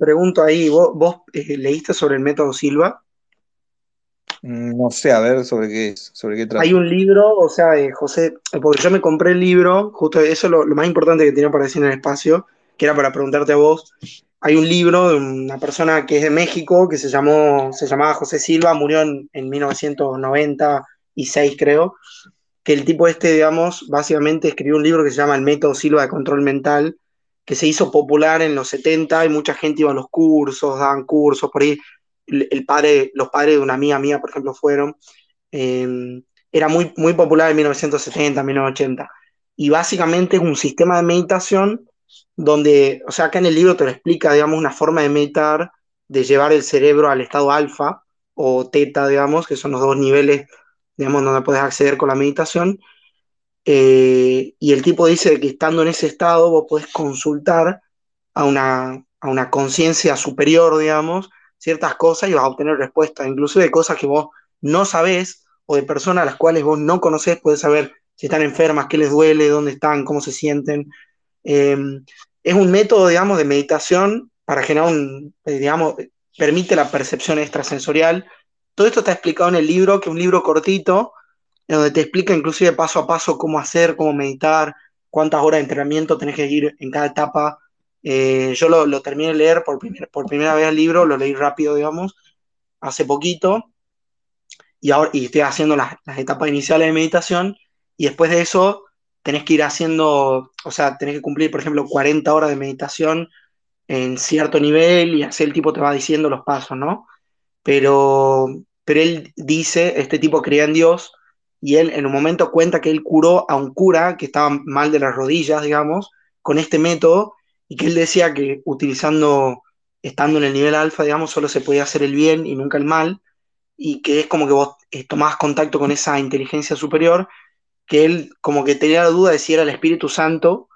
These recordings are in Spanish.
pregunto ahí, ¿vos, eh, leíste sobre el método Silva? Mm, no sé, a ver sobre qué es, sobre qué trata. Hay un libro, o sea, de José, porque yo me compré el libro, justo eso es lo, más importante que tenía para decir en el espacio, que era para preguntarte a vos. Hay un libro de una persona que es de México, que se, llamó, se llamaba José Silva, murió en, en 1996, creo, que el tipo este, digamos, básicamente escribió un libro que se llama El método Silva de control mental, que se hizo popular en los 70 y mucha gente iba a los cursos, daban cursos, por ahí el padre, los padres de una amiga mía, por ejemplo, fueron. Em, era muy, muy popular en 1970, 1980. Y básicamente es un sistema de meditación donde, o sea, acá en el libro te lo explica, digamos, una forma de meditar, de llevar el cerebro al estado alfa o teta, digamos, que son los dos niveles, digamos, donde puedes acceder con la meditación. Eh, y el tipo dice que estando en ese estado vos podés consultar a una, a una conciencia superior, digamos, ciertas cosas y vas a obtener respuestas, incluso de cosas que vos no sabés o de personas a las cuales vos no conocés, puedes saber si están enfermas, qué les duele, dónde están, cómo se sienten. Em, es un método, digamos, de meditación para generar un, eh, digamos, permite la percepción extrasensorial. Todo esto está explicado en el libro, que es un libro cortito, donde te explica inclusive paso a paso cómo hacer, cómo meditar, cuántas horas de entrenamiento tenés que ir en cada etapa. Eh, yo lo, terminé de leer por, por primera vez el libro, lo leí rápido, digamos, hace poquito, y ahora y estoy haciendo las, etapas iniciales de meditación, y después de eso tenés que ir haciendo, o sea, tenés que cumplir, por ejemplo, 40 horas de meditación en cierto nivel, y así el tipo te va diciendo los pasos, ¿no? Pero, pero él dice, este tipo creía en Dios, y él en un momento cuenta que él curó a un cura que estaba mal de las rodillas, digamos, con este método, y que él decía que utilizando, estando en el nivel alfa, digamos, solo se podía hacer el bien y nunca el mal, y que es como que vos eh, tomabas contacto con esa inteligencia superior, que él como que tenía la duda de si era el Espíritu Santo,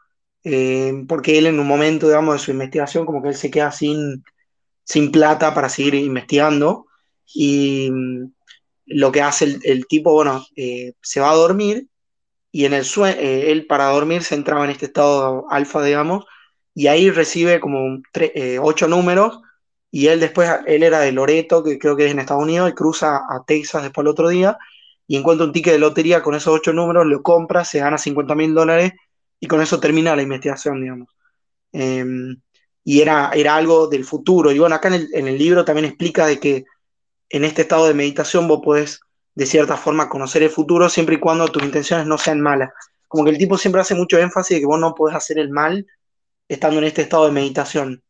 eh, porque él en un momento, digamos, de su investigación, como que él se queda sin, sin plata para seguir investigando, y lo que hace el, tipo, bueno, eh, se va a dormir, y en el sueño, él para dormir se entraba en este estado alfa, digamos, y ahí recibe como eh, ocho números, y él después, él era de Loreto, que creo que es en Estados Unidos, y cruza a Texas después el otro día, y encuentra un ticket de lotería con esos ocho números, lo compra, se gana 50 mil dólares, y con eso termina la investigación, digamos. Em, y era, era algo del futuro. Y bueno, acá en el, en el libro también explica de que en este estado de meditación vos podés, de cierta forma, conocer el futuro siempre y cuando tus intenciones no sean malas. Como que el tipo siempre hace mucho énfasis de que vos no podés hacer el mal estando en este estado de meditación,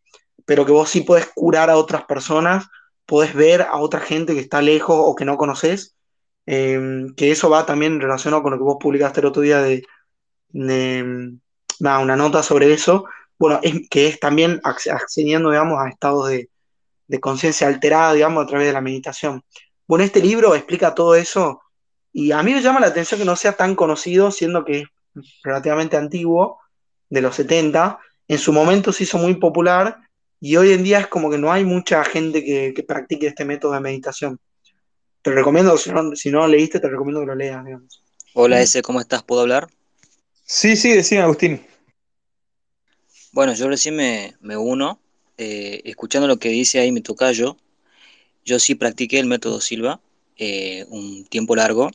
pero que vos sí podés curar a otras personas, podés ver a otra gente que está lejos o que no conoces, em, que eso va también relacionado con lo que vos publicaste el otro día de, una nota sobre eso, bueno, es, que es también accediendo, digamos, a estados de, de conciencia alterada, digamos, a través de la meditación. Bueno, este libro explica todo eso y a mí me llama la atención que no sea tan conocido, siendo que es relativamente antiguo, de los 70, en su momento se hizo muy popular y hoy en día es como que no hay mucha gente que, practique este método de meditación. Te recomiendo, si no, si no lo leíste, te recomiendo que lo leas. Hola, ese, ¿cómo estás? ¿Puedo hablar? Sí, sí, decime, Agustín. Bueno, yo recién me, uno, eh, escuchando lo que dice ahí mi tocayo, yo sí practiqué el método Silva eh, un tiempo largo,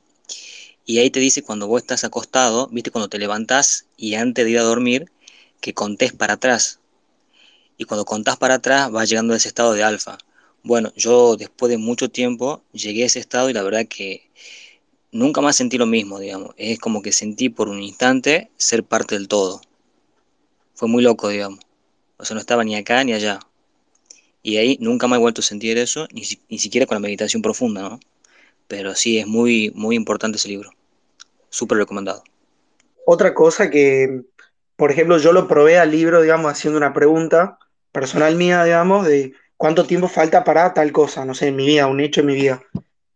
y ahí te dice cuando vos estás acostado, viste, cuando te levantás y antes de ir a dormir, que contés para atrás. Y cuando contás para atrás vas llegando a ese estado de alfa. Bueno, yo después de mucho tiempo llegué a ese estado y la verdad que nunca más sentí lo mismo, digamos. Es como que sentí por un instante ser parte del todo. Fue muy loco, digamos. O sea, no estaba ni acá ni allá. Y ahí nunca más he vuelto a sentir eso, ni, ni siquiera con la meditación profunda, ¿no? Pero sí, es muy, muy importante ese libro. Súper recomendado. Otra cosa que, por ejemplo, yo lo probé al libro, digamos, haciendo una pregunta personal mía, digamos, de cuánto tiempo falta para tal cosa, no sé, en mi vida, un hecho en mi vida.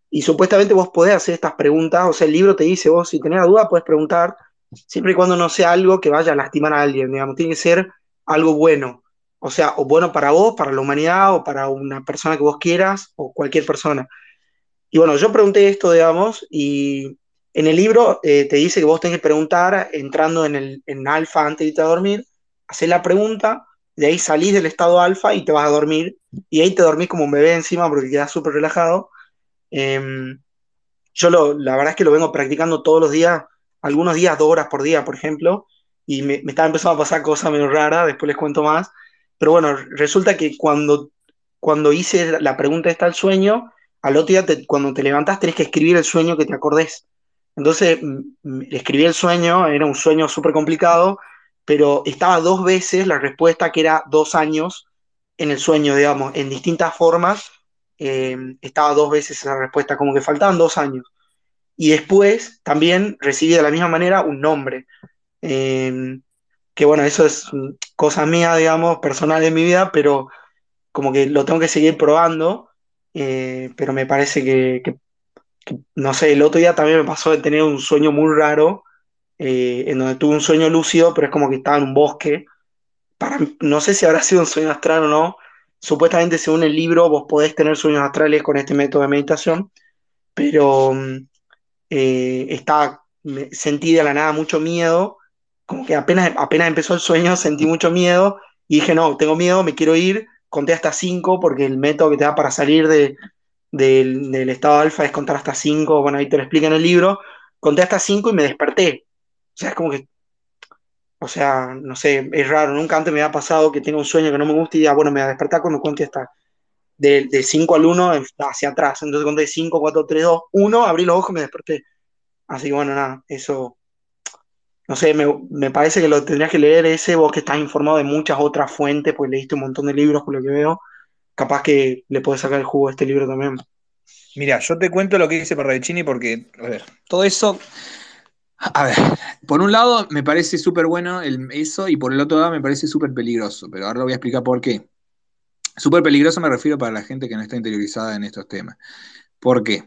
Y supuestamente vos podés hacer estas preguntas, o sea, el libro te dice, vos si tenés duda puedes preguntar, siempre y cuando no sea algo que vaya a lastimar a alguien, digamos, tiene que ser algo bueno, o sea, o bueno para vos, para la humanidad, o para una persona que vos quieras, o cualquier persona. Y bueno, yo pregunté esto, digamos, y en el libro eh, te dice que vos tenés que preguntar entrando en el en alfa antes de irte a dormir, hacer la pregunta de ahí salís del estado alfa y te vas a dormir, y ahí te dormís como un bebé encima porque quedas súper relajado. Em, yo lo, la verdad es que lo vengo practicando todos los días, algunos días dos horas por día, por ejemplo, y me, me estaba empezando a pasar cosas medio raras, después les cuento más, pero bueno, resulta que cuando, cuando hice la pregunta está el sueño, al otro día cuando te levantás tenés que escribir el sueño que te acordés. Entonces escribí el sueño, era un sueño súper complicado, pero estaba dos veces la respuesta que era dos años en el sueño, digamos, en distintas formas, eh, estaba dos veces esa respuesta, como que faltaban dos años. Y después también recibí de la misma manera un nombre, eh, que bueno, eso es cosa mía, digamos, personal en mi vida, pero como que lo tengo que seguir probando, eh, pero me parece que, no sé, el otro día también me pasó de tener un sueño muy raro, eh, en donde tuve un sueño lúcido, pero es como que estaba en un bosque. Para, no sé si habrá sido un sueño astral o no. Supuestamente, según el libro, vos podés tener sueños astrales con este método de meditación, pero mm, eh, estaba, sentí de la nada mucho miedo, que apenas, apenas empezó el sueño sentí mucho miedo y dije, no, tengo miedo, me quiero ir, conté hasta 5 porque el método que te da para salir de, del, estado alfa es contar hasta 5, bueno, ahí te lo explica en el libro, conté hasta 5 y me desperté. O sea, es como que, o sea, no sé, es raro, nunca antes me había pasado que tengo un sueño que no me gusta y ya, bueno, me voy a despertar cuando cuente hasta de, 5 al 1 hacia atrás. Entonces conté 5, 4, 3, 2, 1, abrí los ojos y me desperté. Así que bueno, nada, eso, no sé, me, me, parece que lo tendrías que leer ese, vos que estás informado de muchas otras fuentes, pues leíste un montón de libros por lo que veo capaz que le puedes sacar el jugo a este libro también. Mira, yo te cuento lo que dice Parravicini porque, a ver, todo eso, a ver, por un lado me parece súper bueno eso y por el otro lado me parece súper peligroso, pero ahora lo voy a explicar por qué. Súper peligroso me refiero para la gente que no está interiorizada en estos temas. ¿Por qué?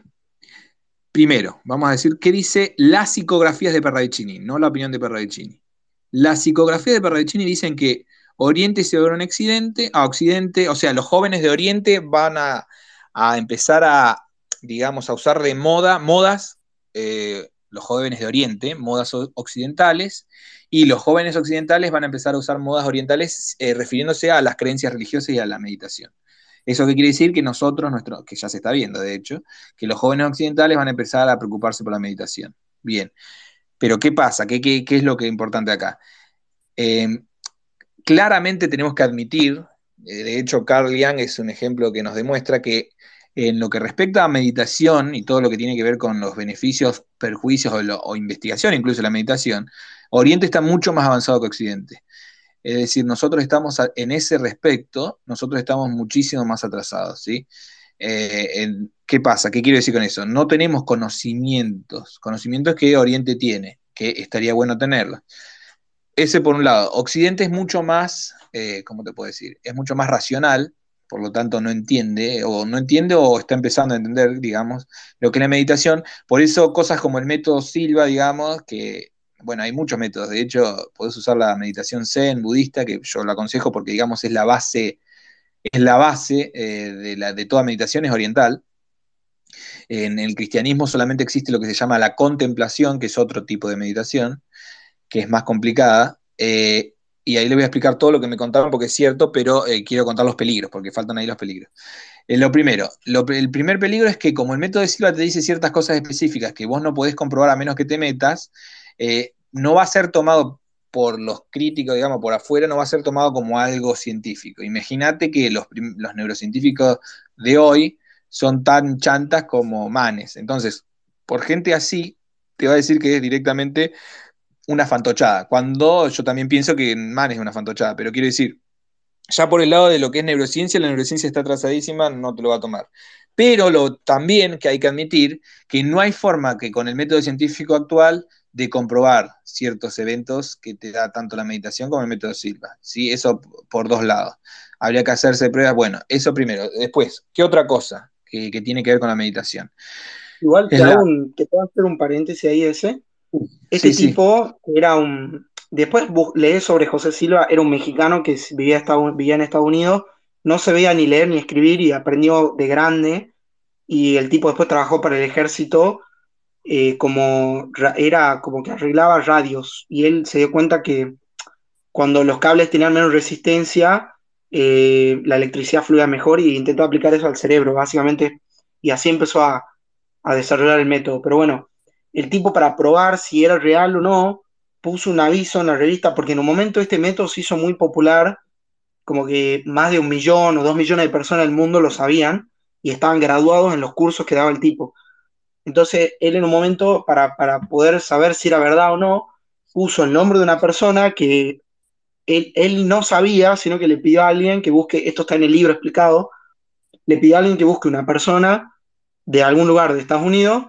Primero, vamos a decir qué dice las psicografías de Parravicini, no la opinión de Parravicini. Las psicografías de Parravicini dicen que Oriente se va a Occidente, a Occidente, o sea, los jóvenes de Oriente van a, empezar a, digamos, a usar de moda, modas, eh, los jóvenes de Oriente, modas occidentales, y los jóvenes occidentales van a empezar a usar modas orientales eh, refiriéndose a las creencias religiosas y a la meditación. ¿Eso qué quiere decir? Que nosotros, nuestro, que ya se está viendo, de hecho, que los jóvenes occidentales van a empezar a preocuparse por la meditación. Bien, pero ¿qué pasa? ¿Qué, qué, es lo que es importante acá? Eh, claramente tenemos que admitir, eh, de hecho Carl Jung es un ejemplo que nos demuestra que en lo que respecta a meditación y todo lo que tiene que ver con los beneficios, perjuicios o, investigación, incluso la meditación, Oriente está mucho más avanzado que Occidente. Es decir, nosotros estamos en ese respecto, nosotros estamos muchísimo más atrasados, ¿sí? Eh, ¿Qué pasa? ¿Qué quiero decir con eso? No tenemos conocimientos, conocimientos que Oriente tiene, que estaría bueno tenerlos. Ese por un lado. Occidente es mucho más, eh, ¿cómo te puedo decir? Es mucho más racional, por lo tanto no entiende, o no entiende o está empezando a entender, digamos, lo que es la meditación. Por eso cosas como el método Silva, digamos, que, bueno, hay muchos métodos. De hecho, puedes usar la meditación zen budista, que yo lo aconsejo porque, digamos, es la base, es la base eh, de, la, de toda meditación, es oriental. En el cristianismo solamente existe lo que se llama la contemplación, que es otro tipo de meditación que es más complicada. Eh, y ahí le voy a explicar todo lo que me contaron porque es cierto, pero eh, quiero contar los peligros, porque faltan ahí los peligros. Eh, lo primero, el primer peligro es que como el método de Silva te dice ciertas cosas específicas que vos no podés comprobar a menos que te metas, no va a ser tomado por los críticos, digamos, por afuera, no va a ser tomado como algo científico. Imagínate que los, neurocientíficos de hoy son tan chantas como manes. Entonces, por gente así, te va a decir que es directamente una fantochada. Cuando yo también pienso que Man es una fantochada, pero quiero decir, ya por el lado de lo que es neurociencia, la neurociencia está atrasadísima, no te lo va a tomar. Pero lo, también que hay que admitir que no hay forma que con el método científico actual de comprobar ciertos eventos que te da tanto la meditación como el método Silva. ¿sí? Eso por dos lados. Habría que hacerse pruebas. Bueno, eso primero. Después, ¿qué otra cosa que, tiene que ver con la meditación? Igual te, hago un, te puedo hacer un paréntesis ahí ese. Este tipo era un. Después leí sobre José Silva, era un mexicano que vivía, vivía en Estados Unidos, no se veía ni leer ni escribir y aprendió de grande. Y el tipo después trabajó para el ejército eh, como era como que arreglaba radios. Y él se dio cuenta que cuando los cables tenían menos resistencia, eh, la electricidad fluía mejor y intentó aplicar eso al cerebro, básicamente, y así empezó a, a desarrollar el método. Pero bueno, el tipo para probar si era real o no, puso un aviso en la revista, porque en un momento este método se hizo muy popular, como que más de un millón o dos millones de personas del mundo lo sabían y estaban graduados en los cursos que daba el tipo. Entonces, él en un momento, para, para poder saber si era verdad o no, puso el nombre de una persona que él, él, no sabía, sino que le pidió a alguien que busque, esto está en el libro explicado, le pidió a alguien que busque una persona de algún lugar de Estados Unidos,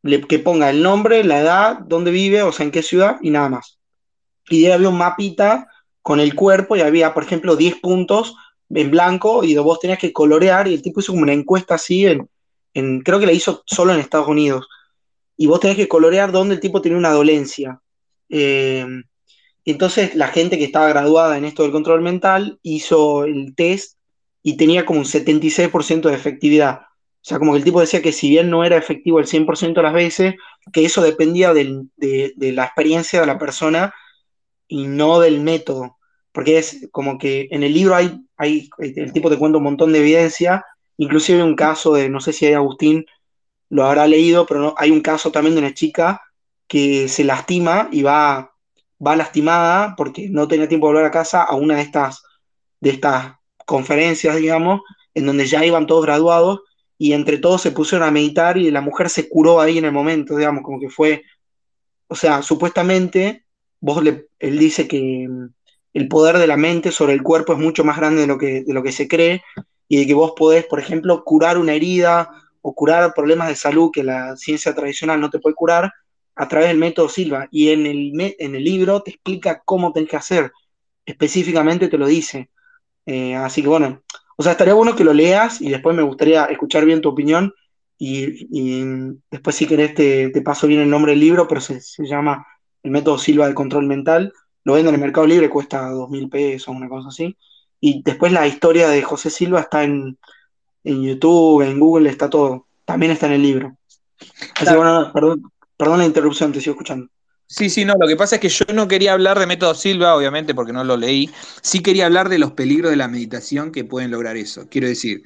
le, que ponga el nombre, la edad, dónde vive, o sea, en qué ciudad y nada más. Y ahí había un mapita con el cuerpo y había, por ejemplo, 10 puntos en blanco y vos tenías que colorear y el tipo hizo como una encuesta así, en, en, creo que la hizo solo en Estados Unidos. Y vos tenés que colorear dónde el tipo tenía una dolencia. Eh, entonces la gente que estaba graduada en esto del control mental hizo el test y tenía como un 76% de efectividad. O sea, como que el tipo decía que si bien no era efectivo el 100% de las veces, que eso dependía de, la experiencia de la persona y no del método. Porque es como que en el libro hay, hay el tipo te cuenta un montón de evidencia, inclusive un caso de, no sé si hay Agustín lo habrá leído, pero no, hay un caso también de una chica que se lastima y va, va lastimada porque no tenía tiempo de volver a casa a una de estas, de estas conferencias, digamos, en donde ya iban todos graduados y entre todos se pusieron a meditar y la mujer se curó ahí en el momento, digamos, como que fue, o sea, supuestamente, vos le, él dice que mm, el poder de la mente sobre el cuerpo es mucho más grande de lo que, de lo que se cree y de que vos podés, por ejemplo, curar una herida o curar problemas de salud que la ciencia tradicional no te puede curar a través del método Silva. Y en el, en el libro te explica cómo tenés que hacer, específicamente te lo dice. Eh, así que bueno, o sea, estaría bueno que lo leas y después me gustaría escuchar bien tu opinión. Y, después, si querés, te, te, paso bien el nombre del libro, pero se, se, llama El método Silva de control mental. Lo venden en el Mercado Libre, cuesta dos mil pesos, una cosa así. Y después la historia de José Silva está en, en YouTube, en Google, está todo. También está en el libro. Así que bueno, perdón, perdón la interrupción, te sigo escuchando. Sí, sí, no, lo que pasa es que yo no quería hablar de método Silva, obviamente, porque no lo leí. Sí quería hablar de los peligros de la meditación que pueden lograr eso. Quiero decir,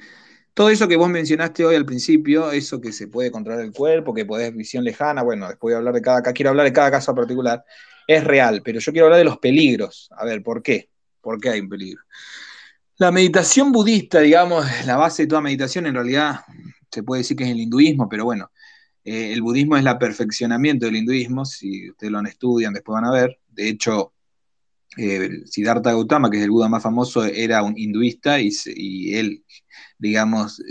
todo eso que vos mencionaste hoy al principio, eso que se puede controlar el cuerpo, que podés visión lejana, bueno, después voy a hablar de cada, quiero hablar de cada caso en particular, es real, pero yo quiero hablar de los peligros. A ver, ¿por qué? ¿Por qué hay un peligro? La meditación budista, digamos, la base de toda meditación, en realidad se puede decir que es el hinduismo, pero bueno, eh, el budismo es el perfeccionamiento del hinduismo, si ustedes lo estudian, después van a ver. De hecho, eh, Siddhartha Gautama, que es el Buda más famoso, era un hinduista y, él, digamos,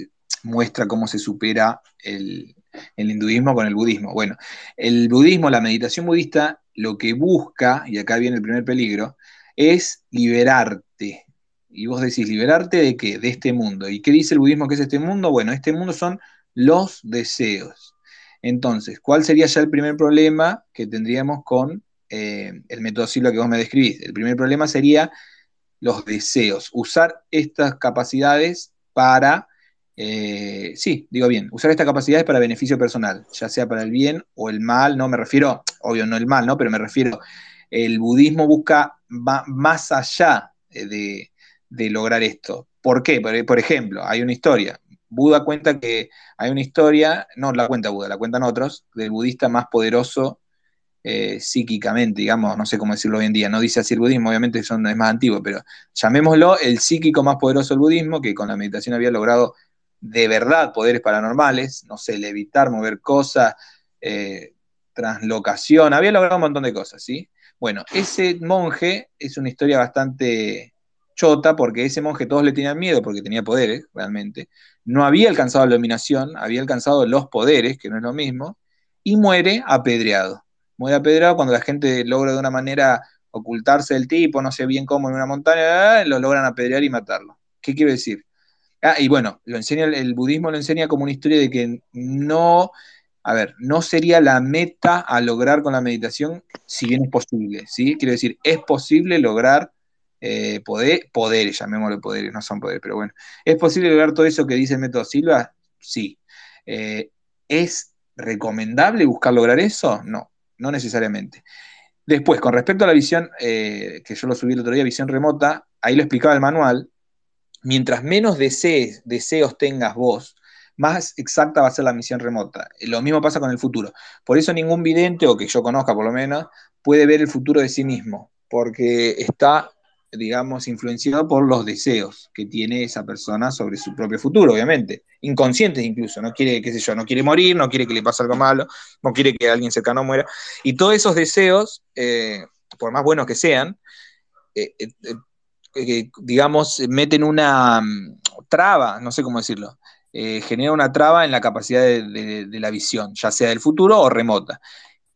muestra cómo se supera el, el, hinduismo con el budismo. Bueno, el budismo, la meditación budista, lo que busca, y acá viene el primer peligro, es liberarte. Y vos decís, ¿liberarte de qué? De este mundo. ¿Y qué dice el budismo que es este mundo? Bueno, este mundo son los deseos. Entonces, ¿cuál sería ya el primer problema que tendríamos con eh, el método que vos me describís? El primer problema sería los deseos, usar estas capacidades para, eh, sí, digo bien, usar estas capacidades para beneficio personal, ya sea para el bien o el mal, no me refiero, obvio no el mal, ¿no? Pero me refiero, el budismo busca más allá de, de lograr esto. ¿Por qué? Por ejemplo, hay una historia, Buda cuenta que hay una historia, no la cuenta Buda, la cuentan otros, del budista más poderoso eh, psíquicamente, digamos, no sé cómo decirlo hoy en día, no dice así el budismo, obviamente son, es más antiguo, pero llamémoslo el psíquico más poderoso del budismo, que con la meditación había logrado de verdad poderes paranormales, no sé, levitar, mover cosas, eh, translocación, había logrado un montón de cosas, ¿sí? Bueno, ese monje es una historia bastante porque ese monje todos le tenían miedo porque tenía poderes, realmente, no había alcanzado la dominación, había alcanzado los poderes, que no es lo mismo, y muere apedreado. Muere apedreado cuando la gente logra de una manera ocultarse del tipo, no sé bien cómo, en una montaña, lo logran apedrear y matarlo. ¿Qué quiero decir? Ah, y bueno, lo enseña, el budismo lo enseña como una historia de que no, a ver, no sería la meta a lograr con la meditación, si bien es posible, ¿sí? Quiero decir, es posible lograr eh, poder, poderes, llamémoslo poderes, no son poderes, pero bueno. ¿Es posible lograr todo eso que dice el método Silva? Sí. Eh, ¿Es recomendable buscar lograr eso? No, no necesariamente. Después, con respecto a la visión, eh, que yo lo subí el otro día, visión remota, ahí lo explicaba el manual, mientras menos desees, deseos tengas vos, más exacta va a ser la misión remota. Lo mismo pasa con el futuro. Por eso ningún vidente, o que yo conozca por lo menos, puede ver el futuro de sí mismo, porque está digamos, influenciado por los deseos que tiene esa persona sobre su propio futuro, obviamente, inconscientes incluso, no quiere, qué sé yo, no quiere morir, no quiere que le pase algo malo, no quiere que alguien cercano muera, y todos esos deseos, eh, por más buenos que sean, eh, eh, digamos, meten una mm, traba, no sé cómo decirlo, genera una traba en la capacidad de la visión, ya sea del futuro o remota.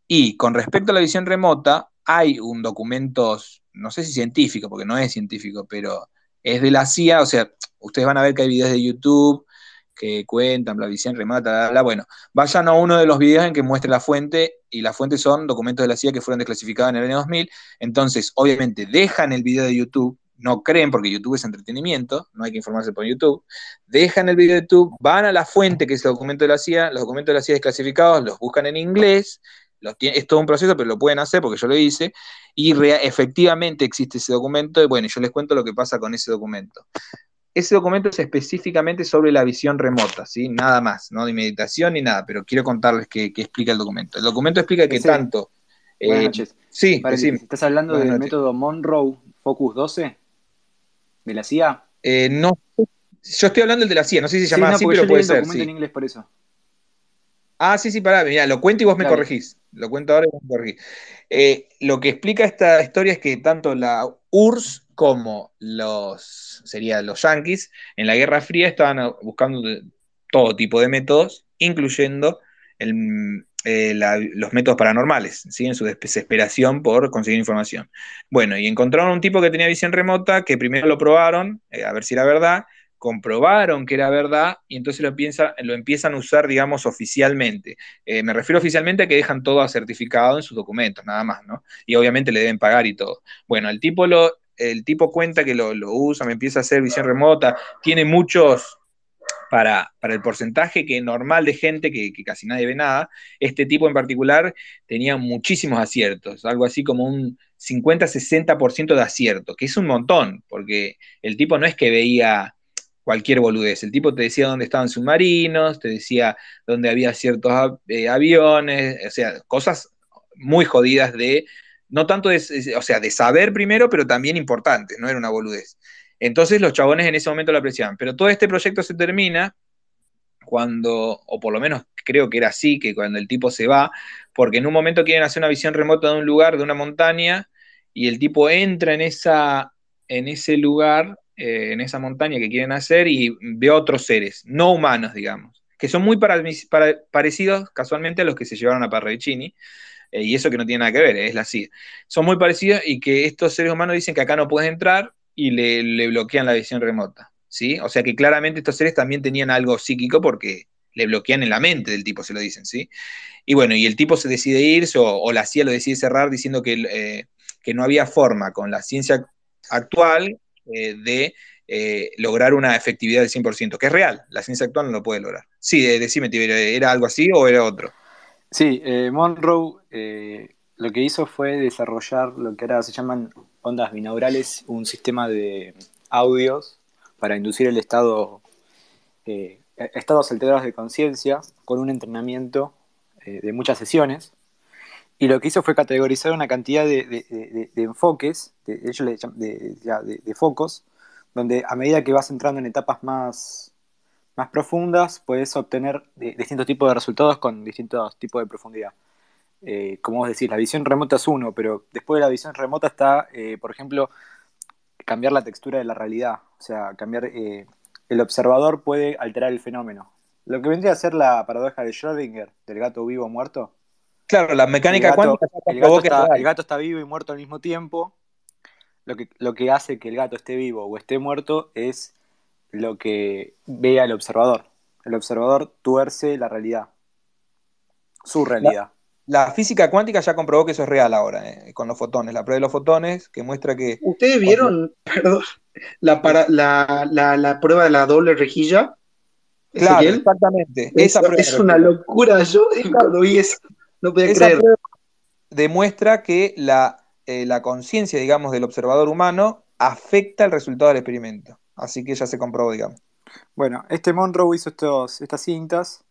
Y con respecto a la visión remota, hay un documento no sé si científico, porque no es científico, pero es de la CIA, o sea, ustedes van a ver que hay videos de YouTube que cuentan, la visión remata, bla, bla, bueno, vayan a uno de los videos en que muestre la fuente, y la fuente son documentos de la CIA que fueron desclasificados en el año 2000, entonces, obviamente, dejan el video de YouTube, no creen, porque YouTube es entretenimiento, no hay que informarse por YouTube, dejan el video de YouTube, van a la fuente, que es el documento de la CIA, los documentos de la CIA desclasificados, los buscan en inglés, es todo un proceso, pero lo pueden hacer porque yo lo hice, y efectivamente existe ese documento, y bueno, yo les cuento lo que pasa con ese documento. Ese documento es específicamente sobre la visión remota, ¿sí? Nada más, no de meditación ni nada, pero quiero contarles qué, explica el documento. El documento explica que tanto... Buenas eh, noches. Sí, ¿Estás hablando del método Monroe Focus 12? ¿De la CIA? Eh, no, yo estoy hablando del de la CIA, no sé si se llama así, pero puede ser. documento en inglés por eso. Ah, sí, sí, pará, mira, lo cuento y vos me corregís. Lo cuento ahora y. Eh, lo que explica esta historia es que tanto la URSS como los, serían los yankees, en la Guerra Fría estaban buscando todo tipo de métodos, incluyendo eh, los métodos paranormales, ¿sí? en su desesperación por conseguir información. Bueno, y encontraron un tipo que tenía visión remota, que primero lo probaron, eh, a ver si era verdad, comprobaron que era verdad y entonces lo, lo empiezan a usar, digamos, oficialmente. Eh, me refiero oficialmente a que dejan todo certificado en sus documentos, nada más, ¿no? Y obviamente le deben pagar y todo. Bueno, el tipo, lo, el tipo cuenta que lo, usa, me empieza a hacer visión remota, tiene muchos, para, para, el porcentaje que normal de gente, que, que, casi nadie ve nada, este tipo en particular tenía muchísimos aciertos, algo así como un 50-60% de acierto, que es un montón, porque el tipo no es que veía cualquier boludez. El tipo te decía dónde estaban submarinos, te decía dónde había ciertos eh, aviones, o sea, cosas muy jodidas de, no tanto de, o sea, de saber primero, pero también importantes, no era una boludez. Entonces los chabones en ese momento lo apreciaban. Pero todo este proyecto se termina cuando, o por lo menos creo que era así, que cuando el tipo se va, porque en un momento quieren hacer una visión remota de un lugar, de una montaña, y el tipo entra en, esa, en ese lugar eh, en esa montaña que quieren hacer y ve otros seres, no humanos, digamos, que son muy parecidos casualmente a los que se llevaron a Parravicini, eh, y eso que no tiene nada que ver, es la CIA. Son muy parecidos y que estos seres humanos dicen que acá no puedes entrar y le, bloquean la visión remota, ¿sí? O sea que claramente estos seres también tenían algo psíquico porque le bloquean en la mente del tipo, se lo dicen, ¿sí? Y bueno, y el tipo se decide irse o, la CIA lo decide cerrar diciendo que, eh, que no había forma con la ciencia actual eh, de eh, lograr una efectividad del 100%, que es real, la ciencia actual no lo puede lograr. Sí, decime, ¿era algo así o era otro? Sí, eh, Monroe lo que hizo fue desarrollar lo que ahora se llaman ondas binaurales, un sistema de audios para inducir el estado, estados alterados de conciencia con un entrenamiento de muchas sesiones y lo que hizo fue categorizar una cantidad de, enfoques, de, ellos de, focos, donde a medida que vas entrando en etapas más, más profundas, puedes obtener distintos tipos de resultados con distintos tipos de profundidad. Eh, como vos decís, la visión remota es uno, pero después de la visión remota está, eh, por ejemplo, cambiar la textura de la realidad. O sea, cambiar. Eh, el observador puede alterar el fenómeno. Lo que vendría a ser la paradoja de Schrödinger, del gato vivo o muerto, Claro, la mecánica cuántica. El gato, está, el gato, está, vivo y muerto al mismo tiempo. Lo que, lo que hace que el gato esté vivo o esté muerto es lo que vea el observador. El observador tuerce la realidad, su realidad. La, física cuántica ya comprobó que eso es real ahora, eh, con los fotones. La prueba de los fotones que muestra que. ¿Ustedes vieron, perdón, la, la, la, prueba de la doble rejilla? Claro, exactamente. Es, es una locura. Yo cuando vi eso no podía creer. demuestra que la, eh, la conciencia, digamos, del observador humano afecta el resultado del experimento. Así que ya se comprobó, digamos. Bueno, este Monroe hizo estos, estas cintas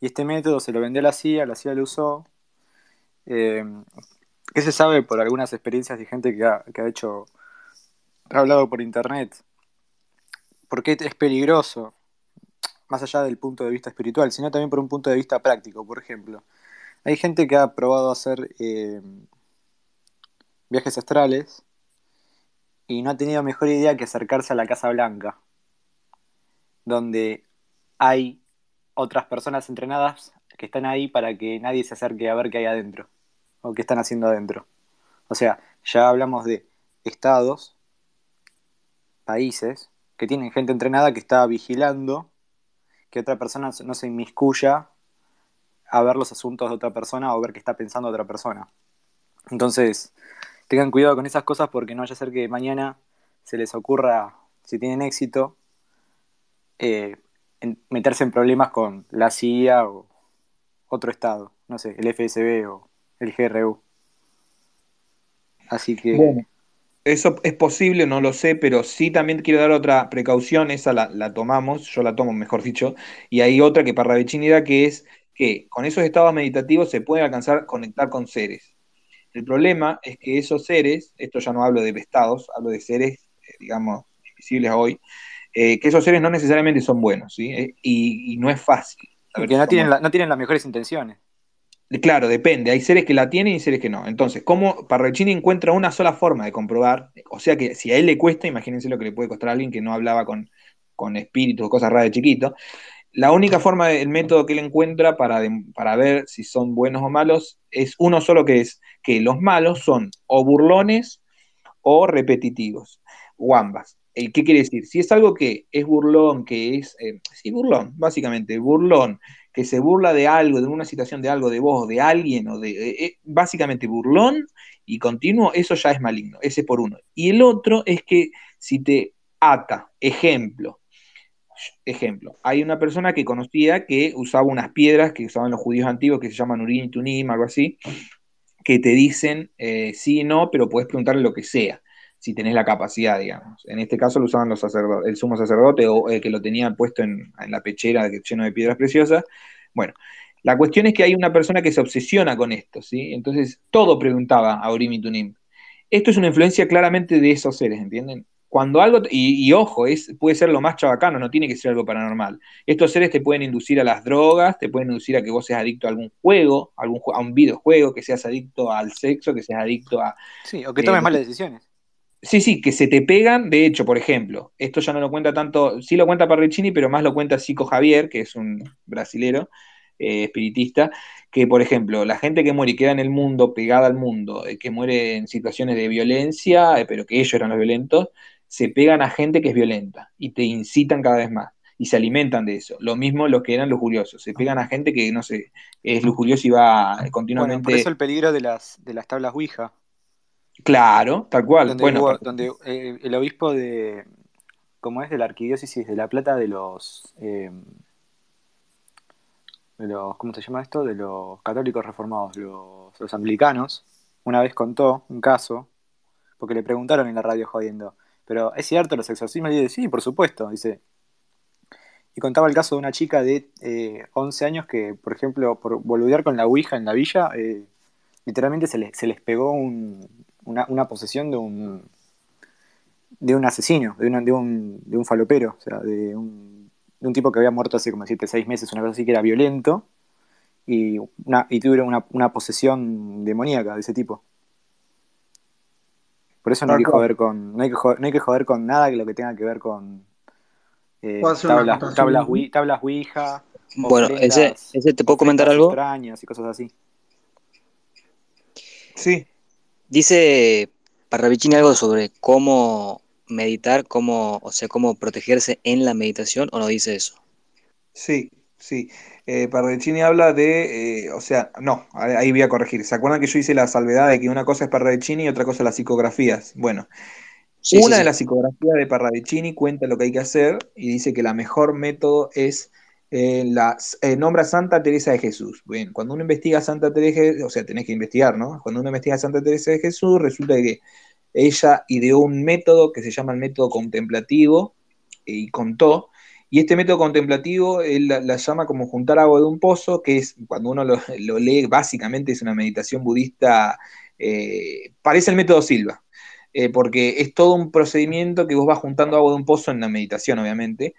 y este método se lo vendió a la CIA, la CIA lo usó. Eh, ¿Qué se sabe por algunas experiencias de gente que ha, que ha hecho, ha hablado por internet? ¿Por qué es peligroso? Más allá del punto de vista espiritual, sino también por un punto de vista práctico. Por ejemplo, hay gente que ha probado hacer eh, viajes astrales y no ha tenido mejor idea que acercarse a la Casa Blanca, donde hay otras personas entrenadas que están ahí para que nadie se acerque a ver qué hay adentro o qué están haciendo adentro. O sea, ya hablamos de estados, países, que tienen gente entrenada que está vigilando que otra persona no se inmiscuya a ver los asuntos de otra persona o ver qué está pensando otra persona. Entonces, tengan cuidado con esas cosas porque no vaya a ser que mañana se les ocurra, si tienen éxito, eh, meterse en problemas con la CIA o otro estado, no sé, el FSB o el GRU. Así que... Eso es posible, no lo sé, pero sí también quiero dar otra precaución, esa la, tomamos, yo la tomo, mejor dicho, y hay otra que para da, que es que con esos estados meditativos se puede alcanzar a conectar con seres. El problema es que esos seres, esto ya no hablo de estados, hablo de seres, eh, digamos, invisibles hoy, eh, que esos seres no necesariamente son buenos, ¿sí? Eh, y, no es fácil. Que no tienen, no tienen las mejores intenciones. Claro, depende. Hay seres que la tienen y seres que no. Entonces, ¿cómo Parravicini encuentra una sola forma de comprobar? O sea que si a él le cuesta, imagínense lo que le puede costar a alguien que no hablaba con, con espíritus o cosas raras de chiquito. La única forma, el método que él encuentra para, para ver si son buenos o malos es uno solo que es que los malos son o burlones o repetitivos, o. ¿Qué quiere decir? Si es algo que es burlón, que es, eh, sí, burlón, básicamente, burlón, que se burla de algo, de una situación de algo, de vos, de alguien, o de, eh, eh, básicamente burlón y continuo, eso ya es maligno, ese por uno. Y el otro es que si te ata, ejemplo, ejemplo, hay una persona que conocía que usaba unas piedras que usaban los judíos antiguos que se llaman urin y tunim, algo así, que te dicen sí y no, pero puedes preguntarle lo que sea si tenés la capacidad, digamos. En este caso lo usaban los sacerdotes, el sumo sacerdote o el que lo tenía puesto en, la pechera lleno de piedras preciosas. Bueno, la cuestión es que hay una persona que se obsesiona con esto, ¿sí? Entonces todo preguntaba a Urim Tunim. Esto es una influencia claramente de esos seres, ¿entienden? Cuando algo, y, ojo, es, puede ser lo más chabacano, no tiene que ser algo paranormal. Estos seres te pueden inducir a las drogas, te pueden inducir a que vos seas adicto a algún juego, algún, a un videojuego, que seas adicto al sexo, que seas adicto a... Sí, o que tomes eh, malas decisiones. Sí, sí, que se te pegan. De hecho, por ejemplo, esto ya no lo cuenta tanto, sí lo cuenta Parricini, pero más lo cuenta Zico Javier, que es un brasilero eh, espiritista, que por ejemplo, la gente que muere y queda en el mundo, pegada al mundo, eh, que muere en situaciones de violencia, eh, pero que ellos eran los violentos, se pegan a gente que es violenta y te incitan cada vez más y se alimentan de eso. Lo mismo los que eran lujuriosos, se pegan a gente que, no sé, es lujurioso y va continuamente... por eso el peligro de las, de las tablas Ouija. Claro, tal cual. Donde, bueno, donde eh, el obispo de, como es de la arquidiócesis de La Plata, de los, eh, de los, ¿cómo se llama esto? De los católicos reformados, los, los anglicanos, una vez contó un caso, porque le preguntaron en la radio jodiendo, pero ¿es cierto los exorcismos? Y dice, sí, por supuesto, dice. Y contaba el caso de una chica de eh, 11 años que, por ejemplo, por boludear con la Ouija en la villa, eh, literalmente se, se les pegó un, una, posesión de un de un asesino, de, de, un, de un falopero, o sea, de un, de un tipo que había muerto hace como decirte seis meses, una cosa así que era violento, y, una, y tuvieron una, posesión demoníaca de ese tipo. Por eso no hay, que joder con, no, hay que joder, no hay que joder con nada que lo que tenga que ver con eh, tablas, tablas, tablas Ouija. Bueno, ese, ese te puedo comentar algo. Extrañas y cosas así. Sí, Dice Parravicini algo sobre cómo meditar, cómo, o sea, cómo protegerse en la meditación, o no dice eso. Sí, sí. Eh, Parravicini habla de, eh, o sea, no, ahí voy a corregir. ¿Se acuerdan que yo hice la salvedad de que una cosa es Parravicini y otra cosa las psicografías? Bueno, una de las psicografías de Parravicini cuenta lo que hay que hacer y dice que la mejor método es eh, la, eh, nombra Santa Teresa de Jesús. Bien, cuando uno investiga a Santa Teresa, o sea, tenés que investigar, ¿no? Cuando uno investiga a Santa Teresa de Jesús, resulta que ella ideó un método que se llama el método contemplativo y contó. Y este método contemplativo él la, llama como juntar agua de un pozo, que es, cuando uno lo, lee, básicamente es una meditación budista, eh, parece el método Silva, porque es todo un procedimiento que vos vas juntando agua de un pozo en la meditación, obviamente,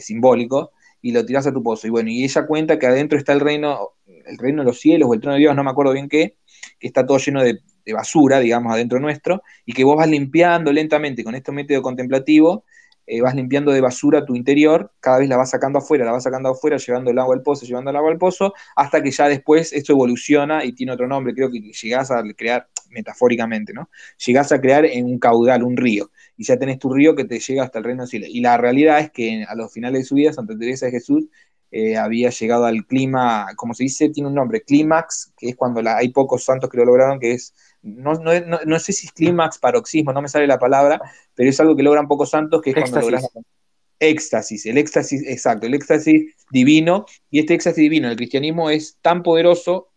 simbólico, y lo tirás a tu pozo. Y bueno, y ella cuenta que adentro está el reino, el reino de los cielos o el trono de Dios, no me acuerdo bien qué, que está todo lleno de, basura, digamos, adentro nuestro, y que vos vas limpiando lentamente con este método contemplativo, eh, vas limpiando de basura tu interior, cada vez la vas sacando afuera, la vas sacando afuera, llevando el agua al pozo, llevando el agua al pozo, hasta que ya después esto evoluciona y tiene otro nombre, creo que llegás a crear, metafóricamente, ¿no? Llegás a crear en un caudal, un río y ya tenés tu río que te llega hasta el reino de Chile. Y la realidad es que a los finales de su vida, Santa Teresa de Jesús eh, había llegado al clima, como se dice, tiene un nombre, clímax, que es cuando hay pocos santos que lo lograron, que es, no, no, no, sé si es clímax, paroxismo, no me sale la palabra, pero es algo que logran pocos santos, que es cuando logras éxtasis, el éxtasis, exacto, el éxtasis divino, y este éxtasis divino el cristianismo es tan poderoso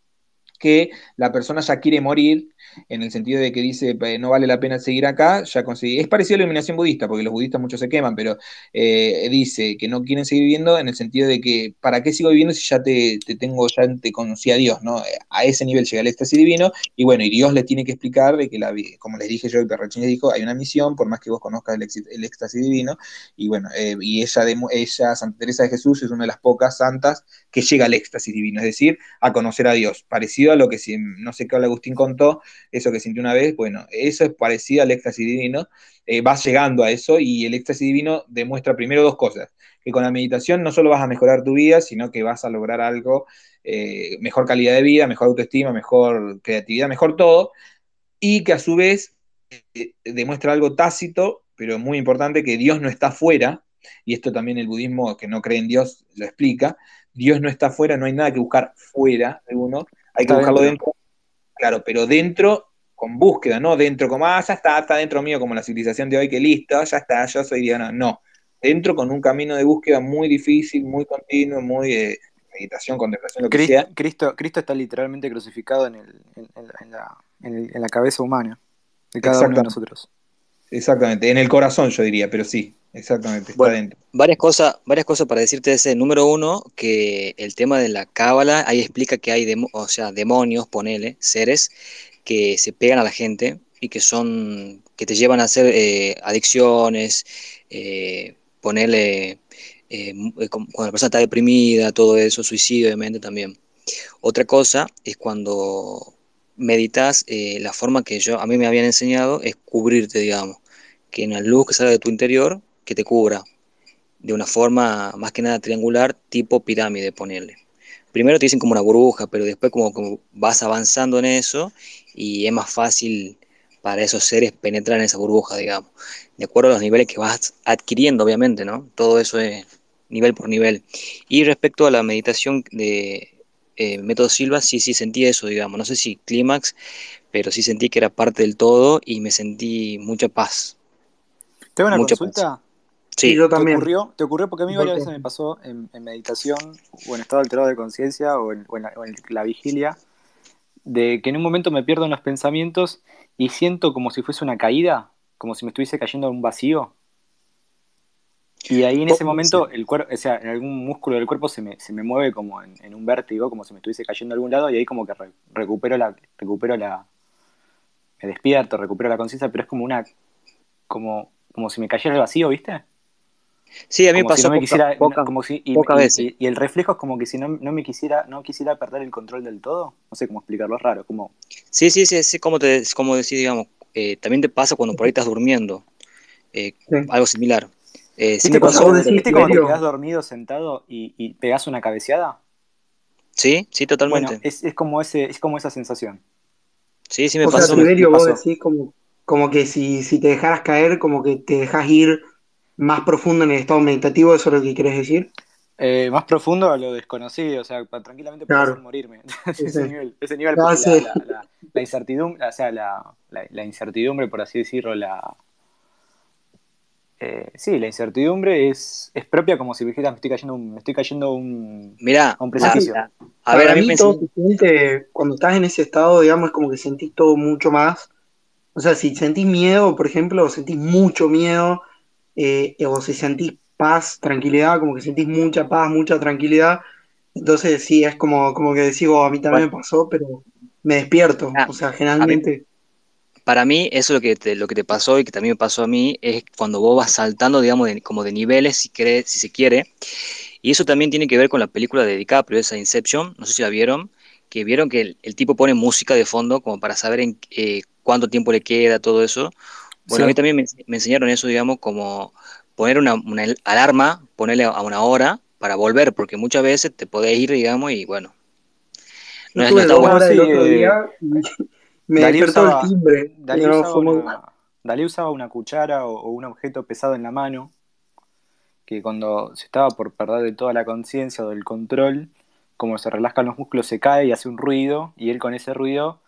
que la persona ya quiere morir en el sentido de que dice no vale la pena seguir acá, ya conseguí. Es parecido a la iluminación budista, porque los budistas muchos se queman, pero eh, dice que no quieren seguir viviendo en el sentido de que ¿para qué sigo viviendo si ya te, tengo, ya te conocí a Dios, ¿no? A ese nivel llega el éxtasis divino, y bueno, y Dios le tiene que explicar de que la como les dije yo, el Perrachín dijo, hay una misión, por más que vos conozcas el, éxtasis divino, y bueno, eh, y ella, ella, Santa Teresa de Jesús, es una de las pocas santas que llega al éxtasis divino, es decir, a conocer a Dios, parecido a lo que si, no sé qué Agustín contó, eso que sintió una vez, bueno, eso es parecido al éxtasis divino, eh, vas llegando a eso y el éxtasis divino demuestra primero dos cosas, que con la meditación no solo vas a mejorar tu vida, sino que vas a lograr algo, eh, mejor calidad de vida, mejor autoestima, mejor creatividad, mejor todo, y que a su vez eh, demuestra algo tácito, pero muy importante, que Dios no está fuera, y esto también el budismo que no cree en Dios lo explica, Dios no está fuera, no hay nada que buscar fuera de uno, hay que buscarlo dentro. Claro, pero dentro con búsqueda, no dentro como, ah, ya está, está dentro mío como la civilización de hoy, que listo, ya está, yo soy Diana. No, dentro con un camino de búsqueda muy difícil, muy continuo, muy de eh, meditación, contemplación, lo que Cristo, sea. Cristo, Cristo está literalmente crucificado en, el, en, la, en, la, cabeza humana de cada uno de nosotros. Exactamente, en el corazón yo diría, pero sí, exactamente, está dentro. Varias cosas, varias cosas para decirte ese. Número uno, que el tema de la cábala, ahí explica que hay, o sea, demonios, ponele, seres, que se pegan a la gente y que son que te llevan a hacer eh, adicciones, eh, ponerle eh, cuando la persona está deprimida, todo eso, suicidio obviamente también. Otra cosa es cuando meditas, la forma que yo a mí me habían enseñado es cubrirte, digamos, que en la luz que sale de tu interior, que te cubra, de una forma más que nada triangular, tipo pirámide, ponerle. Primero te dicen como una burbuja, pero después como, como vas avanzando en eso y es más fácil para esos seres penetrar en esa burbuja, digamos, de acuerdo a los niveles que vas adquiriendo, obviamente, ¿no? Todo eso es nivel por nivel. Y respecto a la meditación de eh, Método Silva, sí, sí sentí eso, digamos, no sé si clímax, pero sí sentí que era parte del todo y me sentí mucha paz. ¿Tengo una consulta? Sí, yo también. ¿Te ocurrió? ¿Te ocurrió? Porque a mí varias veces me pasó en, meditación o en estado alterado de conciencia o, en, la vigilia de que en un momento me pierdo en los pensamientos y siento como si fuese una caída, como si me estuviese cayendo a un vacío. Y ahí en ese momento, el cuerpo, o sea, en algún músculo del cuerpo se me, se me mueve como en, un vértigo, como si me estuviese cayendo a algún lado, y ahí como que recupero la, recupero la, me despierto, recupero la conciencia, pero es como una, como, como si me cayera el vacío, ¿viste? Sí, a mí me pasó como si, y, el reflejo es como que si no, no, me quisiera, no quisiera perder el control del todo. No sé cómo explicarlo, es raro. Como... Sí, sí, sí, sí, como, te, como decir, digamos, eh, también te pasa cuando por ahí estás durmiendo. Eh, algo similar. Eh, ¿Viste, cuando, ¿viste cuando te quedas dormido sentado y, y pegas una cabeceada? Sí, sí, totalmente. Bueno, es, es, como ese, es como esa sensación. Sí, sí me o pasó. Sea, vos decís como, como que si, si te dejaras caer, como que te dejas ir más profundo en el estado meditativo, ¿eso es lo que quieres decir? Eh, más profundo a lo desconocido, o sea, tranquilamente poder morirme. ese nivel, ese nivel la, incertidumbre, o sea, la, incertidumbre, por así decirlo, la Eh, sí, la incertidumbre es, es propia como si dijeras me estoy cayendo un, me estoy cayendo un, Mirá, a un precipicio. a, a ver, a mí me todo se siente- cuando estás en ese estado, digamos, es como que sentís todo mucho más. O sea, si sentís miedo, por ejemplo, o sentís mucho miedo, eh, o si sentís paz, tranquilidad, como que sentís mucha paz, mucha tranquilidad. Entonces, sí, es como, como que decís, "Oh, a mí también me pasó, pero me despierto. Ah, O sea, generalmente. para mí, eso lo que te, lo que te pasó y que también me pasó a mí es cuando vos vas saltando, digamos, de- como de niveles, si, querés- si se quiere. Y eso también tiene que ver con la película de DiCaprio, esa Inception, no sé si la vieron, que vieron que el, el tipo pone música de fondo como para saber en eh, cuánto tiempo le queda, todo eso. Bueno, a mí también me, me enseñaron eso, digamos, como poner una, una alarma, ponerle a una hora para volver, porque muchas veces te podés ir, digamos, y bueno, no, es- bueno. horas el Sí, otro día y me Dalí despertó usaba- el timbre. Dalí No, usaba, muy- una, Dalí usaba una cuchara o, o un objeto pesado en la mano que cuando se estaba por perder de toda la conciencia o del control, como se relajan los músculos, se cae y hace un ruido, y él con ese ruido,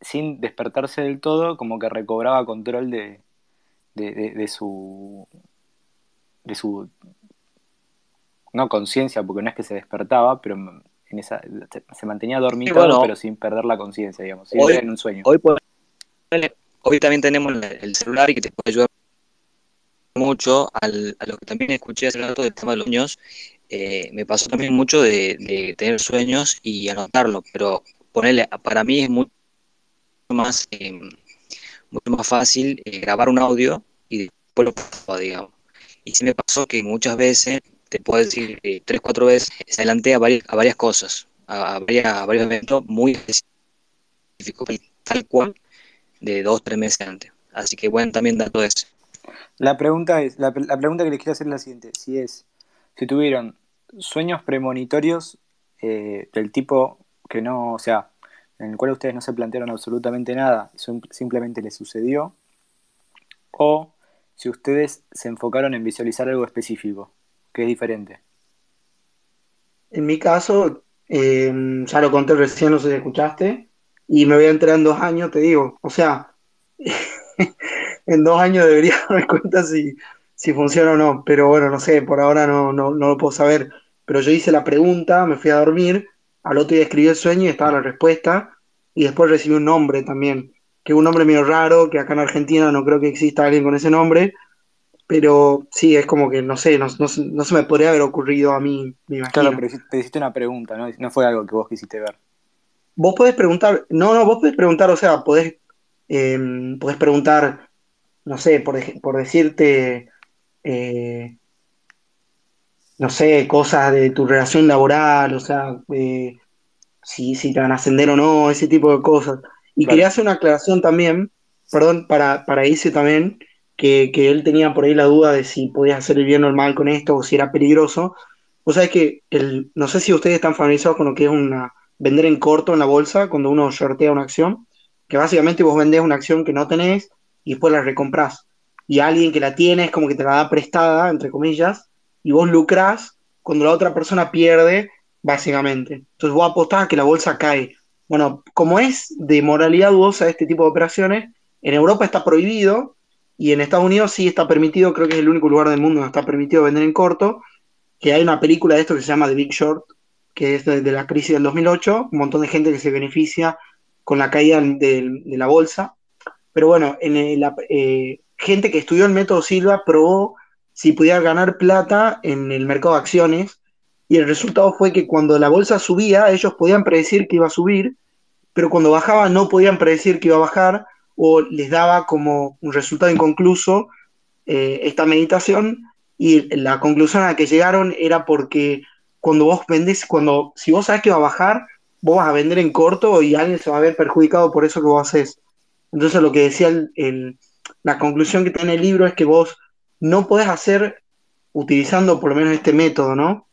sin despertarse del todo, como que recobraba control de, de, de- de su. de su. no conciencia, porque no es que se despertaba, pero en esa, se, mantenía dormitado, bueno. pero sin perder la conciencia, digamos, Hoy- en un sueño. Hoy, hoy también tenemos el- el celular y que te puede ayudar mucho al- a lo que también escuché hace rato del tema de los sueños. eh, me pasó también mucho de, de tener sueños y anotarlo, pero ponerle, para mí es mucho más, eh, mucho más fácil eh, grabar un audio y después lo grabo, digamos. Y sí me pasó que muchas veces, te puedo decir eh, tres, cuatro veces, se adelanté a varias, a varias cosas, a, varias- varios eventos muy específicos, tal cual de dos, tres meses antes. Así que bueno, también dato ese. La pregunta es, la, la pregunta que les quiero hacer es la siguiente, si es, si tuvieron sueños premonitorios eh, del tipo que no, o sea, en el cual ustedes no se plantearon absolutamente nada, sim- simplemente les sucedió, o si ustedes se enfocaron en visualizar algo específico, que es diferente. En mi caso, eh, ya lo conté recién, no sé si escuchaste, y me voy a enterar en dos años, te digo. O sea, en dos años debería darme cuenta si, si funciona o no, pero bueno, no sé, por ahora no, no, no lo puedo saber. Pero yo hice la pregunta, me fui a dormir, al otro día escribí el sueño y estaba la respuesta, y después recibí un nombre también, que es un nombre medio raro, que acá en Argentina no creo que exista alguien con ese nombre, pero sí, es como que, no sé, no, no, se- no se me podría haber ocurrido a mí, me imagino. Claro, pero te hiciste una pregunta, ¿no? No fue algo que vos quisiste ver. Vos podés preguntar, no, no, vos podés preguntar, o sea, podés, eh, podés preguntar, no sé, por, por decirte, eh, no sé, cosas de tu relación laboral, o sea, eh, si, si te van a ascender o no, ese tipo de cosas. Y Claro. quería hacer una aclaración también, perdón, para, para ese también, que, que él tenía por ahí la duda de si podías hacer el bien o el mal con esto, o si era peligroso. Vos sabés que, el, no sé si ustedes están familiarizados con lo que es una, vender en corto en la bolsa, cuando uno shortea una acción, que básicamente vos vendés una acción que no tenés y después la recomprás. Y alguien que la tiene es como que te la da prestada, entre comillas, y vos lucrás cuando la otra persona pierde, básicamente. Entonces vos apostás a que la bolsa cae. Bueno, como es de moralidad dudosa este tipo de operaciones, en Europa está prohibido y en Estados Unidos sí está permitido, creo que es el único lugar del mundo donde está permitido vender en corto, que hay una película de esto que se llama The Big Short, que es de, la crisis del 2008, un montón de gente que se beneficia con la caída de, de la bolsa. Pero bueno, en la- eh, gente que estudió el método Silva probó si podía ganar plata en el mercado de acciones y el resultado fue que cuando la bolsa subía, ellos podían predecir que iba a subir, pero cuando bajaba no podían predecir que iba a bajar o les daba como un resultado inconcluso eh, esta meditación y la conclusión a la que llegaron era porque cuando vos vendés, cuando, si vos sabés que va a bajar, vos vas a vender en corto y alguien se va a ver perjudicado por eso que vos haces. Entonces lo que decía el- la conclusión que tiene el libro es que vos no podés hacer, utilizando por lo menos este método, ¿no?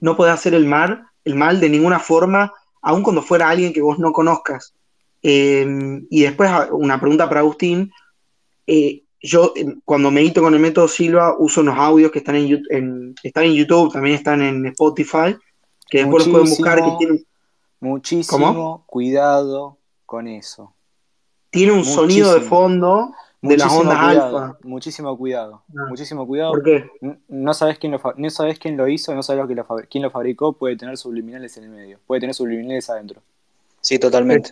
No podés hacer el mal, el mal de ninguna forma, aun cuando fuera alguien que vos no conozcas. Eh, y después una pregunta para Agustín. Eh, yo eh, cuando medito con el método Silva uso unos audios que están en, en- están en YouTube, también están en Spotify, que después los pueden buscar, que Muchísimo. tienen, Muchísimo cuidado con eso. tiene un sonido de fondo de ondas cuidado, alfa. muchísimo cuidado, Ah. muchísimo cuidado. ¿Por qué? No sabes quién lo, no sabes quién lo hizo, no sabes lo que lo fabri- quién lo fabricó, puede tener subliminales en el medio, puede tener subliminales adentro. Sí, totalmente.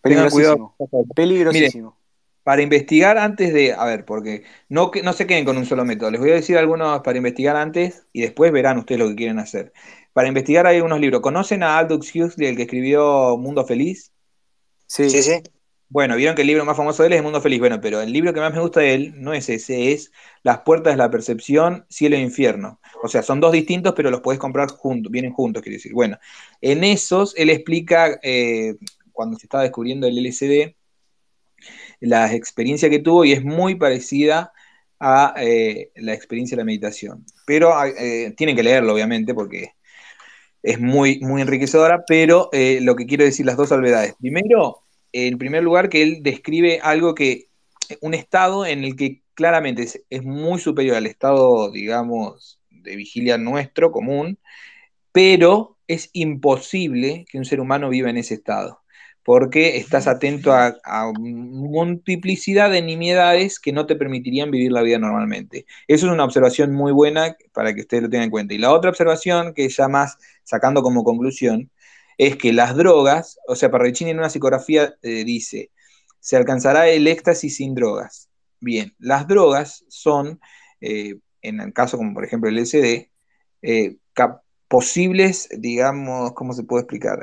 Peligrosísimo. Peligrosísimo. Para investigar antes de, a ver, porque no, que- no se queden con un solo método. Les voy a decir algunos para investigar antes y después verán ustedes lo que quieren hacer. Para investigar hay unos libros. ¿Conocen a Aldous Huxley, el que escribió Mundo Feliz? Sí, Sí, sí. Bueno, vieron que el libro más famoso de él es Mundo Feliz. Bueno, pero el libro que más me gusta de él no es ese, es Las puertas de la percepción, cielo e infierno. O sea, son dos distintos, pero los podés comprar juntos, vienen juntos, quiero decir. Bueno, en esos él explica, eh, cuando se estaba descubriendo el LSD, la experiencia que tuvo y es muy parecida a eh, la experiencia de la meditación. Pero eh, tienen que leerlo, obviamente, porque es muy, muy enriquecedora, pero lo que quiero decir, las dos salvedades. Primero, en primer lugar, que él describe algo que, un estado en el que claramente es, muy superior al estado, digamos, de vigilia nuestro, común, pero es imposible que un ser humano viva en ese estado, porque estás atento a, a multiplicidad de nimiedades que no te permitirían vivir la vida normalmente. Eso es una observación muy buena para que ustedes lo tengan en cuenta. Y la otra observación, que ya más sacando como conclusión, es que las drogas, o sea, Parravicini en una psicografía eh, dice, se alcanzará el éxtasis sin drogas. Bien, las drogas son, eh, en el caso como por ejemplo el LSD, eh, posibles, digamos, ¿cómo se puede explicar?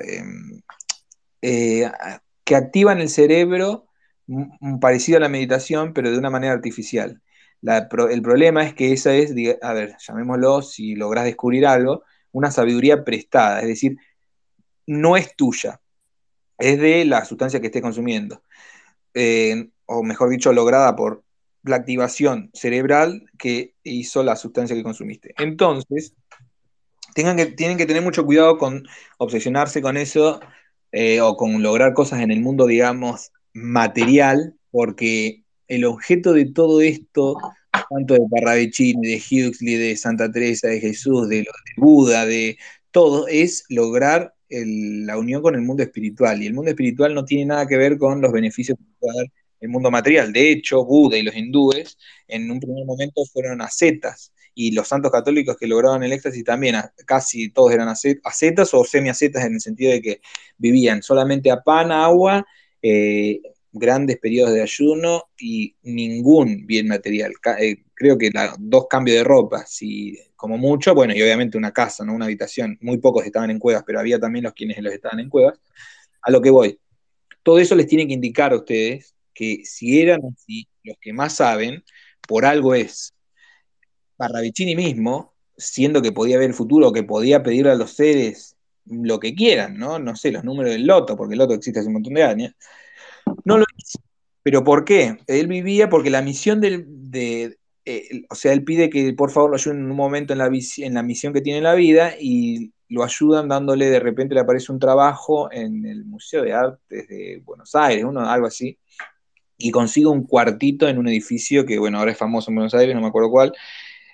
Eh, que activan el cerebro parecido a la meditación, pero de una manera artificial. El problema es que esa es, a ver, llamémoslo, si logras descubrir algo, una sabiduría prestada, es decir, no es tuya, es de la sustancia que estés consumiendo, eh, o mejor dicho, lograda por la activación cerebral que hizo la sustancia que consumiste. Entonces, tengan que, tienen que tener mucho cuidado con obsesionarse con eso eh, o con lograr cosas en el mundo, digamos, material, porque el objeto de todo esto, tanto de Parravicini, de Huxley, de Santa Teresa, de Jesús, de Buda, de todo, es lograr la unión con el mundo espiritual. Y el mundo espiritual no tiene nada que ver con los beneficios que puede dar el mundo material. De hecho, Buda y los hindúes en un primer momento fueron ascetas. Y los santos católicos que lograron el éxtasis también, casi todos eran ascetas o semiascetas en el sentido de que vivían solamente a pan, agua, eh, grandes periodos de ayuno y ningún bien material. Eh, creo que dos cambios de ropa, si, como mucho, bueno, y obviamente una casa, ¿no? una habitación. Muy pocos estaban en cuevas, pero había también los quienes los estaban en cuevas. A lo que voy. Todo eso les tiene que indicar a ustedes que si eran así, los que más saben, por algo es. Parravicini mismo, siendo que podía ver el futuro, que podía pedirle a los seres lo que quieran, ¿no? No sé, los números del loto, porque el loto existe hace un montón de años, no lo hizo. ¿Pero por qué? Él vivía porque la misión del, de, eh, o sea, él pide que por favor lo ayuden en un momento en la, en la misión que tiene en la vida y lo ayudan dándole, de repente le aparece un trabajo en el Museo de Artes de Buenos Aires, uno, algo así, y consigue un cuartito en un edificio que, bueno, ahora es famoso en Buenos Aires, no me acuerdo cuál,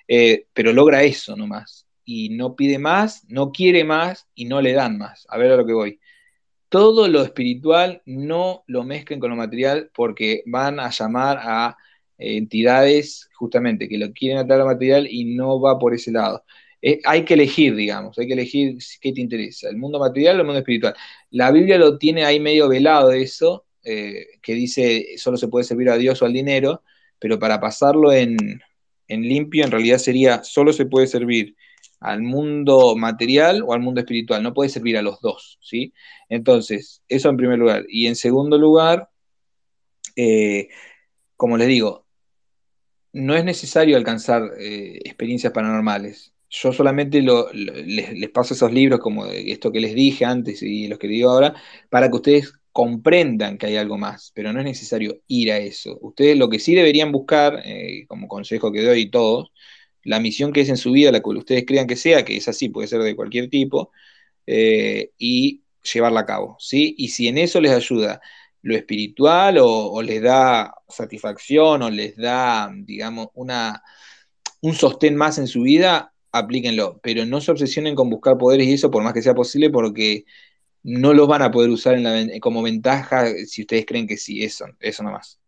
eh, pero logra eso nomás. Y no pide más, no quiere más y no le dan más. A ver a lo que voy. Todo lo espiritual no lo mezclen con lo material porque van a llamar a entidades justamente que lo quieren atar a lo material y no va por ese lado. Eh, hay que elegir, digamos, hay que elegir qué te interesa, el mundo material o el mundo espiritual. La Biblia lo tiene ahí medio velado eso, eh, que dice solo se puede servir a Dios o al dinero, pero para pasarlo en, en limpio en realidad sería solo se puede servir al mundo material o al mundo espiritual, no puede servir a los dos, ¿sí? Entonces, eso en primer lugar. Y en segundo lugar, eh, como les digo, no es necesario alcanzar eh, experiencias paranormales. Yo solamente les, paso esos libros como esto que les dije antes y los que digo ahora, para que ustedes comprendan que hay algo más, pero no es necesario ir a eso. Ustedes lo que sí deberían buscar, eh, como consejo que doy todos, la misión que es en su vida, la que ustedes crean que sea, que es así, puede ser de cualquier tipo, eh, y llevarla a cabo, ¿sí? Y si en eso les ayuda lo espiritual o, les da satisfacción o les da, digamos, una, un sostén más en su vida, aplíquenlo, pero no se obsesionen con buscar poderes y eso por más que sea posible porque no los van a poder usar en como ventaja si ustedes creen que sí, eso, eso nomás.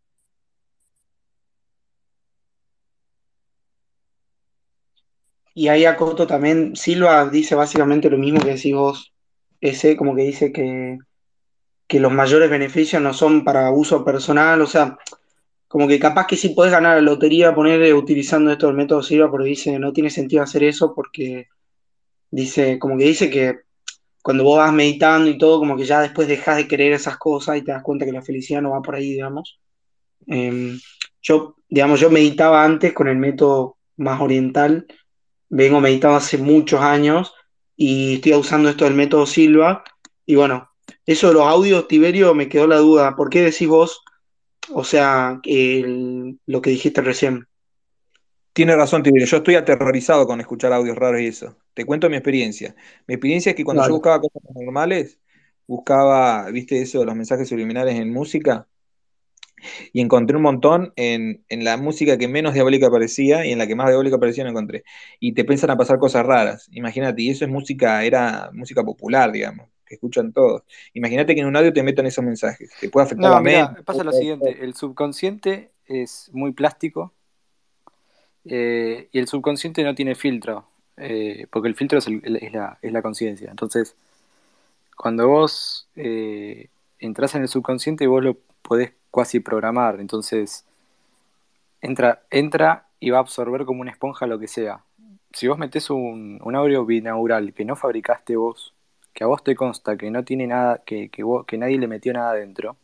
Y ahí acoto también, Silva dice básicamente lo mismo que decís vos, ese como que dice que, que los mayores beneficios no son para uso personal, o sea, como que capaz que si podés ganar la lotería, poner utilizando esto el método Silva, pero dice, no tiene sentido hacer eso porque dice, como que dice que cuando vos vas meditando y todo, como que ya después dejas de querer esas cosas y te das cuenta que la felicidad no va por ahí, digamos. Em, yo, digamos, yo meditaba antes con el método más oriental, vengo meditando hace muchos años y estoy usando esto del método Silva. Y bueno, eso de los audios, Tiberio, me quedó la duda. ¿Por qué decís vos, o sea, lo que dijiste recién? Tiene razón, Tiberio. Yo estoy aterrorizado con escuchar audios raros y eso. Te cuento mi experiencia. Mi experiencia es que cuando yo buscaba cosas normales, buscaba, viste eso, los mensajes subliminales en música, y encontré un montón en, la música que menos diabólica parecía y en la que más diabólica parecía no encontré. Y te piensan a pasar cosas raras, imagínate, y eso es música, era música popular, digamos, que escuchan todos. Imagínate que en un audio te metan esos mensajes, te puede afectar no, mira, Pasa lo siguiente, el subconsciente es muy plástico eh, y el subconsciente no tiene filtro, eh, porque el filtro es, la, conciencia. Entonces, cuando vos eh, entras en el subconsciente, vos lo podés cuasi programar. Entonces, entra, entra y va a absorber como una esponja lo que sea. Si vos metés un, un audio binaural que no fabricaste vos, que a vos te consta que no tiene nada, que, que, que nadie le metió nada dentro,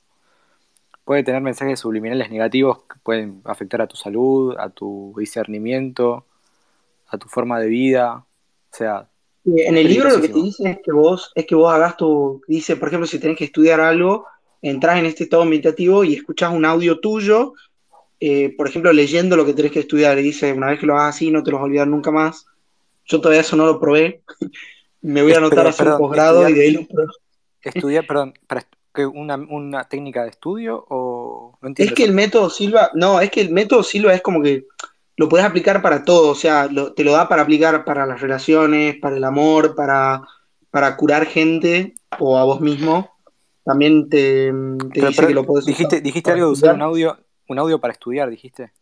puede tener mensajes subliminales negativos que pueden afectar a tu salud, a tu discernimiento, a tu forma de vida. O sea. En el libro lo que te dice es que vos, es que vos hagas tu. Dice, por ejemplo, si tenés que estudiar algo, entras en este estado meditativo y escuchas un audio tuyo, eh, por ejemplo, leyendo lo que tenés que estudiar. Y dice, una vez que lo hagas así, no te lo vas a olvidar nunca más. Yo todavía eso no lo probé. Me voy a anotar a hacer un posgrado y de ahí lo Estudiar, perdón, para una, una técnica de estudio o no Es que el método Silva, no, es que el método Silva es como que lo puedes aplicar para todo, o sea, te lo da para aplicar para las relaciones, para el amor, para, para curar gente o a vos mismo también te, dice que lo puedes dijiste, Dijiste algo de usar un audio, un audio para estudiar, dijiste.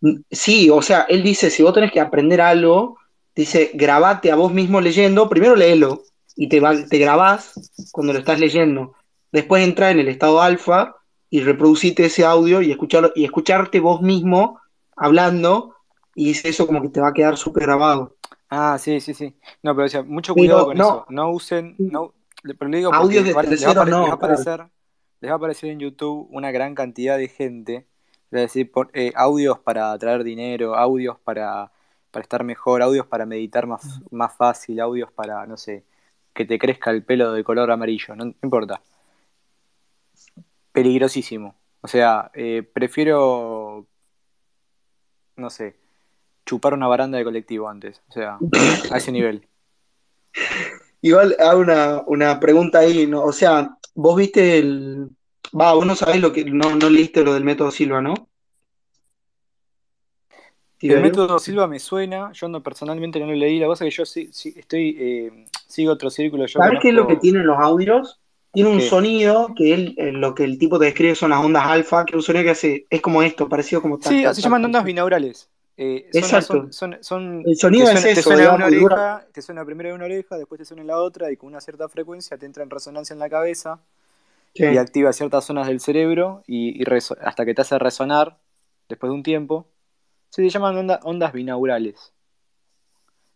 Mm, sí, o sea, él dice, si vos tenés que aprender algo, dice, grabate a vos mismo leyendo, primero léelo y te, te grabás cuando lo estás leyendo. Después entra en el estado alfa y reproducite ese audio y, escucharlo, y escucharte vos mismo hablando y dice eso como que te va a quedar súper grabado. Ah, sí, sí, sí. No, pero o sea, mucho cuidado con eso. No usen, no, pero le digo Audios de les, va no, les, va a aparecer, les va a aparecer en YouTube una gran cantidad de gente, es decir, por, eh, audios para traer dinero, audios para, para estar mejor, audios para meditar más, más fácil, audios para, no sé, que te crezca el pelo de color amarillo, no, importa. Peligrosísimo. O sea, eh, prefiero, no sé, chupar una baranda de colectivo antes. O sea, a ese nivel. Igual hago una, pregunta ahí, ¿no? O sea, vos viste el. Va, vos no sabés lo que. No, no leíste lo del método Silva, ¿no? El método Silva me suena, yo no personalmente no lo leí, la cosa es que yo sí, estoy, eh, sigo otro círculo. Yo ¿Sabes qué es lo que tienen los audios? Tiene un sonido que él, eh, lo que el tipo te describe son las ondas alfa, que es un sonido que hace, es como esto, parecido como Sí, se llaman ondas binaurales. Eh, Exacto. Son, el sonido es eso, suena una oreja, te suena primero en una oreja, después te suena en la otra y con una cierta frecuencia te entra en resonancia en la cabeza y activa ciertas zonas del cerebro y, hasta que te hace resonar después de un tiempo. Se llaman ondas binaurales.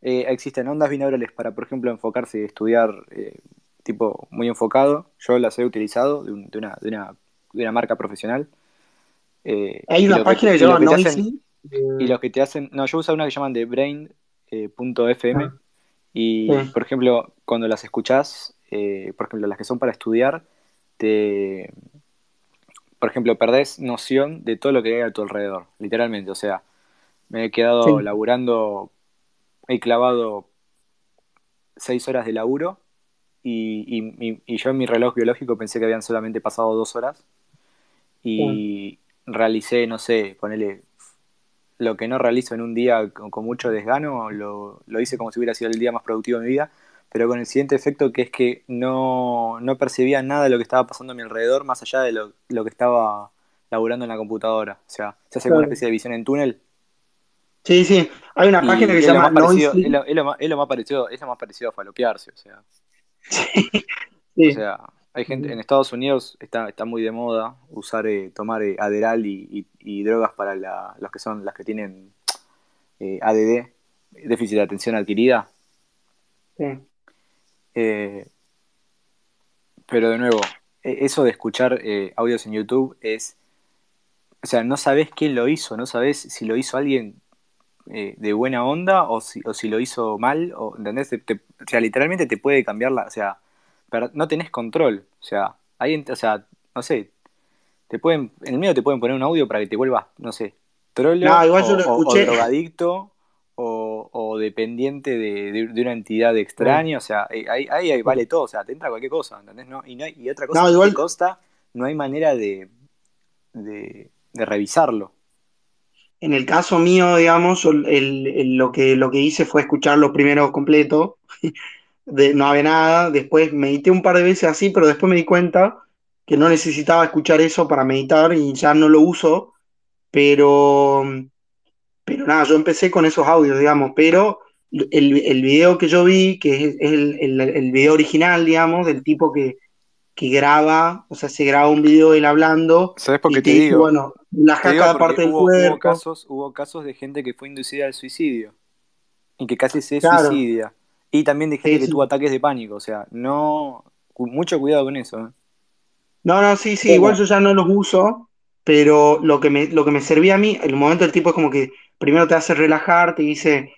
Eh, existen ondas binaurales para, por ejemplo, enfocarse y estudiar eh, tipo muy enfocado. Yo las he utilizado de, una, de, una, de una, marca profesional. Hay una página que, se llama Noisy y los que te hacen. No, yo uso una que llaman de brain.fm. Eh, y, por ejemplo, cuando las escuchás, eh, por ejemplo, las que son para estudiar, te. Por ejemplo, perdés noción de todo lo que hay a tu alrededor, literalmente. O sea, me he quedado laburando, he clavado seis horas de laburo y, y, yo en mi reloj biológico pensé que habían solamente pasado dos horas y realicé, no sé, ponele lo que no realizo en un día con, mucho desgano, lo, hice como si hubiera sido el día más productivo de mi vida, pero con el siguiente efecto que es que no, percibía nada de lo que estaba pasando a mi alrededor, más allá de lo, que estaba laburando en la computadora. O sea, se hace como una especie de visión en túnel. Sí, sí. Hay una Y página que se lo, llama parecido, es, lo, es lo más, es lo más parecido, es lo más parecido a falopearse, o sea. O Sí. sea, hay gente, en Estados Unidos está, está muy de moda usar, eh, tomar eh, Adderall y, y- y drogas para la- los que son las que tienen eh, ADD, déficit de atención adquirida. sí. Eh, pero de nuevo, e- eso de escuchar eh, audios en YouTube es, o sea, no sabes quién lo hizo, no sabes si lo hizo alguien eh, de buena onda o si, o si lo hizo mal, o, ¿entendés? Te- te- o sea, literalmente te puede cambiar la, o sea, per- no tenés control, o sea, alguien, o sea, no sé, te pueden, en el medio te pueden poner un audio para que te vuelvas, no sé, trolo No, igual o, yo lo o- o escuché. drogadicto o, o dependiente de, de- de una entidad extraña, o sea, eh, ahí, ahí, ahí vale todo, o sea, te entra cualquier cosa, ¿entendés? No, y, no hay- y otra cosa No, que igual- te consta, no hay manera de, de, de revisarlo. En el caso mío, digamos, el- el- lo que, lo que hice fue escucharlo primero completo, de, no había nada, después medité un par de veces así, pero después me di cuenta que no necesitaba escuchar eso para meditar y ya no lo uso, pero, pero nada, yo empecé con esos audios, digamos, pero el, el video que yo vi, que es, el, el, el video original, digamos, del tipo que, que graba, o sea, se graba un video de él hablando ¿Sabes por qué te te digo? bueno, digo cada parte del hubo, hubo cuerpo. casos, hubo casos de gente que fue inducida al suicidio y que casi se Claro. suicidia. Y también de gente Sí, que tuvo ataques de pánico, o sea, no, mucho cuidado con eso. ¿eh? No, no, sí, sí, ¿Cómo? igual yo ya no los uso, pero lo que me, lo que me servía a mí, el momento del tipo es como que primero te hace relajar, te dice,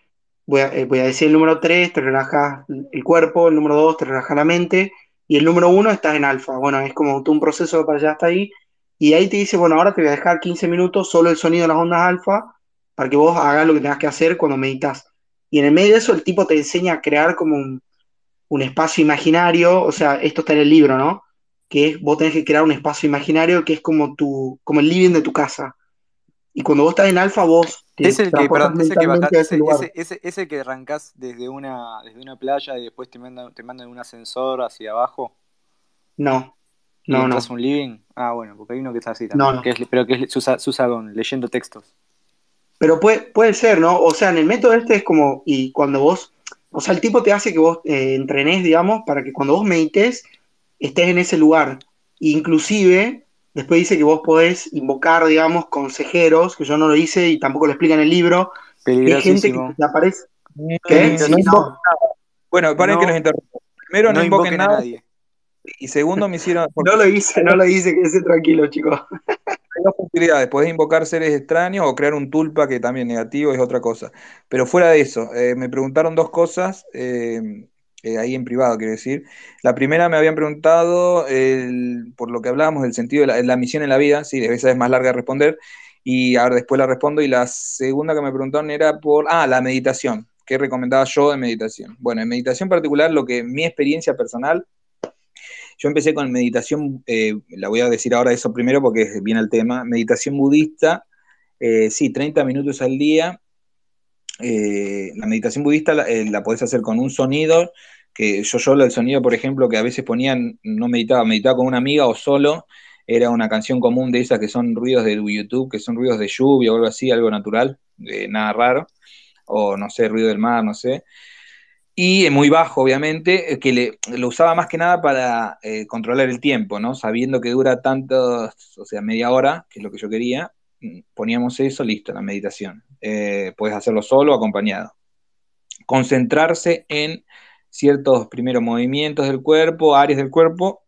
voy a, eh, voy a decir el número 3, te relajas el cuerpo, el número 2, te relaja la mente, y el número 1 estás en alfa. Bueno, es como todo un proceso para allá hasta ahí, y ahí te dice, bueno, ahora te voy a dejar 15 minutos solo el sonido de las ondas alfa, para que vos hagas lo que tengas que hacer cuando meditas. Y en el medio de eso el tipo te enseña a crear como un, un espacio imaginario, o sea, esto está en el libro, ¿no? Que es, vos tenés que crear un espacio imaginario que es como tu, como el living de tu casa. Y cuando vos estás en alfa, vos te Es el que, perdón, ese que baja- ese ese, ese, arrancás desde una, desde una playa y después te mandan, te mandan un ascensor hacia abajo No, no, no. un living. Ah, bueno, porque hay uno que está así también. No, no. Que es, pero que es- con leyendo textos. Pero puede, puede ser, ¿no? O sea, en el método este es como, y cuando vos, o sea, el tipo te hace que vos eh, entrenes, digamos, para que cuando vos medites, estés en ese lugar. Inclusive, después dice que vos podés invocar, digamos, consejeros, que yo no lo hice y tampoco lo explica en el libro, hay gente que te aparece. Mm, ¿Qué? no no. Bueno, paren No. que los interrumpo. Primero, no, No invoquen invoquen a nada. nadie. Y segundo, me hicieron. No lo hice, no lo hice, quédese tranquilo, chicos. Hay dos posibilidades, podés invocar seres extraños o crear un tulpa que también negativo es otra cosa. Pero fuera de eso, eh, me preguntaron dos cosas, eh, eh, ahí en privado quiero decir. La primera me habían preguntado el- por lo que hablábamos del sentido de la, la misión en la vida, sí, esa es más larga de responder, y ahora después la respondo. Y la segunda que me preguntaron era por, ah, la meditación, ¿qué recomendaba yo de meditación? Bueno, en meditación particular, lo que mi experiencia personal yo empecé con meditación, eh, la voy a decir ahora eso primero porque viene el tema, meditación budista, eh, sí, 30 minutos al día. Eh, la meditación budista la, la, podés hacer con un sonido, que yo solo el sonido, por ejemplo, que a veces ponían, no meditaba, meditaba con una amiga o solo, era una canción común de esas que son ruidos de YouTube, que son ruidos de lluvia o algo así, algo natural, nada raro, o no sé, ruido del mar, no sé y muy bajo, obviamente, que le, lo usaba más que nada para eh, controlar el tiempo, ¿no? Sabiendo que dura tanto, o sea, media hora, que es lo que yo quería, poníamos eso, listo, la meditación. Eh, puedes hacerlo solo o acompañado. Concentrarse en ciertos primeros movimientos del cuerpo, áreas del cuerpo,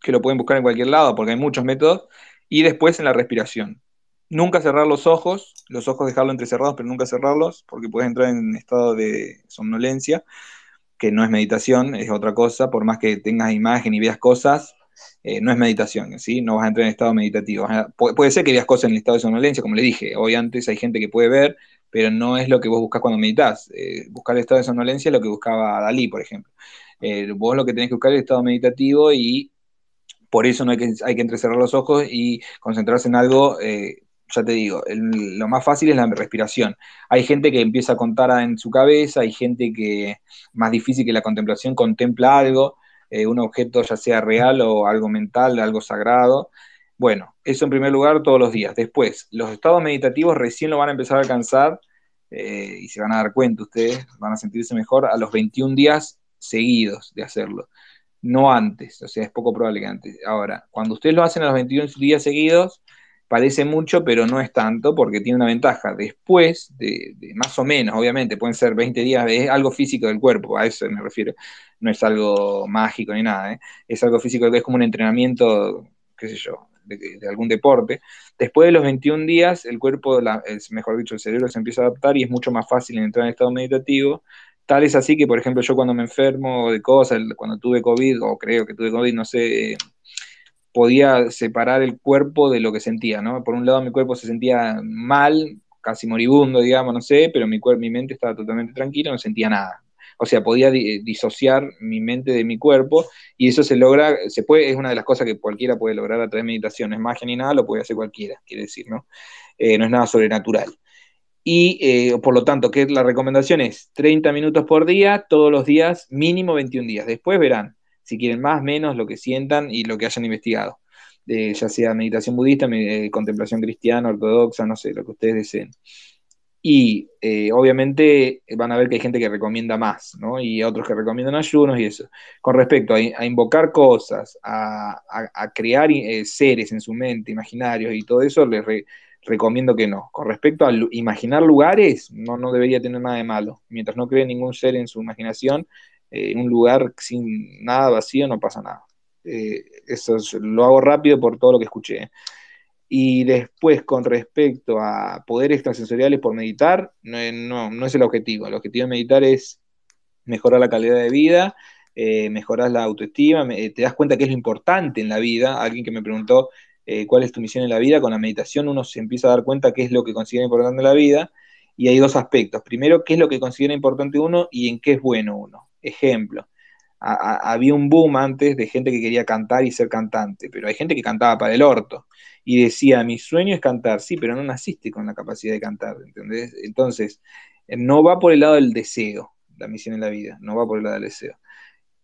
que lo pueden buscar en cualquier lado, porque hay muchos métodos, y después en la respiración. Nunca cerrar los ojos, los ojos dejarlos entrecerrados, pero nunca cerrarlos, porque puedes entrar en estado de somnolencia, que no es meditación, es otra cosa, por más que tengas imagen y veas cosas, eh, no es meditación, ¿sí? No vas a entrar en estado meditativo. Pu puede ser que veas cosas en el estado de somnolencia, como le dije, hoy antes hay gente que puede ver, pero no es lo que vos buscas cuando meditas. Eh, buscar el estado de somnolencia es lo que buscaba Dalí, por ejemplo. Eh, vos lo que tenés que buscar es el estado meditativo y por eso no hay que, hay que entrecerrar los ojos y concentrarse en algo ya te digo, lo más fácil es la respiración. Hay gente que empieza a contar en su cabeza, hay gente que más difícil que la contemplación contempla algo, eh, un objeto ya sea real o algo mental, algo sagrado. Bueno, eso en primer lugar todos los días. Después, los estados meditativos recién lo van a empezar a alcanzar eh, y se van a dar cuenta ustedes, van a sentirse mejor a los 21 días seguidos de hacerlo, no antes, o sea, es poco probable que antes. Ahora, cuando ustedes lo hacen a los 21 días seguidos, parece mucho, pero no es tanto porque tiene una ventaja. Después, de, más o menos, obviamente, pueden ser 20 días, es algo físico del cuerpo, a eso me refiero, no es algo mágico ni nada, ¿eh? es algo físico que es como un entrenamiento, qué sé yo, de, algún deporte. Después de los 21 días, el cuerpo, mejor dicho, el cerebro se empieza a adaptar y es mucho más fácil entrar en estado meditativo. Tal es así que, por ejemplo, yo cuando me enfermo de cosas, cuando tuve COVID, o creo que tuve COVID, no sé, podía separar el cuerpo de lo que sentía, ¿no? Por un lado mi cuerpo se sentía mal, casi moribundo, digamos, no sé, pero mi, mi mente estaba totalmente tranquila, no sentía nada. O sea, podía disociar mi mente de mi cuerpo y eso se logra, se puede, es una de las cosas que cualquiera puede lograr a través de meditación, es magia ni nada, lo puede hacer cualquiera, quiere decir, ¿no? Eh, no es nada sobrenatural. Y eh, por lo tanto, que la recomendación es 30 minutos por día, todos los días, mínimo 21 días. Después verán, si quieren más, menos, lo que sientan y lo que hayan investigado. ya sea meditación budista, eh, contemplación cristiana, ortodoxa, no sé, lo que ustedes deseen. Y eh, obviamente van a ver que hay gente que recomienda más, ¿no? Y otros que recomiendan ayunos y eso. Con respecto a, invocar cosas, a, crear eh, seres en su mente, imaginarios y todo eso, les recomiendo que no. Con respecto a imaginar lugares, no, no debería tener nada de malo. Mientras no cree ningún ser en su imaginación, en un lugar sin nada vacío no pasa nada. Eh, eso lo hago rápido por todo lo que escuché. Y después, con respecto a poderes extrasensoriales por meditar, no, no, es el objetivo. El objetivo de meditar es mejorar la calidad de vida, eh, mejorar la autoestima, te das cuenta que es lo importante en la vida. Alguien que me preguntó eh, cuál es tu misión en la vida, con la meditación uno se empieza a dar cuenta qué es lo que considera importante en la vida. Y hay dos aspectos. Primero, qué es lo que considera importante uno y en qué es bueno uno. Ejemplo, había un boom antes de gente que quería cantar y ser cantante, pero hay gente que cantaba para el orto y decía, mi sueño es cantar, sí, pero no naciste con la capacidad de cantar, ¿entendés? Entonces, no va por el lado del deseo, la misión en la vida, no va por el lado del deseo.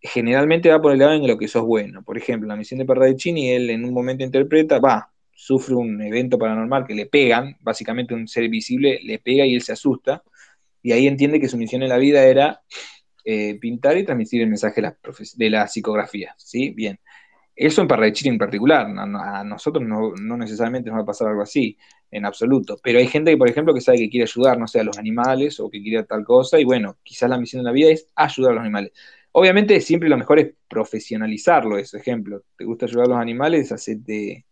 Generalmente va por el lado en lo que sos bueno. Por ejemplo, la misión de Parravicini, él en un momento interpreta, va, sufre un evento paranormal que le pegan, básicamente un ser visible le pega y él se asusta, y ahí entiende que su misión en la vida era eh, pintar y transmitir el mensaje de la, psicografía, ¿sí? Bien. Eso en Parravicini en particular, a nosotros no, necesariamente nos va a pasar algo así, en absoluto, pero hay gente que, por ejemplo, que sabe que quiere ayudar, no sé, a los animales o que quiere tal cosa, y bueno, quizás la misión de la vida es ayudar a los animales. Obviamente siempre lo mejor es profesionalizarlo, ese ejemplo. ¿Te gusta ayudar a los animales? Hacete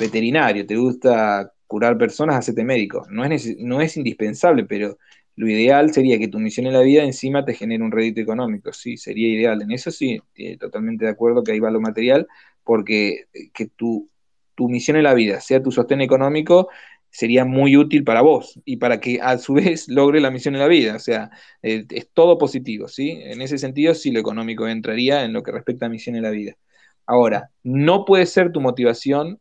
veterinario. ¿Te gusta curar personas? Hacete médico. No es, no es indispensable, pero lo ideal sería que tu misión en la vida encima te genere un rédito económico, sí, sería ideal. En eso sí, eh, totalmente de acuerdo que ahí va lo material, porque eh, que tu, tu misión en la vida sea tu sostén económico sería muy útil para vos y para que a su vez logre la misión en la vida. O sea, eh, es todo positivo, ¿sí? En ese sentido, sí lo económico entraría en lo que respecta a misión en la vida. Ahora, no puede ser tu motivación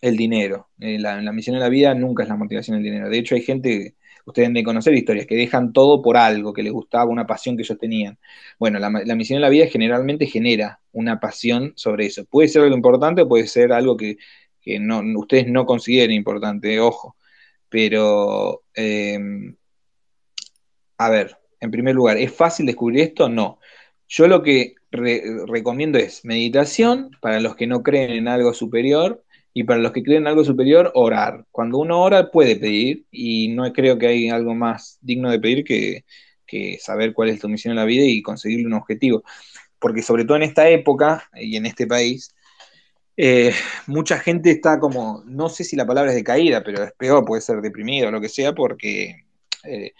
el dinero. la, la, misión en la vida nunca es la motivación el dinero. De hecho, hay gente ustedes deben de conocer historias que dejan todo por algo que les gustaba, una pasión que ellos tenían. Bueno, la, misión en la vida generalmente genera una pasión sobre eso. Puede ser algo importante o puede ser algo que, no, ustedes no consideren importante, ojo. Pero, em, a ver, en primer lugar, ¿es fácil descubrir esto? No. Yo lo que recomiendo es meditación para los que no creen en algo superior y para los que creen en algo superior, orar. Cuando uno ora puede pedir y no creo que hay algo más digno de pedir que, saber cuál es tu misión en la vida y conseguirle un objetivo. Porque sobre todo en esta época y en este país, eh, mucha gente está como, no sé si la palabra es decaída, pero es peor, puede ser deprimido o lo que sea, porque eh,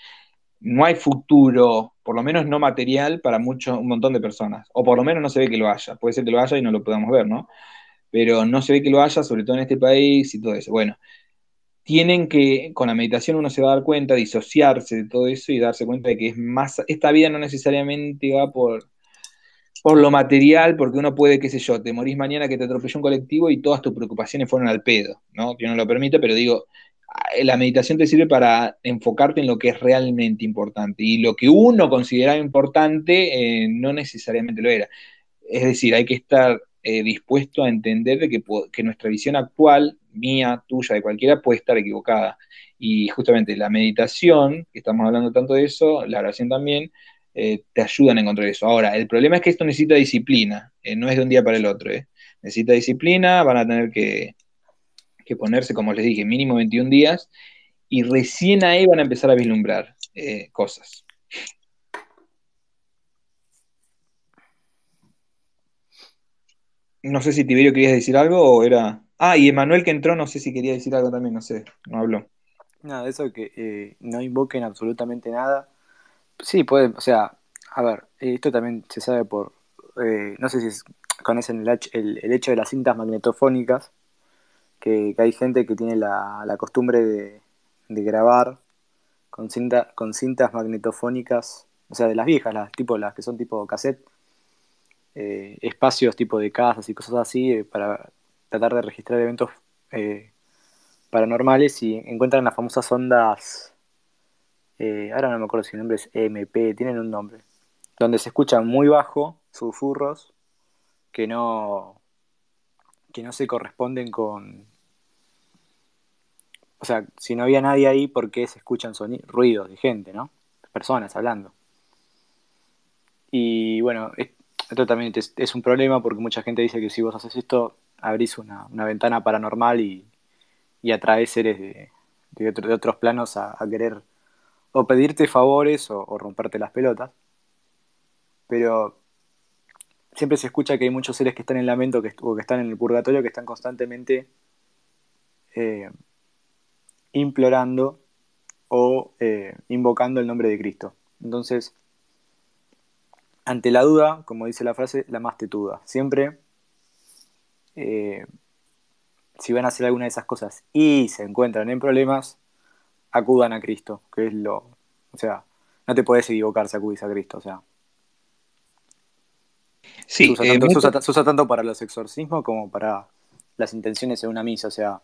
no hay futuro, por lo menos no material, para mucho, un montón de personas. O por lo menos no se ve que lo haya. Puede ser que lo haya y no lo podamos ver, ¿no? Pero no se ve que lo haya, sobre todo en este país y todo eso. Bueno, tienen que, con la meditación uno se va a dar cuenta, disociarse de todo eso y darse cuenta de que es más, esta vida no necesariamente va por, por lo material, porque uno puede, qué sé yo, te morís mañana que te atropelló un colectivo y todas tus preocupaciones fueron al pedo, ¿no? Dios no lo permite, pero digo, la meditación te sirve para enfocarte en lo que es realmente importante y lo que uno consideraba importante eh, no necesariamente lo era. Es decir, hay que estar eh, dispuesto a entender de que, nuestra visión actual, mía, tuya, de cualquiera, puede estar equivocada. Y justamente la meditación, que estamos hablando tanto de eso, la oración también, eh, te ayudan a encontrar eso. Ahora, el problema es que esto necesita disciplina, eh, no es de un día para el otro. Necesita disciplina, van a tener que, que, ponerse, como les dije, mínimo 21 días, y recién ahí van a empezar a vislumbrar cosas. No sé si Tiberio querías decir algo o era. Ah, y Emanuel que entró, no sé si quería decir algo también, no sé, no habló. Nada, eso que eh, no invoquen absolutamente nada. Sí, pueden, o sea, a ver, esto también se sabe por. Eh, no sé si conocen el, el, hecho de las cintas magnetofónicas, que, hay gente que tiene la, costumbre de, grabar con, cinta, con cintas magnetofónicas, o sea, de las viejas, las, tipo, las que son tipo cassette eh, espacios tipo de casas y cosas así eh, para tratar de registrar eventos eh, paranormales y encuentran las famosas ondas, ahora no me acuerdo si el nombre es EMP, tienen un nombre, donde se escuchan muy bajo susurros que no, que no se corresponden con... O sea, si no había nadie ahí, ¿por qué se escuchan ruidos de gente, ¿no? Personas hablando. Y bueno, esto también es, un problema porque mucha gente dice que si vos haces esto, abrís una, ventana paranormal y, y atraes seres de, de, otros planos a, querer o pedirte favores o, romperte las pelotas. Pero siempre se escucha que hay muchos seres que están en lamento que, o que están en el purgatorio que están constantemente eh, implorando o eh, invocando el nombre de Cristo. Entonces, ante la duda, como dice la frase, la más tetuda. Siempre, eh, si van a hacer alguna de esas cosas y se encuentran en problemas, acudan a Cristo, que es lo... O sea, no te puedes equivocar si acudís a Cristo, o sea. Sí, se usa, eh, tanto, se usa, tanto para los exorcismos como para las intenciones de una misa, o sea,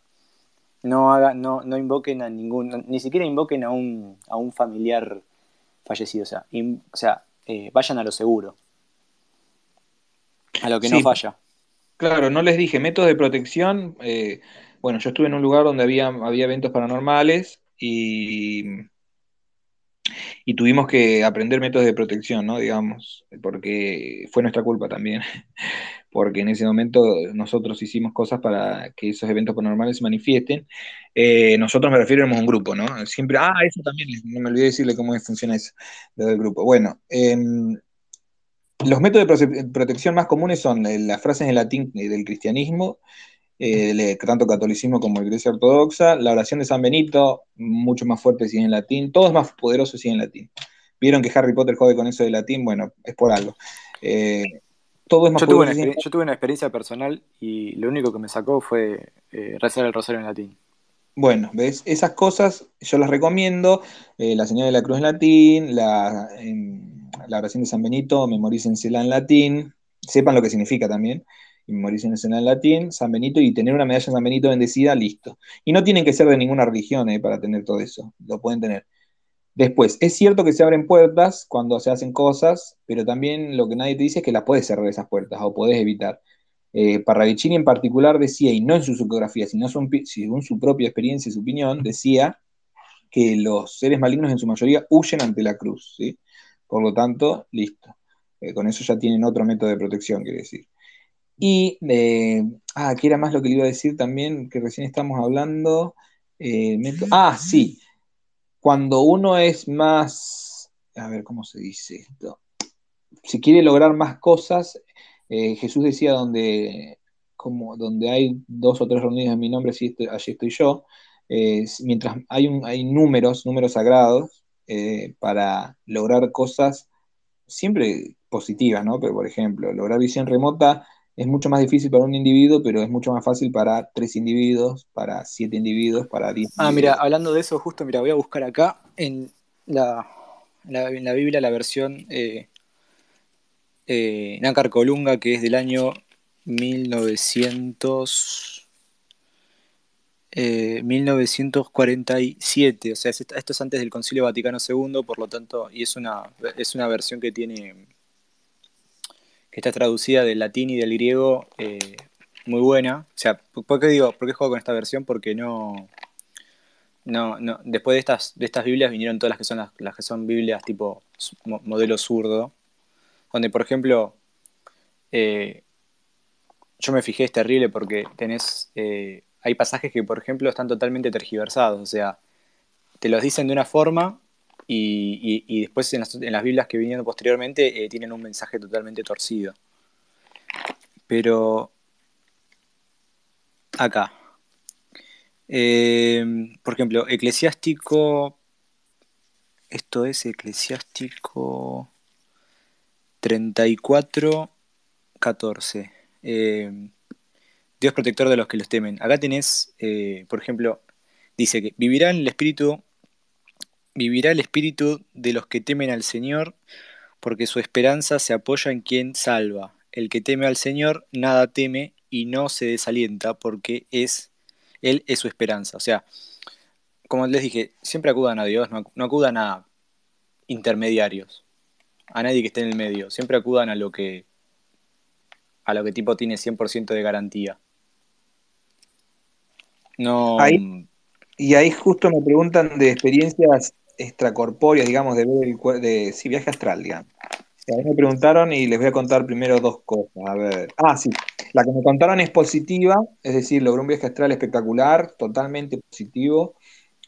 no haga, no, no invoquen a ningún, ni siquiera invoquen a un, a un familiar fallecido, o sea, o sea, eh, vayan a lo seguro, a lo que no falla. Claro, no les dije, métodos de protección, eh, bueno, yo estuve en un lugar donde había, había eventos paranormales y, y tuvimos que aprender métodos de protección, ¿no? Digamos, porque fue nuestra culpa también, porque en ese momento nosotros hicimos cosas para que esos eventos paranormales se manifiesten. Eh, nosotros me refiero, a un grupo, ¿no? Siempre, ah, eso también, no me olvidé decirle cómo funciona eso, del grupo. Bueno, em, los métodos de protección más comunes son eh, las frases en latín eh, del cristianismo, tanto catolicismo como iglesia ortodoxa, la oración de San Benito, mucho más fuerte si es en latín, todo es más poderoso si es en latín. Vieron que Harry Potter jode con eso de latín, bueno, es por algo yo, tuve una, experiencia personal y lo único que me sacó fue eh, rezar el rosario en latín. Bueno, ¿ves? Esas cosas yo las recomiendo. Eh, la señal de la cruz en latín, la, la oración de San Benito, memorícensela en latín. Sepan lo que significa también. Memorícensela en latín, San Benito y tener una medalla de San Benito bendecida, listo. Y no tienen que ser de ninguna religión eh, para tener todo eso. Lo pueden tener. Después, es cierto que se abren puertas cuando se hacen cosas, pero también lo que nadie te dice es que las puedes cerrar esas puertas o puedes evitar. Eh, Parravicini en particular decía, y no en su psicografía, sino según su propia experiencia y su opinión, decía que los seres malignos en su mayoría huyen ante la cruz. ¿sí? Por lo tanto, listo. Eh, con eso ya tienen otro método de protección, quiere decir. Y, eh, ah, ¿qué era más lo que le iba a decir también, que recién estamos hablando. Eh, ah, sí cuando uno es más, a ver cómo se dice esto, si quiere lograr más cosas, eh, Jesús decía donde, como, donde hay dos o tres reunidos en mi nombre, allí estoy yo, mientras hay, hay números, números sagrados, eh, para lograr cosas siempre positivas, ¿no? Pero, por ejemplo, lograr visión remota es mucho más difícil para un individuo, pero es mucho más fácil para tres individuos, para siete individuos, para diez. Ah, mira, hablando de eso, justo, mira, voy a buscar acá en la, en la Biblia la versión eh, eh, Nácar Colunga, que es del año 1900. 1947, eh, o sea, esto es antes del Concilio Vaticano II, por lo tanto, y es una, es una versión que tiene está traducida del latín y del griego eh, muy buena. O sea, ¿por qué digo, por juego con esta versión? Porque no, no, no, después de estas, de estas Biblias vinieron todas las que son las, que son Biblias tipo modelo zurdo, donde por ejemplo eh, yo me fijé es terrible porque tenés eh, hay pasajes que por ejemplo están totalmente tergiversados, o sea, te los dicen de una forma y, después en las, Biblias que vinieron posteriormente eh, tienen un mensaje totalmente torcido. Pero acá, eh, por ejemplo, eclesiástico, esto es eclesiástico 34, 14. Eh, Dios protector de los que los temen. Acá tenés, eh, por ejemplo, dice que vivirá el espíritu, vivirá el espíritu de los que temen al Señor, porque su esperanza se apoya en quien salva. El que teme al Señor nada teme y no se desalienta, porque es él es su esperanza. O sea, como les dije, siempre acudan a Dios, no, acudan a intermediarios, a nadie que esté en el medio. Siempre acudan a lo que a lo que tipo tiene 100% de garantía. No. y ahí justo me preguntan de experiencias extracorpóreas, digamos, de ver el de sí, viaje astral, digamos. A mí me preguntaron y les voy a contar primero dos cosas. A ver. Ah, sí. La que me contaron es positiva, es decir, logró un viaje astral espectacular, totalmente positivo.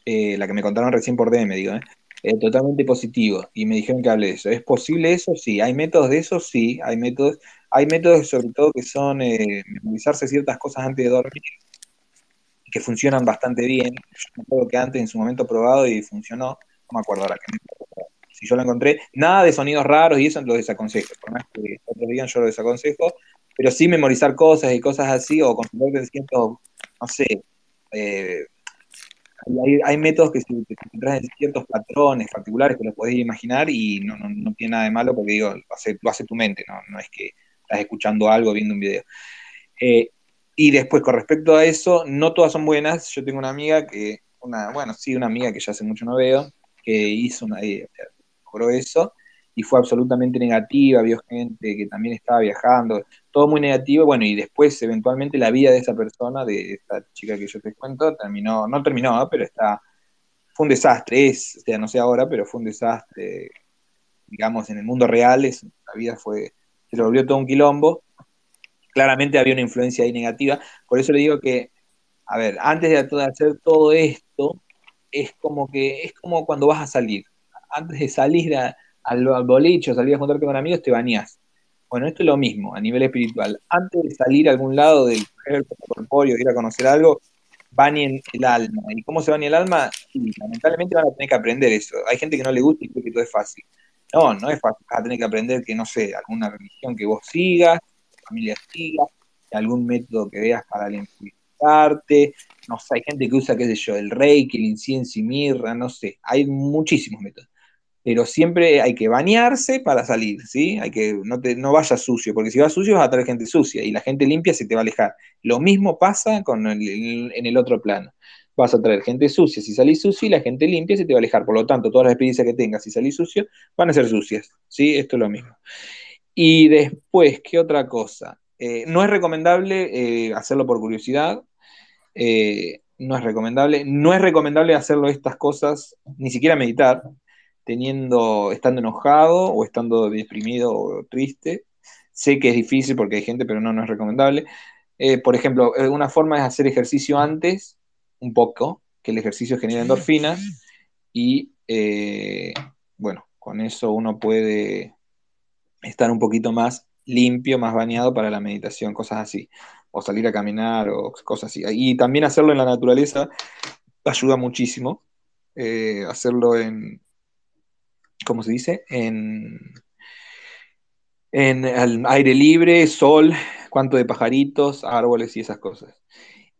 Eh, la que me contaron recién por DM, digo, ¿eh? ¿eh? totalmente positivo. Y me dijeron que hable de eso. ¿Es posible eso? Sí. ¿Hay métodos de eso? Sí. Hay métodos. Hay métodos sobre todo que son eh, memorizarse ciertas cosas antes de dormir, que funcionan bastante bien. Yo acuerdo que antes en su momento probado y funcionó. No me acuerdo ahora si yo lo encontré, nada de sonidos raros y eso lo desaconsejo, por más que otros digan yo lo desaconsejo, pero sí memorizar cosas y cosas así, o concentrarte en ciertos, no sé, eh, hay, métodos que se concentran en ciertos patrones particulares que los podés imaginar y no, tiene nada de malo porque digo, lo hace, lo hace tu mente, no, no es que estás escuchando algo, viendo un video. Eh, y después, con respecto a eso, no todas son buenas. Yo tengo una amiga que, una, bueno, sí, una amiga que ya hace mucho no veo, que hizo una, eh, logró eso y fue absolutamente negativa, vio gente que también estaba viajando, todo muy negativo, bueno, y después eventualmente la vida de esa persona, de esta chica que yo te cuento, terminó, no terminó, pero está, fue un desastre, es, o sea, no sé ahora, pero fue un desastre, digamos, en el mundo real, es, la vida fue, se volvió todo un quilombo, claramente había una influencia ahí negativa, por eso le digo que, a ver, antes de hacer todo esto, es como que, es como cuando vas a salir, antes de salir al, boliche o salir a juntarte con amigos, te bañás. Bueno, esto es lo mismo a nivel espiritual. Antes de salir a algún lado del cuerpo corpóreo, ir a conocer algo, bañen el alma. ¿Y cómo se baña el alma? lamentablemente van a tener que aprender eso. Hay gente que no le gusta y cree que todo es fácil. No, no es fácil. Vas a tener que aprender que, no sé, alguna religión que vos sigas, familia siga, algún método que veas para limpiarte. No sé, hay gente que usa, qué sé yo, el reiki, el incienso y mirra, no sé. Hay muchísimos métodos pero siempre hay que bañarse para salir, ¿sí? Hay que, no, te, no vayas sucio, porque si vas sucio vas a traer gente sucia y la gente limpia se te va a alejar. Lo mismo pasa con en el otro plano. Vas a traer gente sucia si salís sucio y la gente limpia se te va a alejar. Por lo tanto, todas las experiencias que tengas si salís sucio van a ser sucias, ¿sí? Esto es lo mismo. Y después, ¿qué otra cosa? Eh, no es recomendable eh, hacerlo por curiosidad. Eh, no es recomendable. No es recomendable hacerlo estas cosas, ni siquiera meditar teniendo, estando enojado o estando deprimido o triste. Sé que es difícil porque hay gente, pero no, no es recomendable. Eh, por ejemplo, una forma es hacer ejercicio antes, un poco, que el ejercicio genera endorfinas y eh, bueno, con eso uno puede estar un poquito más limpio, más bañado para la meditación, cosas así, o salir a caminar o cosas así. Y también hacerlo en la naturaleza ayuda muchísimo, hacerlo en, ¿cómo se dice? En, en el aire libre, sol, cuanto de pajaritos, árboles y esas cosas.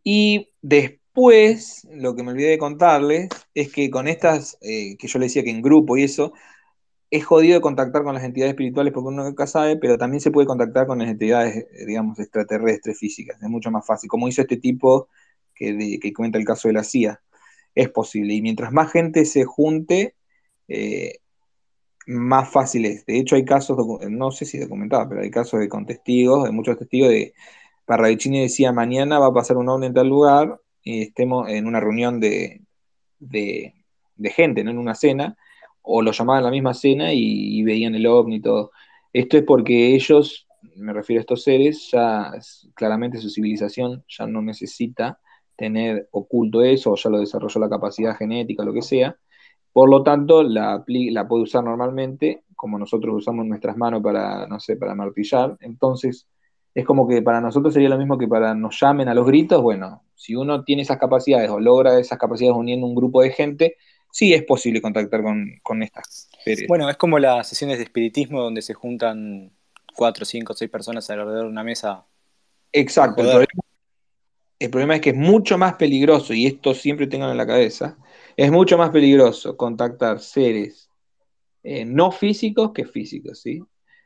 Y después, lo que me olvidé de contarles es que con estas, eh, que yo le decía que en grupo y eso, es jodido de contactar con las entidades espirituales porque uno nunca sabe, pero también se puede contactar con las entidades, eh, digamos, extraterrestres físicas. Es mucho más fácil, como hizo este tipo que, que cuenta el caso de la CIA. Es posible. Y mientras más gente se junte, eh, más fácil es. De hecho, hay casos, no sé si documentados, pero hay casos de con testigos, de muchos testigos de Parravicini decía, mañana va a pasar un ovni en tal lugar y estemos en una reunión de, de, gente, ¿no? En una cena, o lo llamaban a la misma cena y, veían el ovni y todo. Esto es porque ellos, me refiero a estos seres, ya claramente su civilización ya no necesita tener oculto eso, ya lo desarrolló la capacidad genética, lo que sea. Por lo tanto, la, la puede usar normalmente, como nosotros usamos nuestras manos para, no sé, para martillar. Entonces, es como que para nosotros sería lo mismo que para nos llamen a los gritos. Bueno, si uno tiene esas capacidades o logra esas capacidades uniendo un grupo de gente, sí es posible contactar con, estas series. Bueno, es como las sesiones de espiritismo donde se juntan cuatro, cinco, seis personas alrededor de una mesa. Exacto. El problema, es que es mucho más peligroso, y esto siempre tengan en la cabeza, es mucho más peligroso contactar seres eh, no físicos que físicos, ¿sí?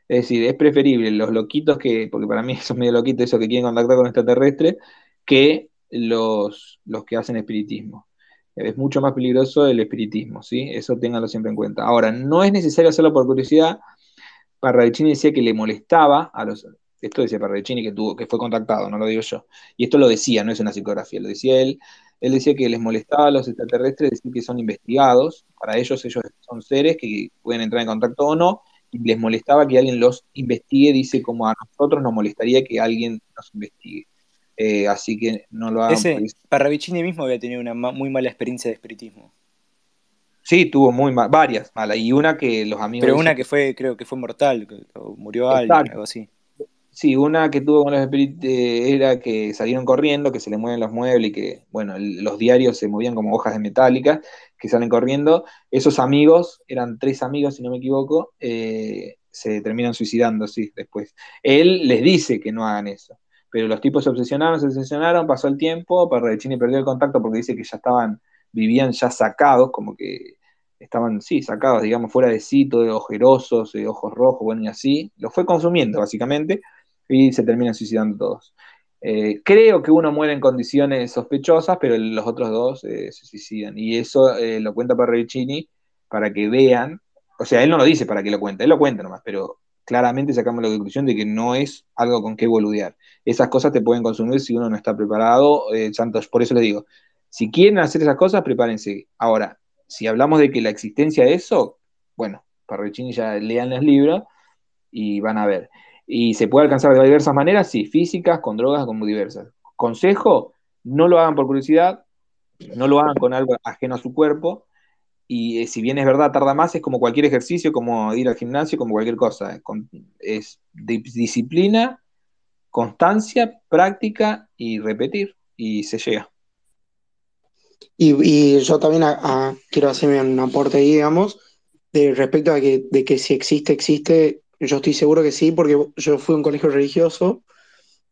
Es decir, es preferible los loquitos que, porque para mí son medio loquitos esos que quieren contactar con extraterrestres, que los, los que hacen espiritismo. Es mucho más peligroso el espiritismo, ¿sí? Eso ténganlo siempre en cuenta. Ahora, no es necesario hacerlo por curiosidad. Parravicini decía que le molestaba a los. Esto decía Parravicini que, tuvo, que fue contactado, no lo digo yo. Y esto lo decía, no es una psicografía, lo decía él. Él decía que les molestaba a los extraterrestres decir que son investigados. Para ellos, ellos son seres que pueden entrar en contacto o no y les molestaba que alguien los investigue, dice como a nosotros nos molestaría que alguien nos investigue. Eh, así que no lo hagan. Ese, Parravicini mismo había tenido una muy mala experiencia de espiritismo. Sí, tuvo muy varias malas, y una que los amigos... Pero una que fue, creo que fue mortal, murió alguien, algo así. Sí, una que tuvo con los espíritus eh, era que salieron corriendo, que se le mueven los muebles y que, bueno, los diarios se movían como hojas de metálicas, que salen corriendo. Esos amigos, eran tres amigos, si no me equivoco, eh, se terminan suicidando, sí, después. Él les dice que no hagan eso, pero los tipos se obsesionaron, se obsesionaron, pasó el tiempo, Parravicini perdió el contacto porque dice que ya estaban, vivían ya sacados, como que estaban, sí, sacados, digamos, fuera de sitio, ojerosos, de ojos rojos, bueno, y así. Lo fue consumiendo, básicamente y se terminan suicidando todos. Eh, creo que uno muere en condiciones sospechosas, pero los otros dos eh, se suicidan. Y eso eh, lo cuenta Parravicini para que vean, o sea, él no lo dice para que lo cuente, él lo cuenta nomás, pero claramente sacamos la conclusión de que no es algo con qué boludear. Esas cosas te pueden consumir si uno no está preparado. Santos, por eso le digo, si quieren hacer esas cosas, prepárense. Ahora, si hablamos de que la existencia de eso, bueno, Parravicini ya lean los libros y van a ver. Y se puede alcanzar de diversas maneras, sí, físicas, con drogas, como diversas. Consejo, no lo hagan por curiosidad, no lo hagan con algo ajeno a su cuerpo, y eh, si bien es verdad, tarda más, es como cualquier ejercicio, como ir al gimnasio, como cualquier cosa. es disciplina, constancia, práctica y repetir, y se llega. Y, yo también quiero hacerme un aporte ahí, digamos, de respecto a que, de que si existe, existe, yo estoy seguro que sí, porque yo fui a un colegio religioso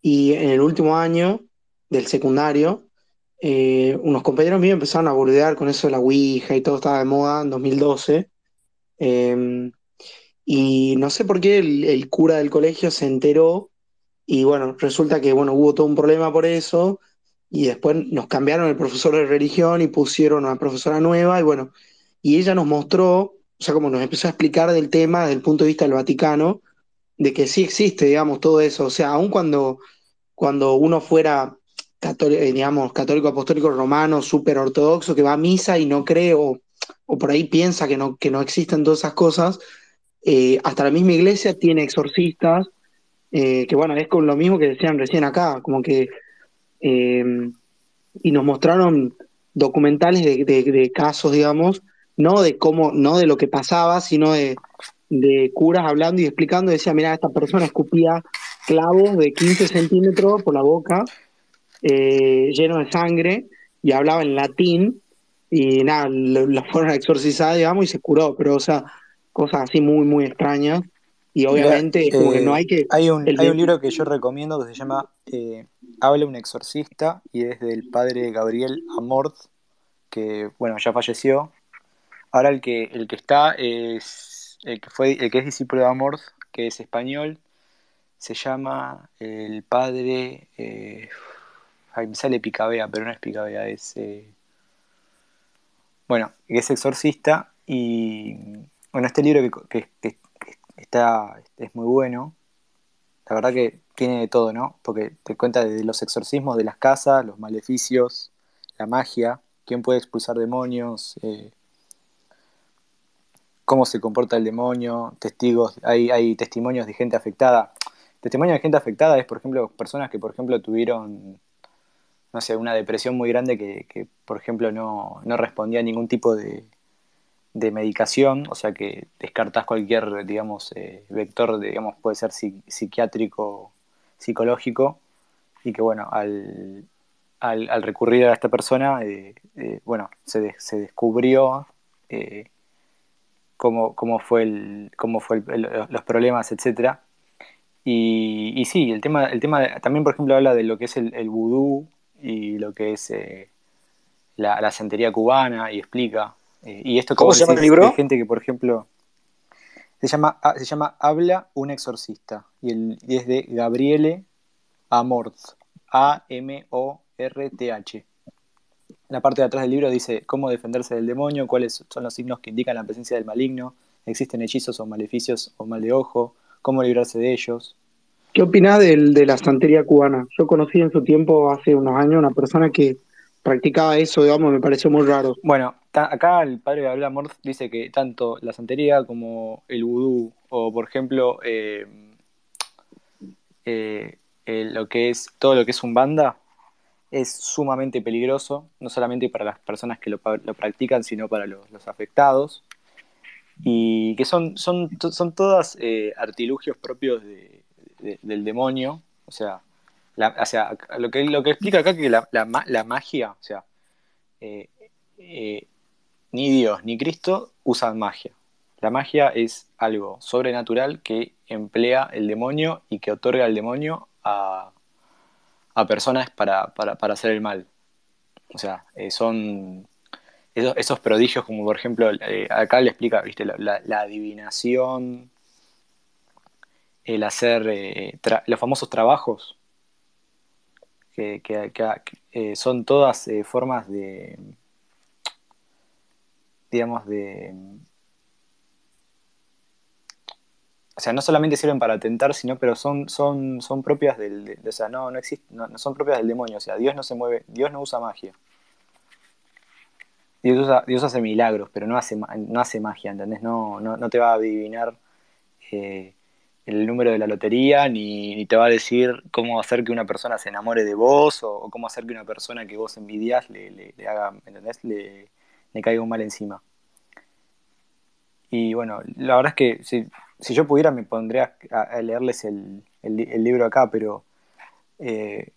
y en el último año del secundario, eh, unos compañeros míos empezaron a boludear con eso de la Ouija y todo estaba de moda en 2012. Em, y no sé por qué el, cura del colegio se enteró y bueno, resulta que bueno, hubo todo un problema por eso y después nos cambiaron el profesor de religión y pusieron a una profesora nueva y bueno, y ella nos mostró o sea, como nos empezó a explicar del tema desde el punto de vista del Vaticano, de que sí existe, digamos, todo eso. O sea, aun cuando, cuando uno fuera católico, eh, digamos, católico apostólico romano, súper ortodoxo, que va a misa y no cree, o, por ahí piensa que no, que no existen todas esas cosas, eh, hasta la misma iglesia tiene exorcistas, eh, que bueno, es con lo mismo que decían recién acá, como que, y nos mostraron documentales de casos, digamos, no de cómo, no de lo que pasaba, sino de, curas hablando y explicando, decía, mira, esta persona escupía clavos de 15 centímetros por la boca, eh, lleno de sangre, y hablaba en latín, y nada, la fueron a exorcizar, digamos, y se curó, pero o sea, cosas así muy, muy extrañas. Y obviamente como que no hay que... Hay un, hay un libro que yo recomiendo que se llama eh, Habla un exorcista y es del padre Gabriel Amort, que bueno, ya falleció, Ahora el que, el que está es el que fue el que es discípulo de Amor, que es español, se llama el padre eh, ay, me sale Picabea, pero no es Picabea, es eh, bueno, es exorcista y bueno, este libro que, está, es muy bueno, la verdad que tiene de todo, ¿no? Porque te cuenta de los exorcismos de las casas, los maleficios, la magia, quién puede expulsar demonios, eh, cómo se comporta el demonio, testigos, hay, hay testimonios de gente afectada. Testimonios de gente afectada es, por ejemplo, personas que, por ejemplo, tuvieron, no sé, una depresión muy grande que, por ejemplo, no, no respondía a ningún tipo de, de medicación, o sea que descartas cualquier, digamos, eh, vector, digamos, puede ser psiquiátrico, psicológico, y que, bueno, al, al, recurrir a esta persona, eh, eh, bueno, se, se descubrió cómo, cómo, fue, el, cómo fue los problemas, etcétera. Y, y, sí, el tema, el tema también, por ejemplo, habla de lo que es el, el vudú y lo que es la, la santería cubana y explica eh, y esto ¿Cómo se llama el libro? Hay gente que, por ejemplo, se llama, ah, se llama Habla un exorcista. Y, el, es de Gabriele Amorth. A-M-O-R-T-H. La parte de atrás del libro dice cómo defenderse del demonio, cuáles son los signos que indican la presencia del maligno, existen hechizos o maleficios o mal de ojo, cómo librarse de ellos. ¿Qué opinás de la santería cubana? Yo conocí en su tiempo, hace unos años, una persona que practicaba eso, digamos, me pareció muy raro. Bueno, acá el padre de Gabriel Amor dice que tanto la santería como el vudú, o por ejemplo, eh, eh, lo que es todo lo que es un banda, es sumamente peligroso, no solamente para las personas que lo, practican, sino para los, afectados, y que son, son, son todas eh, artilugios propios del demonio, o sea, o sea, lo que, lo que explica acá que la, la, magia, o sea, ni Dios ni Cristo usan magia. La magia es algo sobrenatural que emplea el demonio y que otorga el demonio a, personas para, hacer el mal. O sea, eh, son esos, prodigios como por ejemplo, eh, acá le explica, viste, la, adivinación, el hacer eh, los famosos trabajos, que, que son todas formas de digamos, de... O sea, no solamente sirven para tentar, sino, pero son, son, son propias del... o sea, no, no, no, son propias del demonio. O sea, Dios no se mueve, Dios no usa magia. Dios, Dios hace milagros, pero no hace, no hace magia, ¿entendés? No, no, te va a adivinar eh, el número de la lotería, ni, te va a decir cómo hacer que una persona se enamore de vos, o, cómo hacer que una persona que vos envidias le, le, haga, ¿entendés? Le, me caiga un mal encima. Y bueno, la verdad es que si, si yo pudiera me pondría a, leerles el, el, libro acá, pero, eh,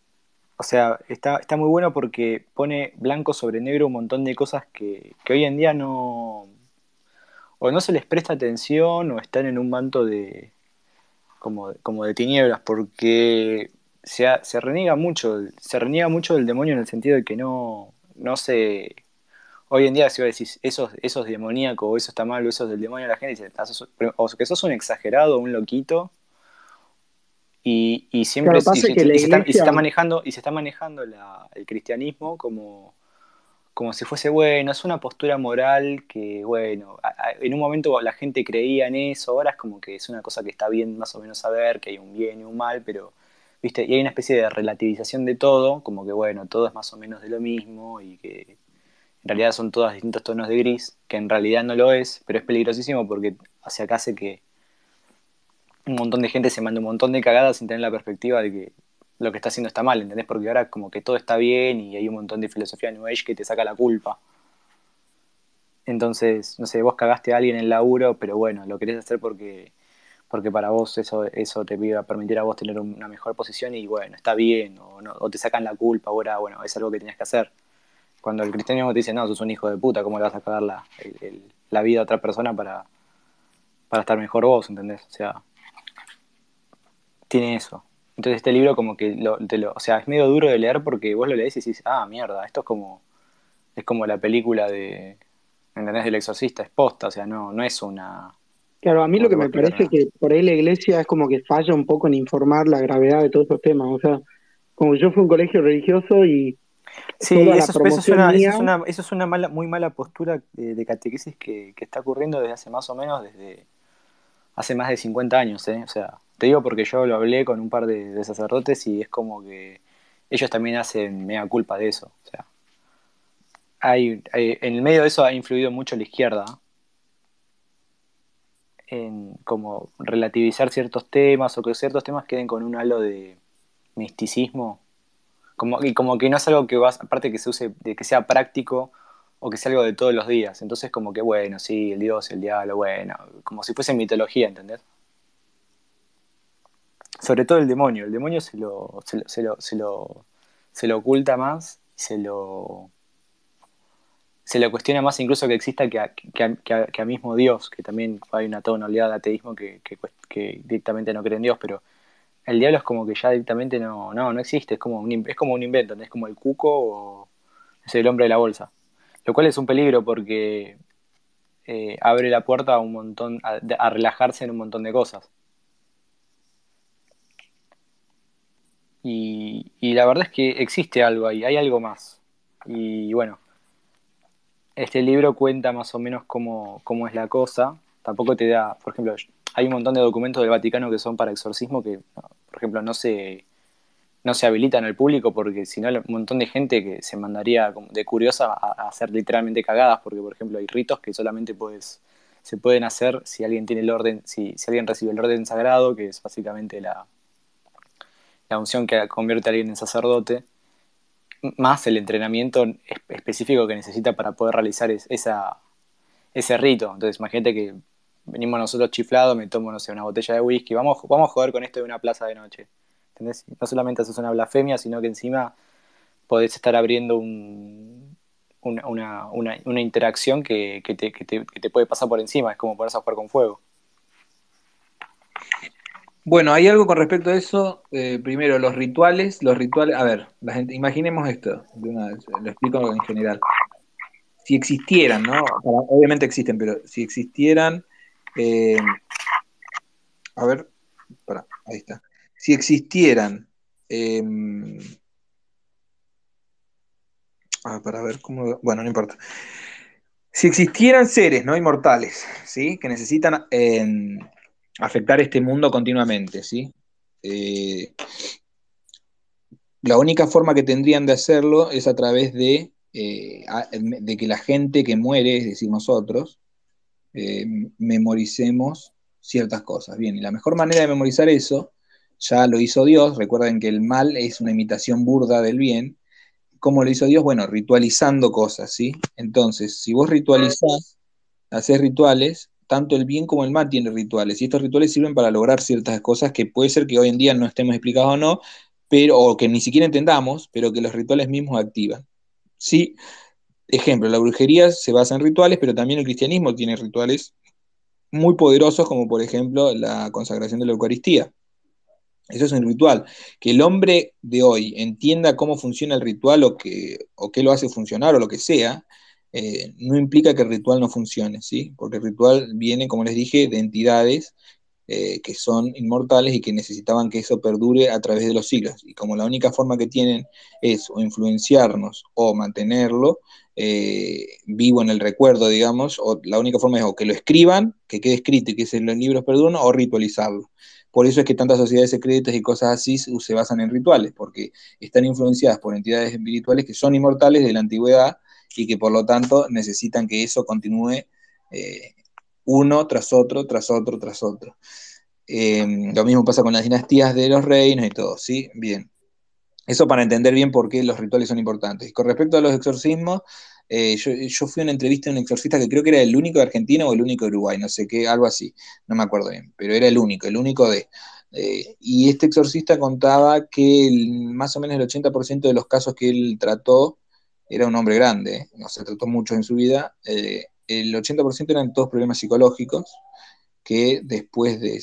o sea, está, está muy bueno porque pone blanco sobre negro un montón de cosas que, que hoy en día no, o no se les presta atención o están en un manto de, como, como de tinieblas, porque se, se, reniega mucho, se reniega mucho del demonio en el sentido de que no, no se hoy en día si vos decís eso, eso es demoníaco o eso está mal o eso es del demonio, la gente dice, o que sos un exagerado, un loquito, y, y siempre se, está, manejando, y se está manejando el cristianismo como, como si fuese, bueno, es una postura moral que, bueno, en un momento la gente creía en eso, ahora es como que es una cosa que está bien más o menos saber, que hay un bien y un mal, pero, viste, y hay una especie de relativización de todo, como que, bueno, todo es más o menos de lo mismo y que en realidad son todas distintos tonos de gris, que en realidad no lo es, pero es peligrosísimo porque hacia acá hace que un montón de gente se mande un montón de cagadas sin tener la perspectiva de que lo que está haciendo está mal, ¿entendés? Porque ahora como que todo está bien y hay un montón de filosofía New Age que te saca la culpa. Entonces, no sé, vos cagaste a alguien en el laburo, pero bueno, lo querés hacer porque, porque para vos eso, eso te va a permitir a vos tener una mejor posición y bueno, está bien, o, no, o te sacan la culpa, ahora, bueno, es algo que tenías que hacer. Cuando el cristianismo te dice, no, sos un hijo de puta, ¿cómo le vas a cagar la, la vida a otra persona para, para estar mejor vos, ¿entendés? O sea, tiene eso. Entonces este libro como que lo, o sea, es medio duro de leer porque vos lo lees y decís, ah, mierda, esto es como, es como la película de, ¿entendés? Del exorcista, es posta, o sea, no, no es una... Claro, a mí lo que me parece es que por ahí la iglesia es como que falla un poco en informar la gravedad de todos estos temas, o sea, como yo fui a un colegio religioso y Sí, eso, es- eso es una, eso es una, eso es una mala, muy mala postura de, de catequesis que, que está ocurriendo desde hace más o menos desde hace más de 50 años, ¿eh? O sea, te digo porque yo lo hablé con un par de, sacerdotes y es como que ellos también hacen mea culpa de eso. O sea, hay, hay- en el medio de eso ha influido mucho la izquierda en como relativizar ciertos temas o que ciertos temas queden con un halo de misticismo como, y como que no es algo que vas, aparte que se use, de que sea práctico o que sea algo de todos los días. Entonces como que bueno, sí, el dios, el diablo, bueno, como si fuese mitología, ¿entendés? Sobre todo el demonio, el demonio se lo, se lo, se lo, se lo, se lo oculta más y se lo, se lo cuestiona más incluso que exista que a, que a- que a- mismo Dios, que también hay una toda una oleada de ateísmo que, que, directamente no cree en Dios, pero el diablo es como que ya directamente no, no, no existe, es como un, es como un invento, es como el cuco o es el hombre de la bolsa. Lo cual es un peligro porque eh, abre la puerta a un montón, a relajarse en un montón de cosas. Y, y la verdad es que existe algo ahí, hay algo más. Y bueno, este libro cuenta más o menos cómo, cómo es la cosa. Tampoco te da, por ejemplo, hay un montón de documentos del Vaticano que son para exorcismo que, por ejemplo, no se, no se habilitan al público porque si no, un montón de gente que se mandaría de curiosa a, a hacer literalmente cagadas, porque, por ejemplo, hay ritos que solamente puedes, se pueden hacer si alguien tiene el orden, si, si alguien recibe el orden sagrado, que es básicamente la, la unción que convierte a alguien en sacerdote, más el entrenamiento es- específico que necesita para poder realizar es- ese rito. Entonces, imagínate que venimos nosotros chiflados, me tomo, no sé, una botella de whisky, vamos, vamos a joder con esto de una plaza de noche. ¿Entendés? No solamente haces una blasfemia, sino que encima podés estar abriendo un, una, una, una, una interacción que, que, te, que, te, que te puede pasar por encima, es como ponerse a jugar con fuego. Bueno, hay algo con respecto a eso. Eh, primero, los rituales, los rituales, a ver, la gente, imaginemos esto, lo explico en general. Si existieran, ¿no? Obviamente existen, pero si existieran, eh, a ver, para, ahí está. Si existieran, ah, para ver cómo, bueno, no importa. Si existieran seres, ¿no? Inmortales, ¿sí? Que necesitan eh, afectar este mundo continuamente, ¿sí? Eh, la única forma que tendrían de hacerlo es a través de, eh, de que la gente que muere, es decir, nosotros, eh, memoricemos ciertas cosas. Bien, y la mejor manera de memorizar eso, ya lo hizo Dios, recuerden que el mal es una imitación burda del bien. ¿Cómo lo hizo Dios? Bueno, ritualizando cosas, ¿sí? Entonces, si vos ritualizás, haces rituales, tanto el bien como el mal tienen rituales, y estos rituales sirven para lograr ciertas cosas que puede ser que hoy en día no estemos explicados o no, pero, o que ni siquiera entendamos, pero que los rituales mismos activan. Sí, ejemplo, la brujería se basa en rituales, pero también el cristianismo tiene rituales muy poderosos, como por ejemplo la consagración de la Eucaristía. Eso es un ritual. Que el hombre de hoy entienda cómo funciona el ritual o, que, o qué lo hace funcionar o lo que sea, eh, no implica que el ritual no funcione, ¿sí? Porque el ritual viene, como les dije, de entidades eh, que son inmortales y que necesitaban que eso perdure a través de los siglos. Y como la única forma que tienen es o influenciarnos o mantenerlo eh, vivo en el recuerdo, digamos, o la única forma es o que lo escriban, que quede escrito y que se los libros perduren, o ritualizarlo. Por eso es que tantas sociedades secretas y cosas así se basan en rituales, porque están influenciadas por entidades espirituales que son inmortales de la antigüedad y que por lo tanto necesitan que eso continúe eh, uno tras otro, tras otro, tras otro. Eh, lo mismo pasa con las dinastías de los reinos y todo, ¿sí? Bien. Eso para entender bien por qué los rituales son importantes. Con respecto a los exorcismos, eh, yo, yo, fui a una entrevista de un exorcista que creo que era el único de Argentina o el único de Uruguay, no sé qué, algo así, no me acuerdo bien, pero era el único, el único de... Eh, y este exorcista contaba que más o menos el 80% de los casos que él trató, era un hombre grande, no se trató mucho en su vida, eh, el 80% eran todos problemas psicológicos, que después de eh,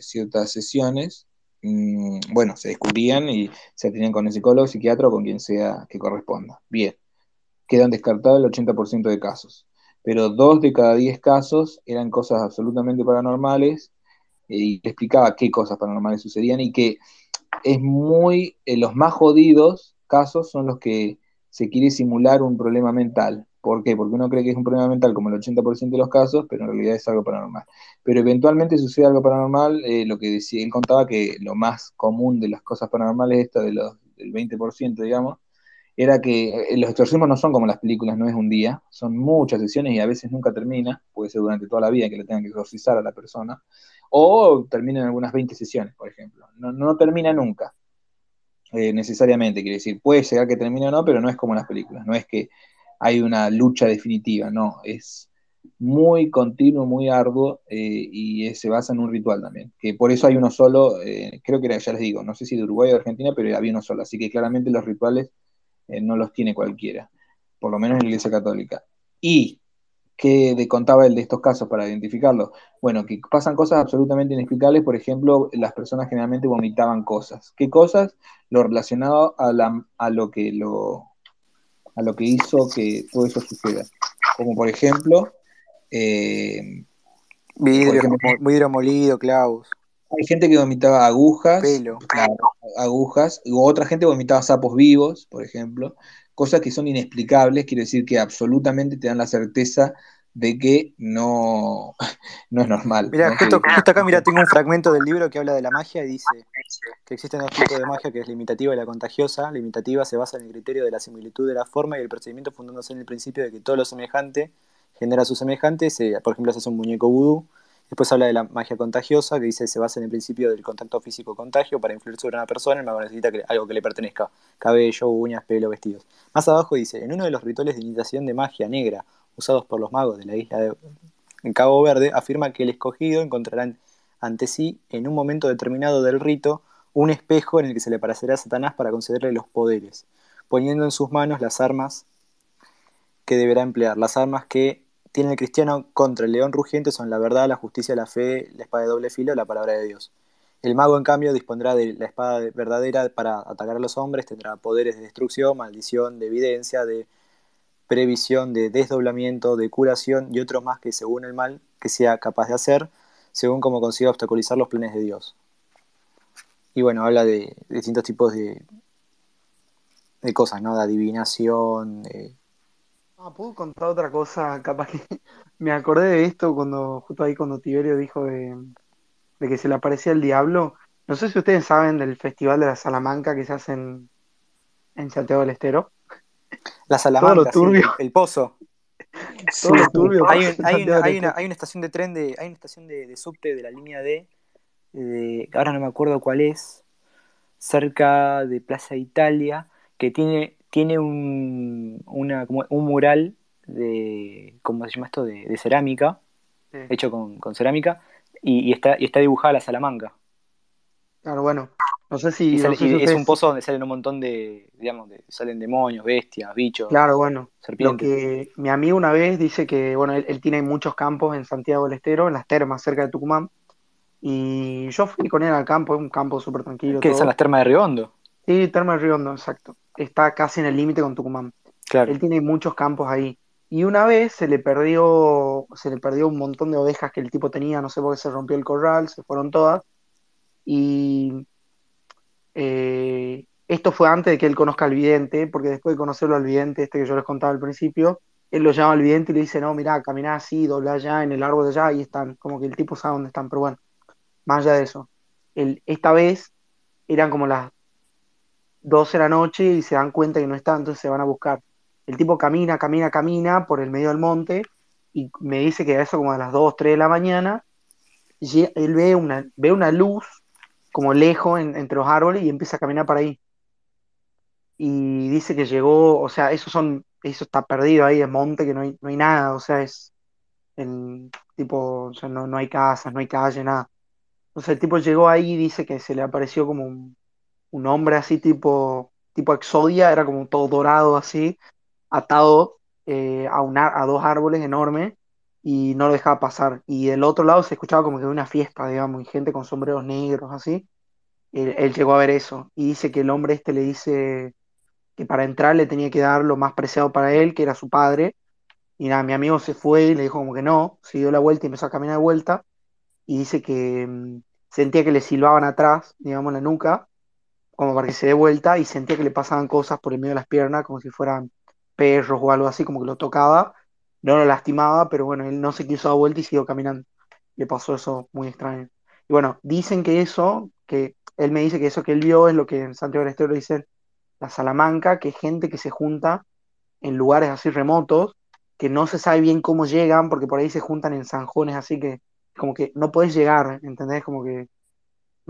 ciertas sesiones, mmm, bueno, se descubrían y se atendían con el psicólogo, psiquiatra o con quien sea que corresponda. Bien, quedan descartados el 80% de casos, pero dos de cada 10 casos eran cosas absolutamente paranormales eh, y explicaba qué cosas paranormales sucedían y que es muy, los más jodidos casos son los que se quiere simular un problema mental. ¿Por qué? Porque uno cree que es un problema mental como el 80% de los casos, pero en realidad es algo paranormal. Pero eventualmente sucede algo paranormal, eh, lo que decía, él contaba que lo más común de las cosas paranormales, esta de los, del 20%, digamos, era que eh, los exorcismos no son como las películas, no es un día, son muchas sesiones y a veces nunca termina, puede ser durante toda la vida que le tengan que exorcizar a la persona, o termina en algunas 20 sesiones, por ejemplo. No, no termina nunca, eh, necesariamente, quiere decir, puede llegar que termine o no, pero no es como las películas, no es que hay una lucha definitiva, no, es muy continuo, muy arduo eh, y se basa en un ritual también, que por eso hay uno solo, creo que era, ya les digo, no sé si de Uruguay o de Argentina, pero había uno solo, así que claramente los rituales eh, no los tiene cualquiera, por lo menos en la Iglesia Católica. Y ¿qué contaba él de estos casos para identificarlos? Bueno, que pasan cosas absolutamente inexplicables, por ejemplo, las personas generalmente vomitaban cosas. ¿Qué cosas? Lo relacionado a, a lo que lo a lo que hizo que todo eso suceda. Como por ejemplo, eh, vidrio, molido, clavos. Hay gente que vomitaba agujas, agujas, u otra gente vomitaba sapos vivos, por ejemplo, cosas que son inexplicables, quiere decir que absolutamente te dan la certeza de que no, no es normal. Mira, justo, acá mira, tengo un fragmento del libro que habla de la magia y dice que existen dos tipos de magia, que es la imitativa y la contagiosa. La imitativa se basa en el criterio de la similitud de la forma y el procedimiento fundándose en el principio de que todo lo semejante genera su semejante. por ejemplo, se hace un muñeco vudú Después habla de la magia contagiosa, que dice se basa en el principio del contacto físico-contagio. Para influir sobre una persona, el mago necesita algo que le pertenezca: cabello, uñas, pelo, vestidos. Más abajo dice: en uno de los rituales de iniciación de magia negra usados por los magos de la isla de en Cabo Verde, afirma que el escogido encontrará ante sí, en un momento determinado del rito, un espejo en el que se le parecerá a Satanás para concederle los poderes, poniendo en sus manos las armas que deberá emplear, las armas que tiene el cristiano contra el león rugiente son la verdad, la justicia, la fe, la espada de doble filo, la palabra de Dios. El mago, en cambio, dispondrá de la espada verdadera para atacar a los hombres, tendrá poderes de destrucción, maldición, de evidencia, de previsión, de desdoblamiento, de curación y otros más que según el mal que sea capaz de hacer, según como consiga obstaculizar los planes de Dios. Y bueno, habla de, distintos tipos de, de cosas, ¿no? De adivinación, de Ah, puedo contar otra cosa, capaz que me acordé de esto cuando, justo ahí cuando Tiberio dijo de, que se le aparecía el diablo. No sé si ustedes saben del Festival de la Salamanca que se hace en, Santiago del Estero. La Salamanca, el pozo. turbio. Hay, una, estación de tren, de, hay una estación de, subte de la línea D, ahora no me acuerdo cuál es, cerca de Plaza Italia, que tiene tiene un, una, como un mural de, ¿cómo se llama esto? De, cerámica, hecho con, cerámica, y, está, y está dibujada la Salamanca. Claro, bueno, no sé si... es un pozo donde salen un montón de, digamos, de, salen demonios, bestias, bichos. Claro, bueno, serpientes. Lo que mi amigo una vez dice que, bueno, él, tiene muchos campos en Santiago del Estero, en las termas, cerca de Tucumán, y yo fui con él al campo, es un campo súper tranquilo. ¿Qué son las termas de Riondo? Sí, termas de Riondo, exacto está casi en el límite con Tucumán. Claro. Él tiene muchos campos ahí. Y una vez se le perdió, se le perdió un montón de ovejas que el tipo tenía, no sé por qué se rompió el corral, se fueron todas. Y eh, esto fue antes de que él conozca al vidente, porque después de conocerlo al vidente, este que yo les contaba al principio, él lo llama al vidente y le dice, no, mira, camina así, dobla allá, en el árbol de allá, ahí están. Como que el tipo sabe dónde están, pero bueno, más allá de eso. esta vez eran como las 12 de la noche y se dan cuenta que no está, entonces se van a buscar. El tipo camina, camina, camina por el medio del monte y me dice que a eso como a las 2, 3 de la mañana, él ve una, ve una luz como lejos entre los árboles y empieza a caminar para ahí. Y dice que llegó, o sea, eso son, eso está perdido ahí, en monte, que no hay, no hay nada, o sea, es en tipo, o sea, no, no hay casas, no hay calle, nada. Entonces el tipo llegó ahí y dice que se le apareció como un, un hombre así tipo, tipo Exodia, era como todo dorado así, atado eh, a, a dos árboles enormes y no lo dejaba pasar. Y del otro lado se escuchaba como que una fiesta, digamos, y gente con sombreros negros así. Él, llegó a ver eso y dice que el hombre este le dice que para entrar le tenía que dar lo más preciado para él, que era su padre. Y nada, mi amigo se fue y le dijo como que no, se dio la vuelta y empezó a caminar de vuelta. Y dice que mm, sentía que le silbaban atrás, digamos, la nuca, como para que se dé vuelta y sentía que le pasaban cosas por el medio de las piernas, como si fueran perros o algo así, como que lo tocaba, no lo lastimaba, pero bueno, él no se quiso dar vuelta y siguió caminando. Le pasó eso muy extraño. Y bueno, dicen que eso, que él me dice que eso que él vio es lo que en Santiago del Estero dicen la Salamanca, que es gente que se junta en lugares así remotos, que no se sabe bien cómo llegan, porque por ahí se juntan en zanjones así que como que no puedes llegar, ¿entendés? Como que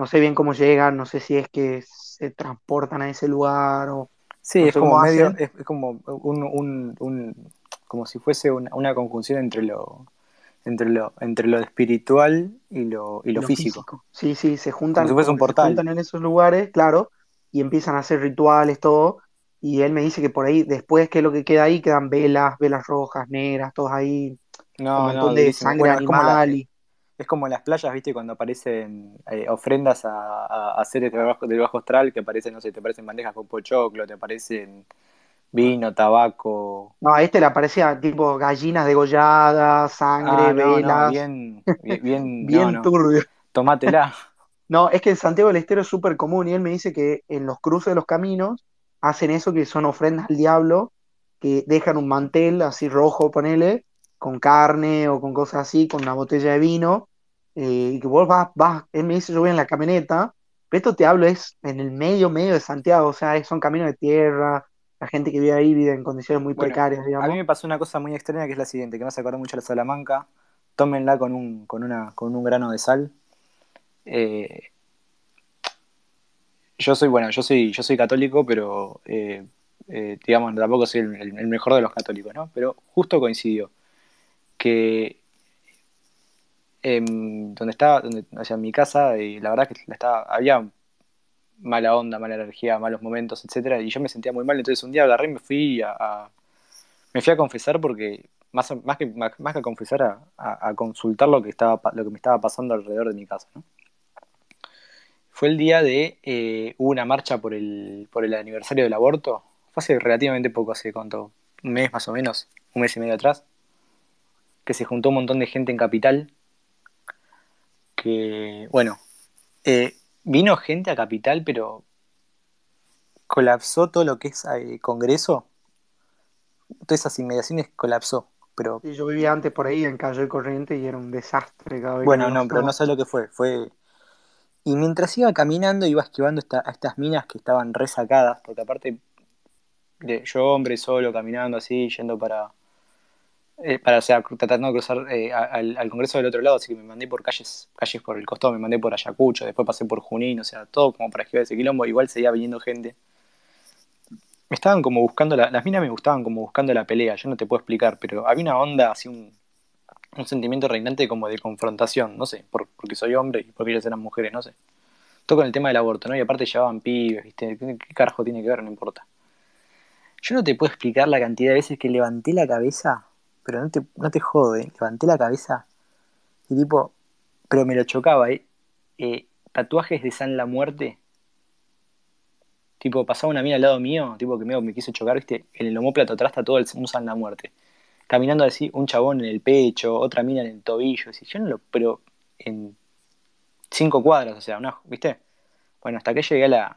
no sé bien cómo llegan, no sé si es que se transportan a ese lugar o... Sí, no es como medio, es, es como un, un- un- como si fuese una, una conjunción entre lo, entre lo, entre lo espiritual y lo, y lo lo físico. Sí, sí, se juntan, Como si fuese como un que se portal. juntan en esos lugares, claro, y empiezan a hacer rituales, todo. Y él me dice que por ahí, después, que es lo que queda ahí? Quedan velas, velas rojas, negras, todos ahí, un No, no, montón de durísimo. sangre Bueno, es como la, animal. Y, es como en las playas, ¿viste? Cuando aparecen eh, ofrendas a, a, a seres del bajo, del bajo astral, que aparecen, no sé, te aparecen bandejas con pochoclo, te aparecen vino, tabaco. no, a este le aparecía tipo gallinas degolladas, sangre, Ah, no, no, velas, bien, bien, bien, bien no, turbio. tomátela. No, es que en Santiago del Estero es súper común y él me dice que en los cruces de los caminos hacen eso que son ofrendas al diablo, que dejan un mantel así rojo, ponele, con carne o con cosas así, con una botella de vino, eh, y que vos vas, vas, él me dice yo voy en la camioneta, pero esto te hablo es en el medio, medio de Santiago, o sea, son caminos de tierra, la gente que vive ahí vive en condiciones muy Bueno, precarias, a mí me pasó una cosa muy extraña que es la siguiente, que me hace acordar mucho a la Salamanca. Tómenla con un, con una, con un grano de sal. Eh, yo soy, bueno, yo soy, yo soy católico, pero eh, eh, digamos, tampoco soy el mejor de los católicos, ¿no? Pero justo coincidió que em, donde estaba, donde, o sea, en mi casa, y la verdad que estaba, había mala onda, mala energía, malos momentos, etcétera, y yo me sentía muy mal, entonces un día agarré y me fui a, me fui a confesar porque más, más que más, que a confesar a, a- consultar lo que estaba lo que me estaba pasando alrededor de mi casa, ¿no? Fue el día de eh, hubo una marcha por el por el aniversario del aborto. Fue hace relativamente poco, hace cuánto, un mes más o menos, un mes y medio atrás, que se juntó un montón de gente en Capital. Que, bueno, eh, vino gente a Capital, pero colapsó todo lo que es eh, Congreso. Todas esas inmediaciones colapsó. Pero yo vivía antes por ahí en Calle Corriente y era un desastre cada vez bueno, no, pero no sé lo que fue. Fue. Y mientras iba caminando, iba esquivando esta- a estas minas que estaban resacadas, porque aparte de yo, hombre, solo, caminando así, yendo para. Eh, para, o sea, tratando de cruzar eh, al, Congreso del otro lado, así que me mandé por calles, calles por el costado, me mandé por Ayacucho, después pasé por Junín, o sea, todo como para esquivar ese quilombo, igual seguía viniendo gente. Me estaban como buscando, la- las minas me gustaban como buscando la pelea, yo no te puedo explicar, pero había una onda, así un, sentimiento reinante como de confrontación, no sé, por- porque soy hombre y porque ellas eran mujeres, no sé. Todo con el tema del aborto, ¿no? Y aparte llevaban pibes, ¿viste? ¿Qué, qué carajo tiene que ver? No importa. Yo no te puedo explicar la cantidad de veces que levanté la cabeza, pero no te, no te jodo, ¿eh? Levanté la cabeza y tipo, pero me lo chocaba, ¿eh? Eh, tatuajes de San la Muerte. Tipo, pasaba una mina al lado mío, tipo que medio me quiso chocar, ¿viste? En el homóplato atrás está todo el, un San la Muerte. Caminando así, un chabón en el pecho, otra mina en el tobillo. Así, yo no lo, pero en cinco cuadras, o sea, una, ¿viste? Bueno, hasta que llegué a la.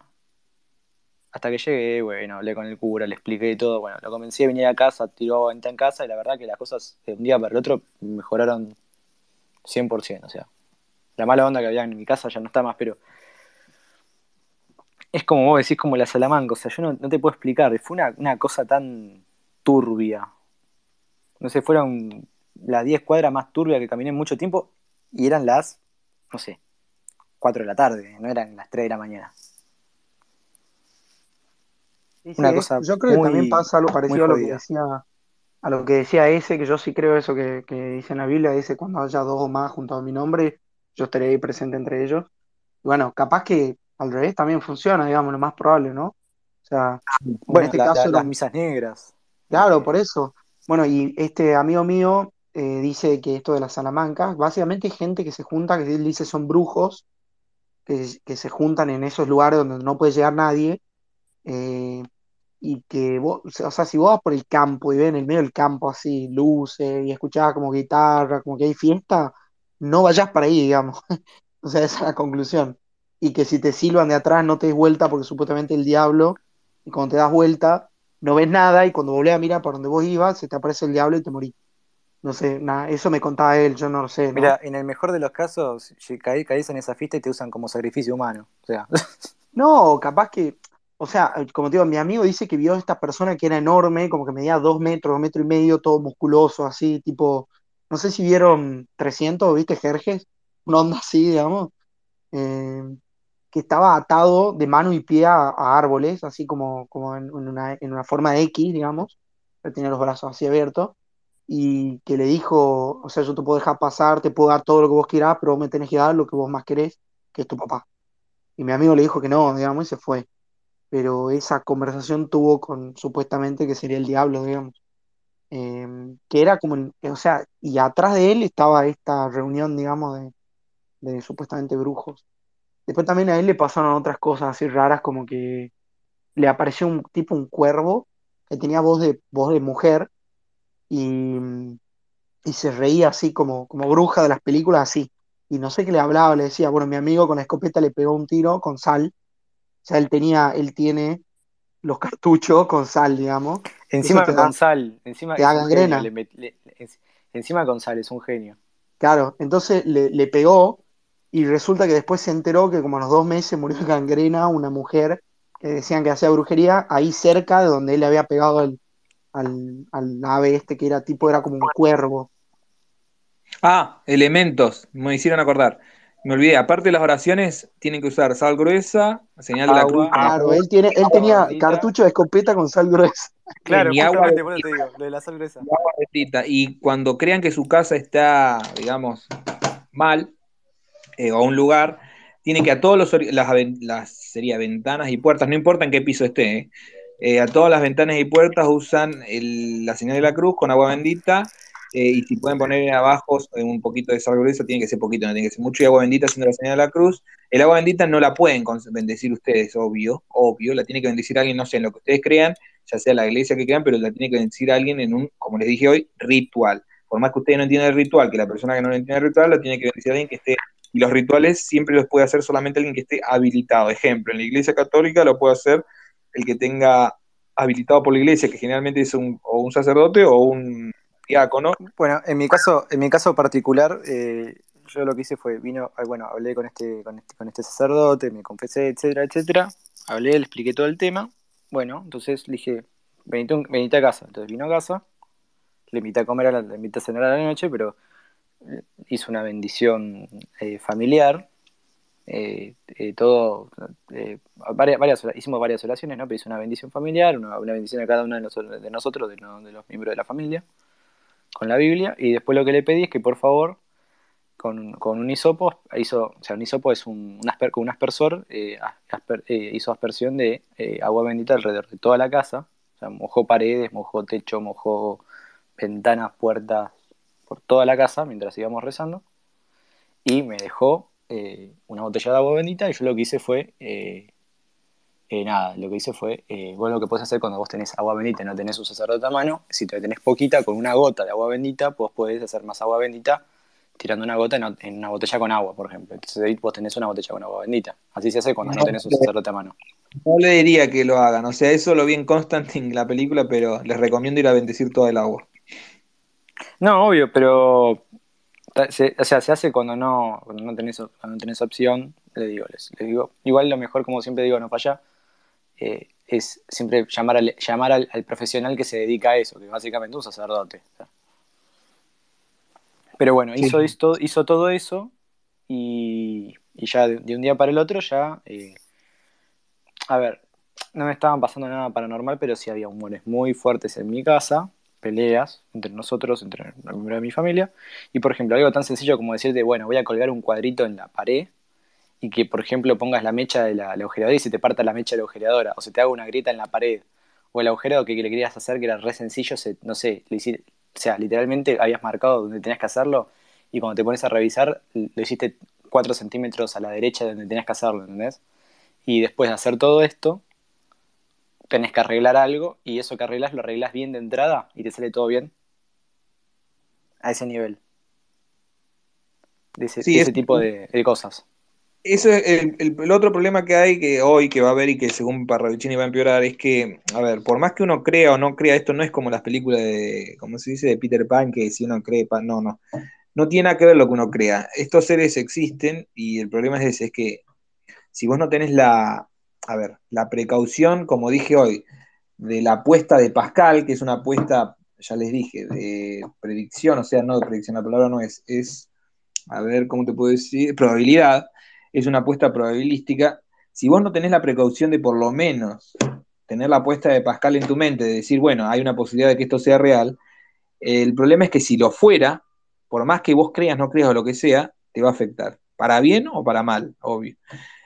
Hasta que llegué, bueno, hablé con el cura, le expliqué todo. Bueno, lo convencí a venir a casa, tiró venta en casa y la verdad que las cosas de un día para el otro mejoraron 100%. O sea, la mala onda que había en mi casa ya no está más, pero es como vos decís, como la Salamanca. O sea, yo no, te puedo explicar. Fue una, una cosa tan turbia. No sé, fueron las 10 cuadras más turbias que caminé en mucho tiempo y eran las, no sé, 4 de la tarde, no eran las 3 de la mañana. Sí, Una sí, cosa yo creo que también pasa algo parecido a lo que decía, a lo que decía ese, que yo sí creo eso que, que dice en la Biblia, dice cuando haya dos o más junto a mi nombre, yo estaré ahí presente entre ellos. Y bueno, capaz que al revés también funciona, digamos, lo más probable, ¿no? O sea, como en Bueno, este la- caso la- las misas negras. Claro, eh, por eso. Bueno, y este amigo mío eh, dice que esto de las Salamancas, básicamente gente que se junta, que él dice son brujos, que, que se juntan en esos lugares donde no puede llegar nadie, eh, y que vos, o sea, si vos vas por el campo y ves en el medio del campo así luces y escuchás como guitarra, como que hay fiesta, no vayas para ahí, digamos. O sea, esa es la conclusión. y que si te silban de atrás no te des vuelta porque supuestamente el diablo, y cuando te das vuelta no ves nada y cuando volvés a mirar por donde vos ibas se te aparece el diablo y te morís. No sé, nada, eso me contaba él, yo no lo sé. ¿no? Mira, en el mejor de los casos, si caí- caís en esa fiesta y te usan como sacrificio humano. O sea, No, capaz que, o sea, como te digo, mi amigo dice que vio a esta persona que era enorme, como que medía dos metros, dos metros y medio, todo musculoso, así, tipo, no sé si vieron 300, ¿viste, Jerjes? Una onda así, digamos, eh, que estaba atado de mano y pie a, a árboles, así como, como en, en una, en una forma de X, digamos, él tenía los brazos así abiertos, y que le dijo, o sea, yo te puedo dejar pasar, te puedo dar todo lo que vos quieras, pero vos me tenés que dar lo que vos más querés, que es tu papá. Y mi amigo le dijo que no, digamos, y se fue. Pero esa conversación tuvo con supuestamente que sería el diablo, digamos. Eh, que era como, o sea, y atrás de él estaba esta reunión, digamos, de, de supuestamente brujos. Después también a él le pasaron otras cosas así raras, como que le apareció un tipo, un cuervo, que tenía voz de, voz de mujer, y, y se reía así como, como bruja de las películas, así. Y no sé qué le hablaba, le decía, bueno, mi amigo con la escopeta le pegó un tiro con sal. O sea, él tenía, él tiene los cartuchos con sal, digamos. encima con da- sal, encima te da gangrena. le- le- encima con sal, es un genio. Claro, entonces le, le pegó y resulta que después se enteró que como a los dos meses murió de gangrena una mujer que decían que hacía brujería ahí cerca de donde él le había pegado al, al, al ave este que era tipo, era como un cuervo. Ah, elementos, me hicieron acordar. Me olvidé, aparte de las oraciones, tienen que usar sal gruesa, señal de la cruz. Claro, él tiene, él tenía bendita. cartucho de escopeta con sal gruesa. Claro, Ni agua eso te digo, lo de la sal gruesa. agua bendita. Y cuando crean que su casa está, digamos, mal, eh, o un lugar, tienen que a todos los las sería ventanas y puertas, no importa en qué piso esté, eh, eh, a todas las ventanas y puertas usan el- la señal de la cruz con agua bendita. Eh, y si pueden poner abajo eh, un poquito de sal gruesa, tiene que ser poquito, no tiene que ser mucho y agua bendita haciendo la señal de la cruz. El agua bendita no la pueden bendecir ustedes, obvio, obvio, la tiene que bendecir alguien, no sé, en lo que ustedes crean, ya sea la iglesia que crean, pero la tiene que bendecir alguien en un, como les dije hoy, ritual. Por más que ustedes no entiendan el ritual, que la persona que no entiende el ritual, la tiene que bendecir alguien que esté y los rituales siempre los puede hacer solamente alguien que esté habilitado. Ejemplo, en la iglesia católica lo puede hacer el que tenga habilitado por la iglesia, que generalmente es un, o un sacerdote o un Bueno, en mi caso, en mi caso particular, eh, yo lo que hice fue, vino, bueno, hablé con este, con este, con este sacerdote, me confesé, etcétera, etcétera. Hablé, le expliqué todo el tema. Bueno, entonces le dije, venite, a casa. Entonces vino a casa, le invité a comer, a la, le invité a cenar a la noche, pero eh, hizo una bendición eh, familiar. todo, varias, varias, hicimos varias oraciones, ¿no? Pero hizo una bendición familiar, una, una bendición a cada uno de, nosotros, de nosotros, de, no- de los miembros de la familia con la Biblia y después lo que le pedí es que por favor con, con un hisopo, hizo, o sea, un hisopo es un, un, asper, un aspersor, eh, eh, hizo aspersión de eh, agua bendita alrededor de toda la casa, o sea, mojó paredes, mojó techo, mojó ventanas, puertas, por toda la casa mientras íbamos rezando. Y me dejó una botella de agua bendita y yo lo que hice fue eh, nada, lo que hice fue, eh, vos lo que podés hacer cuando vos tenés agua bendita y no tenés un sacerdote a mano, si te tenés poquita, con una gota de agua bendita, vos podés hacer más agua bendita tirando una gota en, en una botella con agua, por ejemplo. Entonces ahí vos tenés una botella con agua bendita. Así se hace cuando no, no tenés un sacerdote a mano. No le diría que lo hagan, o sea, eso lo vi en Constantine, la película, pero les recomiendo ir a bendecir todo el agua. No, obvio, pero se, o sea, se hace cuando no, cuando no tenés, cuando no tenés opción, le digo, les, les digo, igual lo mejor, como siempre digo, no falla, eh, es siempre llamar, al, llamar al, al, profesional que se dedica a eso, que básicamente es un sacerdote. Pero bueno, sí. hizo, hizo, hizo, todo eso y, y ya de, de, un día para el otro ya, eh, a ver, no me estaban pasando nada paranormal, pero sí había humores muy fuertes en mi casa, peleas entre nosotros, entre los miembros de mi familia, y por ejemplo, algo tan sencillo como decirte, bueno, voy a colgar un cuadrito en la pared y que, por ejemplo, pongas la mecha de la, la agujeradora y se te parta la mecha de la agujeradora, o se te haga una grieta en la pared, o el agujero que, que le querías hacer, que era re sencillo, se, no sé, le hiciste, o sea, literalmente habías marcado donde tenías que hacerlo, y cuando te pones a revisar, lo hiciste 4 centímetros a la derecha de donde tenías que hacerlo, ¿entendés? Y después de hacer todo esto, tenés que arreglar algo, y eso que arreglas lo arreglas bien de entrada, y te sale todo bien. A ese nivel. De ese, sí, de ese tipo de, de cosas. Eso es el, otro problema que hay que hoy, que va a haber y que según Parravicini va a empeorar, es que, a ver, por más que uno crea o no crea, esto no es como las películas de, ¿cómo se dice?, de Peter Pan, que si uno cree, pa- no, no, no tiene nada que ver lo que uno crea. Estos seres existen y el problema es ese, es que si vos no tenés la, a ver, la precaución, como dije hoy, de la apuesta de Pascal, que es una apuesta, ya les dije, de predicción, o sea, no de predicción, la palabra no es, es, a ver, ¿cómo te puedo decir? Probabilidad, es una apuesta probabilística. Si vos no tenés la precaución de por lo menos tener la apuesta de Pascal en tu mente, de decir, bueno, hay una posibilidad de que esto sea real, el problema es que si lo fuera, por más que vos creas, no creas o lo que sea, te va a afectar, para bien o para mal, obvio.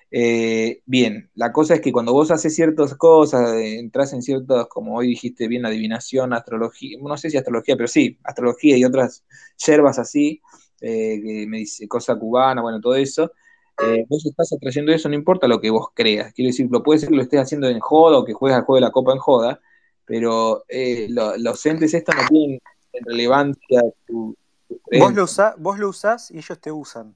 Eh, bien, la cosa es que cuando vos haces ciertas cosas, eh, entras en ciertas, como hoy dijiste bien, adivinación, astrología, no sé si astrología, pero sí, astrología y otras yerbas así, eh, que me dice cosa cubana, bueno, todo eso, eh, vos estás atrayendo eso, no importa lo que vos creas. Quiero decir, lo puede ser que lo estés haciendo en joda o que juegues al juego de la copa en joda, pero eh, lo- los entes estos no tienen relevancia tu, tu Vos lo, usá- vos lo usás y ellos te usan.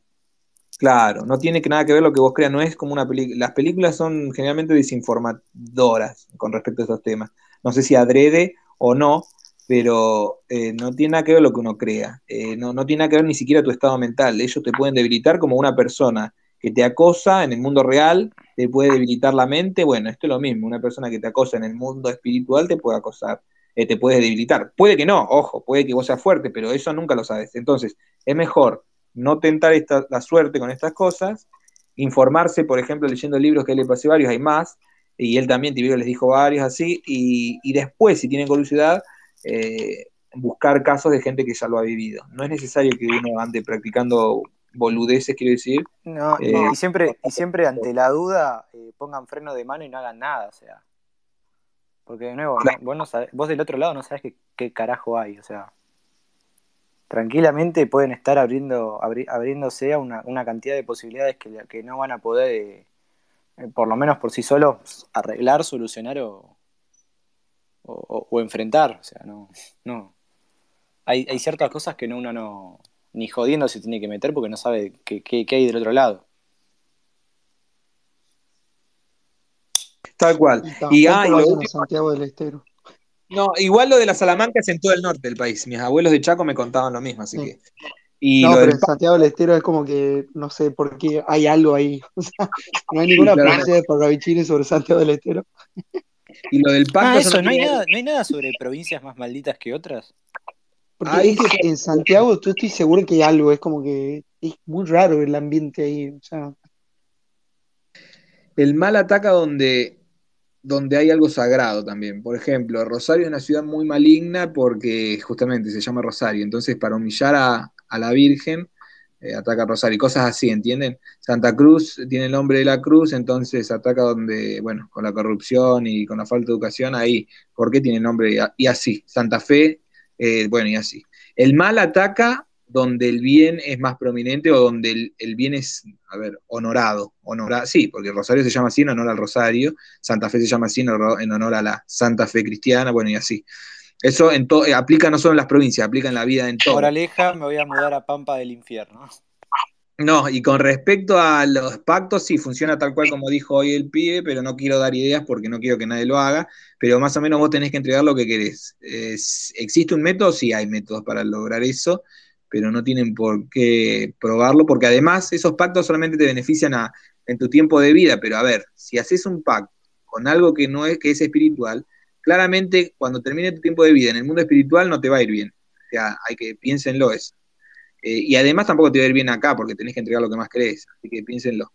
Claro, no tiene que nada que ver lo que vos creas, no es como una película. Las películas son generalmente desinformadoras con respecto a esos temas. No sé si adrede o no, pero eh, no tiene nada que ver lo que uno crea. Eh, no, no tiene nada que ver ni siquiera tu estado mental. Ellos te pueden debilitar como una persona que te acosa en el mundo real, te puede debilitar la mente. Bueno, esto es lo mismo. Una persona que te acosa en el mundo espiritual te puede acosar, eh, te puede debilitar. Puede que no, ojo, puede que vos seas fuerte, pero eso nunca lo sabes. Entonces, es mejor no tentar esta, la suerte con estas cosas, informarse, por ejemplo, leyendo libros que él le pasé varios, hay más, y él también, Tiberio les dijo varios así, y, y después, si tienen curiosidad, eh, buscar casos de gente que ya lo ha vivido. No es necesario que uno ande practicando boludeces, quiero decir. No, y- Eh, y, siempre, y siempre ante la duda eh, pongan freno de mano y no hagan nada, o sea. Porque de nuevo, ¿no? vos, no sabés- vos del otro lado no sabes qué, qué carajo hay, o sea. Tranquilamente pueden estar abriendo, abri- abriéndose a una, una cantidad de posibilidades que, que no van a poder, eh, eh, por lo menos por sí solos, arreglar, solucionar o, o, enfrentar. O sea, no. no. Hay, hay ciertas cosas que no- uno no. Ni jodiendo se tiene que meter porque no sabe qué, qué- qué hay del otro lado. Tal cual. Y ah, y lo último- Santiago del Estero. no, igual lo de la Salamanca es en todo el norte del país. Mis abuelos de Chaco me contaban lo mismo, así Sí. que. Y No, lo pero del en Santiago del Estero es como que no sé por qué hay algo ahí. O sea, no hay ninguna claro. profecía de Parravicini sobre Santiago del Estero. y lo del pacto Ah, eso, no hay tenía- nada, no hay nada sobre provincias más malditas que otras. Porque es que en Santiago yo estoy seguro que hay algo, es como que es muy raro el ambiente ahí. O sea, El mal ataca donde, donde hay algo sagrado también. Por ejemplo, Rosario es una ciudad muy maligna porque justamente se llama Rosario. Entonces, para humillar a, a la Virgen, eh, ataca a Rosario. Cosas así, ¿entienden? Santa Cruz tiene el nombre de la cruz, entonces ataca donde, bueno, con la corrupción y con la falta de educación, ahí. ¿Por qué tiene el nombre? Y así. Santa Fe, eh, bueno, y así. El mal ataca donde el bien es más prominente o donde el, el bien es, a ver, honorado. Honora, sí, porque Rosario se llama así en honor al Rosario, Santa Fe se llama así en honor, a la Santa Fe cristiana, bueno, y así. Eso en to, eh, aplica no solo en las provincias, aplica en la vida en todo. Moraleja, me voy a mudar a Pampa del Infierno. No, y con respecto a los pactos, sí, funciona tal cual como dijo hoy el pibe, pero no quiero dar ideas porque no quiero que nadie lo haga, pero más o menos vos tenés que entregar lo que querés. ¿Existe un método? Sí, hay métodos para lograr eso, pero no tienen por qué probarlo, porque además esos pactos solamente te benefician a, en tu tiempo de vida, pero a ver, si haces un pacto con algo que no es, que es espiritual, claramente cuando termine tu tiempo de vida en el mundo espiritual no te va a ir bien. O sea, hay que, piénsenlo eso. Eh, y además tampoco te va a ir bien acá porque tenés que entregar lo que más crees, así que piénsenlo.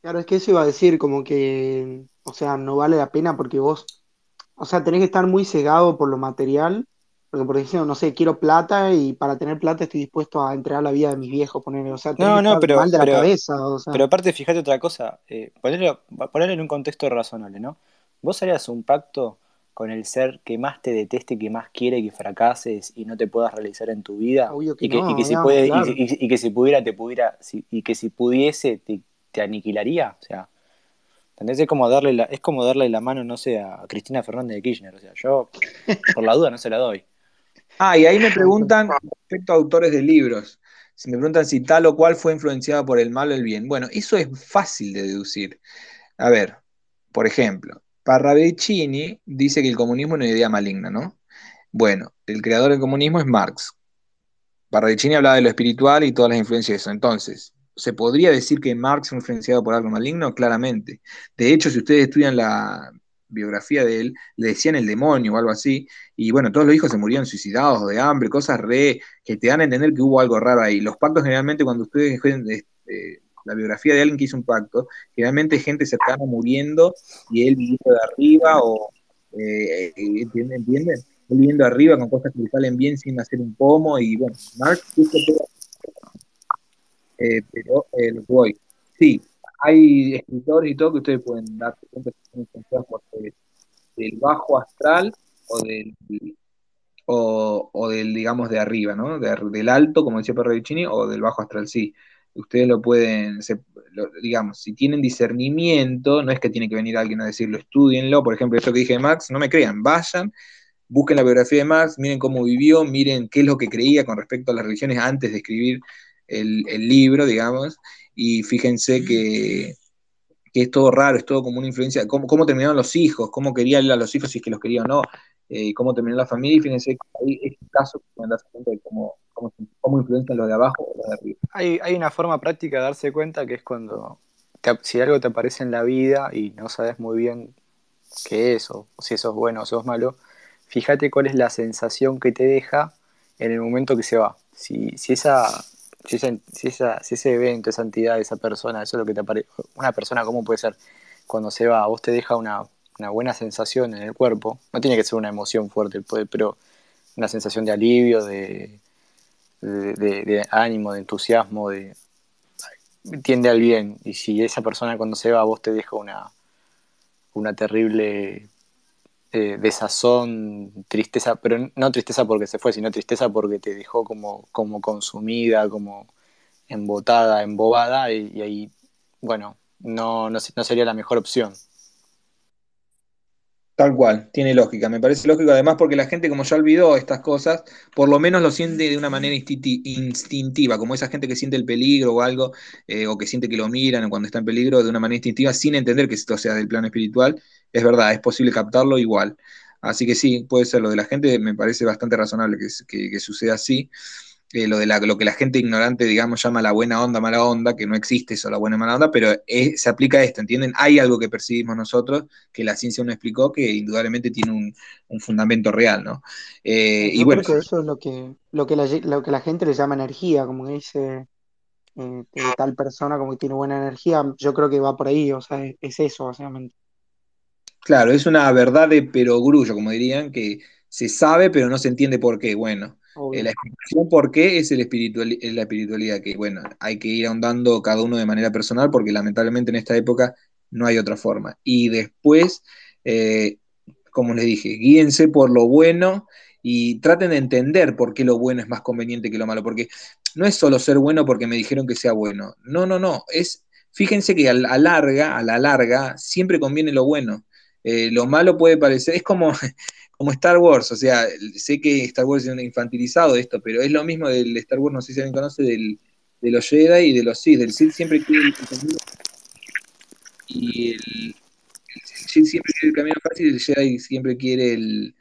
claro, es que eso iba a decir, como que, o sea, no vale la pena porque vos, o sea, tenés que estar muy cegado por lo material, porque por ejemplo, no sé, quiero plata y para tener plata estoy dispuesto a entregar la vida de mis viejos, poner, o sea, tenés No, que no, estar pero- mal de la pero- cabeza, o sea. Pero aparte, fíjate otra cosa, eh, ponerlo, ponerlo en un contexto razonable, ¿no? Vos harías un pacto con el ser que más te deteste, que más quiere que fracases y no te puedas realizar en tu vida, Obvio que y que, no, y que si y- y, y que si pudiera, te pudiera, si- y que si pudiese, te, te aniquilaría, o sea, ¿entendés? Es como darle la, es como darle la mano, no sé, a Cristina Fernández de Kirchner, o sea, yo por la duda no se la doy. Ah, y ahí me preguntan respecto a autores de libros. Si me preguntan si tal o cual fue influenciado por el mal o el bien, bueno, eso es fácil de deducir. A ver, por ejemplo, Parravicini dice que el comunismo es una idea maligna, ¿no? Bueno, el creador del comunismo es Marx. Parravicini hablaba de lo espiritual y todas las influencias de eso. Entonces, ¿se podría decir que Marx fue influenciado por algo maligno? Claramente. De hecho, si ustedes estudian la biografía de él, le decían el demonio o algo así, y bueno, todos los hijos se murieron suicidados de hambre, cosas re que te dan a entender que hubo algo raro ahí. Los pactos generalmente cuando ustedes este, la biografía de alguien que hizo un pacto, generalmente gente cercana muriendo y él viviendo de arriba o eh, ¿entienden? ¿entienden? Él viviendo arriba con cosas que le salen bien sin hacer un pomo y bueno, Marx eh, pero eh, sí, hay escritores y todo que ustedes pueden darse cuenta que son influenciados por del bajo astral o del, o, del digamos, de arriba, ¿no? del alto, como decía Perrovicini, o del bajo astral, sí. Ustedes lo pueden, digamos, si tienen discernimiento, no es que tiene que venir alguien a decirlo, estudienlo, por ejemplo, esto que dije de Max, no me crean, vayan, busquen la biografía de Max, miren cómo vivió, miren qué es lo que creía con respecto a las religiones antes de escribir el, libro, digamos, y fíjense que, es todo raro, es todo como una influencia, cómo, terminaron los hijos, cómo quería él a los hijos, si es que los quería o no, eh, cómo terminó la familia, y fíjense que hay este caso pueden darse cuenta de cómo, cómo, cómo influencian de abajo o los de arriba. Hay, una forma práctica de darse cuenta que es cuando si algo te aparece en la vida y no sabes muy bien qué es, o, si eso es bueno o es malo, fíjate cuál es la sensación que te deja en el momento que se va. Si, si esa si, si, esa, si ese evento, esa entidad, esa persona, eso es lo que te aparece, una persona, ¿cómo puede ser? Cuando se va, vos te deja una, buena sensación en el cuerpo, no tiene que ser una emoción fuerte, pero una sensación de alivio, de, de, ánimo, de entusiasmo, de tiende al bien. Y si esa persona cuando se va, a vos te deja una, una terrible eh, desazón, tristeza, pero no tristeza porque se fue, sino tristeza porque te dejó como, como consumida, como embotada, embobada, y, ahí, bueno, no, no, no sería la mejor opción. Tal cual, tiene lógica, me parece lógico además porque la gente como ya olvidó estas cosas, por lo menos lo siente de una manera instintiva, como esa gente que siente el peligro o algo, eh, o que siente que lo miran cuando está en peligro de una manera instintiva sin entender que esto sea del plano espiritual, es verdad, es posible captarlo igual. Así que sí, puede ser lo de la gente, me parece bastante razonable que, que suceda así. Eh, lo de lo que la gente ignorante, digamos, llama la buena onda, mala onda, que no existe eso, la buena y mala onda, pero se aplica a esto, ¿entienden? Hay algo que percibimos nosotros que la ciencia no explicó, que indudablemente tiene un, fundamento real, ¿no? Eh, y bueno, creo que eso es lo que, lo, que la, lo que la gente le llama energía, como que dice eh, tal persona como que tiene buena energía, yo creo que va por ahí, o sea, es, eso, básicamente. Claro, es una verdad de perogrullo, como dirían, que se sabe, pero no se entiende por qué. Bueno, explicación por qué es, el espiritual, es la espiritualidad, que bueno, hay que ir ahondando cada uno de manera personal porque lamentablemente en esta época no hay otra forma. Y después, eh, como les dije, guíense por lo bueno y traten de entender por qué lo bueno es más conveniente que lo malo, porque no es solo ser bueno porque me dijeron que sea bueno. No, no, no, es fíjense que a la larga, a la larga, siempre conviene lo bueno. Eh, lo malo puede parecer, es como, como Star Wars, o sea, sé que Star Wars es infantilizado esto, pero es lo mismo del Star Wars, no sé si alguien conoce, del, de los Jedi y de los Sith. Del Sith siempre quiere el y el, Sith siempre quiere el camino fácil y el Jedi siempre quiere el,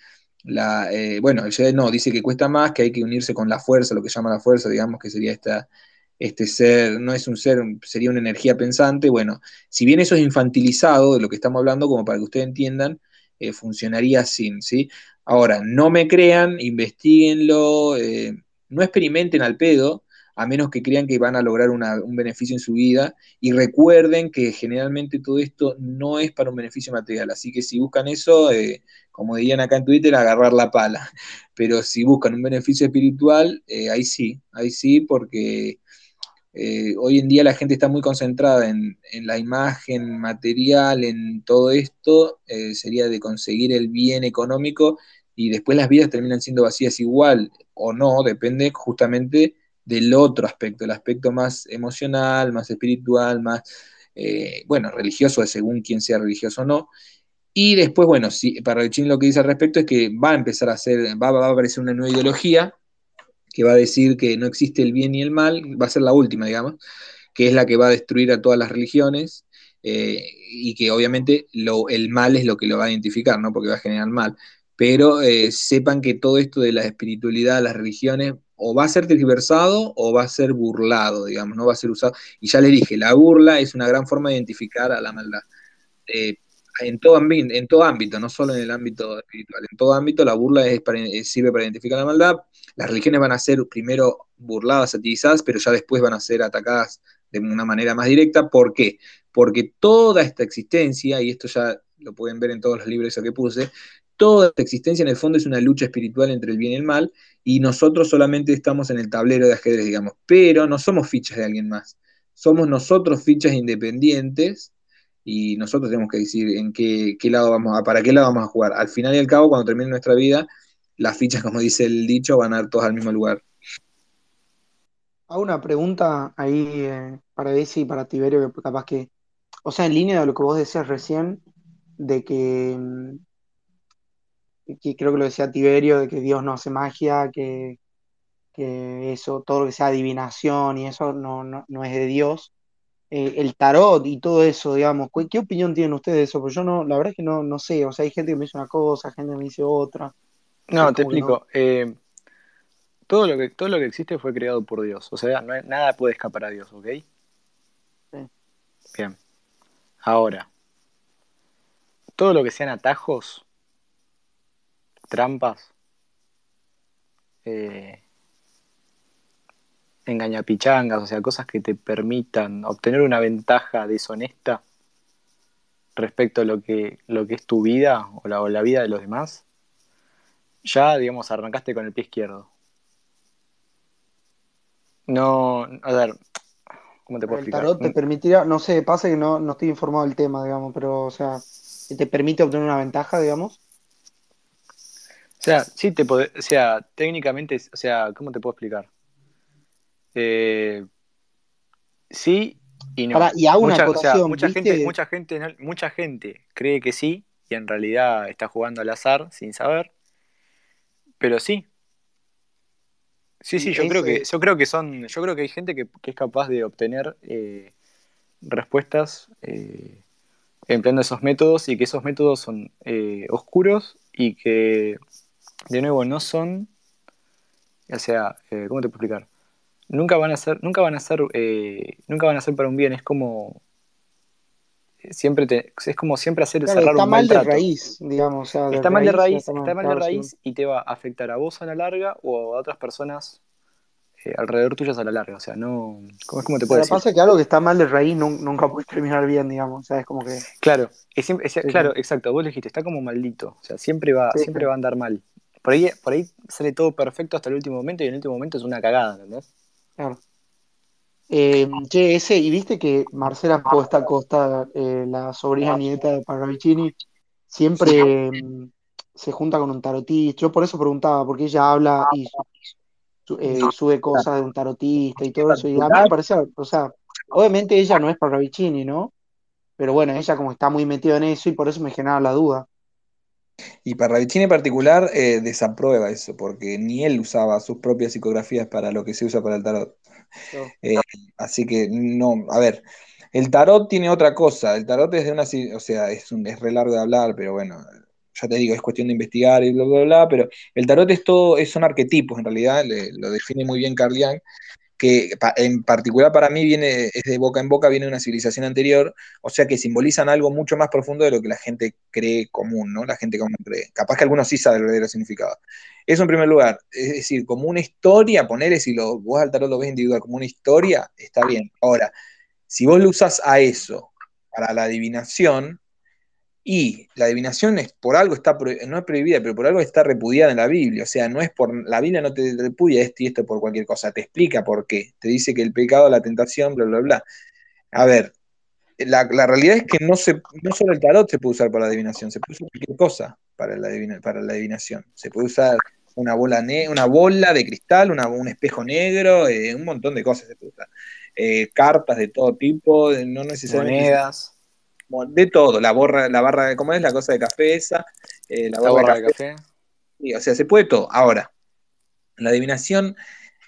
la, eh, bueno, el Jedi no, dice que cuesta más, que hay que unirse con la fuerza, lo que llama la fuerza, digamos que sería esta, este ser, no es un ser, sería una energía pensante, bueno, si bien eso es infantilizado de lo que estamos hablando, como para que ustedes entiendan, eh, funcionaría sin, ¿sí? Ahora, no me crean, investiguenlo, eh, no experimenten al pedo, a menos que crean que van a lograr un beneficio en su vida, y recuerden que generalmente todo esto no es para un beneficio material, así que si buscan eso, eh, como dirían acá en Twitter, agarrar la pala, pero si buscan un beneficio espiritual, ahí sí, ahí sí, porque eh, hoy en día la gente está muy concentrada en, la imagen material, en todo esto, eh, sería de conseguir el bien económico y después las vidas terminan siendo vacías igual o no, depende justamente del otro aspecto, el aspecto más emocional, más espiritual, más, eh, bueno, religioso, según quien sea religioso o no. Y después, bueno, sí, para Chin lo que dice al respecto es que va a empezar a hacer, va, va a aparecer una nueva ideología que va a decir que no existe el bien y el mal, va a ser la última, digamos, que es la que va a destruir a todas las religiones eh, y que obviamente lo, el mal es lo que lo va a identificar, ¿no? Porque va a generar mal. Pero eh, sepan que todo esto de la espiritualidad, las religiones, o va a ser tergiversado o va a ser burlado, digamos, no va a ser usado. Y ya les dije, la burla es una gran forma de identificar a la maldad. Eh, en todo, en todo ámbito, no solo en el ámbito espiritual, en todo ámbito la burla es sirve para identificar la maldad. Las religiones van a ser primero burladas, satirizadas, pero ya después van a ser atacadas de una manera más directa. ¿Por qué? Porque toda esta existencia, y esto ya lo pueden ver en todos los libros que puse, toda esta existencia en el fondo es una lucha espiritual entre el bien y el mal, y nosotros solamente estamos en el tablero de ajedrez, digamos, pero no somos fichas de alguien más. Somos nosotros fichas independientes y nosotros tenemos que decir en qué, lado vamos a, para qué lado vamos a jugar. Al final y al cabo, cuando termine nuestra vida, las fichas, como dice el dicho, van a ir todas al mismo lugar. Hago una pregunta ahí eh, para Desi y para Tiberio, que capaz que, o sea, en línea de lo que vos decías recién, de que, mm, que creo que lo decía Tiberio, de que Dios no hace magia, que, que eso, todo lo que sea adivinación y eso no, no, no es de Dios. Eh, el tarot y todo eso, digamos. ¿Qué, opinión tienen ustedes de eso? Porque yo no, la verdad es que no, no sé, o sea, hay gente que me dice una cosa, gente que me dice otra. No, te explico. Eh, todo, lo que, todo lo que existe fue creado por Dios, o sea, no nada puede escapar a Dios, ¿ok? Sí. Bien. Ahora, todo lo que sean atajos, trampas, eh, engañapichangas, o sea, cosas que te permitan obtener una ventaja deshonesta respecto a lo que, lo que es tu vida o la, o la vida de los demás, ya, digamos, arrancaste con el pie izquierdo. No, a ver, ¿cómo te puedo explicar? Tarot te permitiría, no sé, pasa que no, no estoy informado del tema, digamos, pero, o sea, ¿te permite obtener una ventaja, digamos? O sea, sí te puede, o sea, técnicamente, o sea, ¿cómo te puedo explicar? Eh, sí y no. y mucha, mucha gente, mucha gente, mucha gente cree que sí y en realidad está jugando al azar sin saber. Pero sí. Sí, sí, yo creo que, yo creo que son, yo creo que hay gente que, es capaz de obtener eh, respuestas eh, empleando esos métodos y que esos métodos son oscuros y que de nuevo no son, o sea, ¿cómo te puedo explicar? nunca van a ser, nunca van a ser, eh, nunca van a ser para un bien, es como siempre te, es como siempre hacer claro, cerrar está mal de raíz, digamos. está mal de raíz, está mal, de raíz y te va a afectar a vos a la larga o a otras personas eh, alrededor tuyas a la larga. O sea, no. ¿Cómo es como te puedo decir? pasa que algo que está mal de raíz nunca puedes terminar bien, digamos. O sea, es como que. Claro, es, claro, exacto. Vos dijiste, está como maldito. O sea, siempre va, siempre va a andar mal. Por ahí, por ahí sale todo perfecto hasta el último momento y en el último momento es una cagada, ¿entendés? Claro. Eh, che, ese, y viste que Marcela Costa Costa, eh, la sobrina nieta de Parravicini, siempre mm, se junta con un tarotista. Yo por eso preguntaba, porque ella habla y eh, sube cosas de un tarotista y todo eso. Y a mí me parece, o sea, obviamente ella no es Parravicini, ¿no? Pero bueno, ella como está muy metida en eso y por eso me genera la duda. Y Parravicini en particular eh, desaprueba eso, porque ni él usaba sus propias psicografías para lo que se usa para el tarot. Eh, así que no, a ver, el tarot tiene otra cosa, el tarot es de una, o sea, es, un, es largo de hablar, pero bueno, ya te digo, es cuestión de investigar y bla, bla, bla, pero el tarot es todo, son arquetipos en realidad, lo define muy bien Carl que en particular para mí viene, es de boca en boca, viene de una civilización anterior, o sea que simbolizan algo mucho más profundo de lo que la gente cree común, ¿no? La gente común cree. Capaz que algunos sí saben el verdadero significado. Eso en primer lugar, es decir, como una historia, ponerle si lo, vos al tarot lo ves individual como una historia, está bien. Ahora, si vos lo usas a eso para la adivinación, y la adivinación es por algo está no es prohibida, pero por algo está repudiada en la Biblia. O sea, no es por la Biblia no te repudia esto y esto por cualquier cosa, te explica por qué. Te dice que el pecado, la tentación, bla, bla, bla. A ver, la, realidad es que no, se, no solo el tarot se puede usar para la adivinación, se puede usar cualquier cosa para la, para la adivinación. Se puede usar una bola, una bola de cristal, una, un espejo negro, eh, un montón de cosas. Eh, cartas de todo tipo, no necesariamente. Monedas de todo, la borra, la barra de, ¿cómo es? La cosa de café esa, eh, la, barra, de café. o sea, se puede todo. Ahora, la adivinación,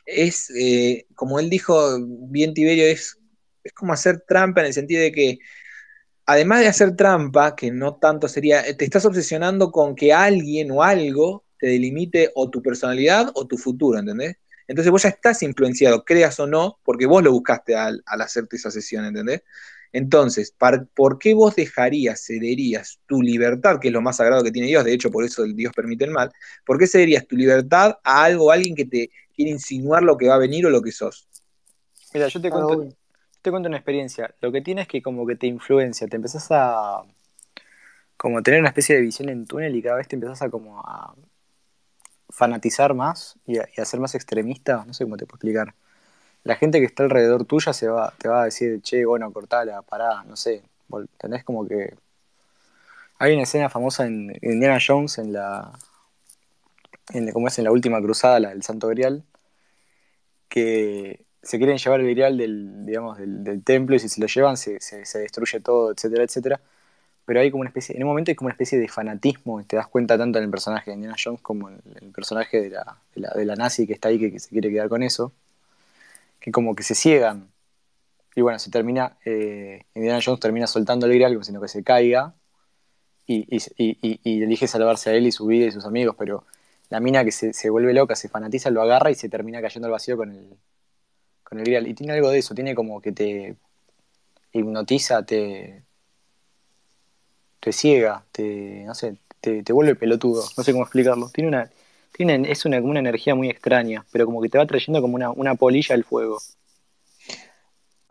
es, eh, como él dijo bien Tiberio, es, es como hacer trampa en el sentido de que, además de hacer trampa, que no tanto sería, te estás obsesionando con que alguien o algo te delimite o tu personalidad o tu futuro, ¿entendés? Entonces vos ya estás influenciado, creas o no, porque vos lo buscaste al, hacerte esa sesión, ¿entendés? Entonces, ¿por qué vos dejarías, cederías tu libertad, que es lo más sagrado que tiene Dios? De hecho, por eso el Dios permite el mal. ¿Por qué cederías tu libertad a algo, o alguien que te quiere insinuar lo que va a venir o lo que sos? Mira, yo te cuento, te cuento una experiencia. Lo que tienes es que como que te influencia, te empezás a como tener una especie de visión en túnel y cada vez te empezás a como a fanatizar más y a, ser más extremista, no sé cómo te puedo explicar. La gente que está alrededor tuya se va, te va a decir, che, bueno, cortala, pará, no sé. Tenés como que. Hay una escena famosa en Indiana Jones en la. En, como es en la última cruzada, la del Santo Grial, que se quieren llevar el grial del, digamos, del, templo y si se lo llevan se, se destruye todo, etcétera, etcétera pero hay como una especie, en un momento hay como una especie de fanatismo, te das cuenta tanto en el personaje de Indiana Jones como en el personaje de la, de la, nazi que está ahí que, se quiere quedar con eso, que como que se ciegan. Y bueno, se termina, eh, Indiana Jones termina soltando el grial, sino que se caiga y, elige salvarse a él y su vida y sus amigos, pero la mina que se, vuelve loca, se fanatiza, lo agarra y se termina cayendo al vacío con el, con el grial. Y tiene algo de eso, tiene como que te hipnotiza, te, te ciega, te, no sé, te, vuelve pelotudo, no sé cómo explicarlo. Tiene una, tiene, es una, como una energía muy extraña, pero como que te va trayendo como una, polilla al fuego.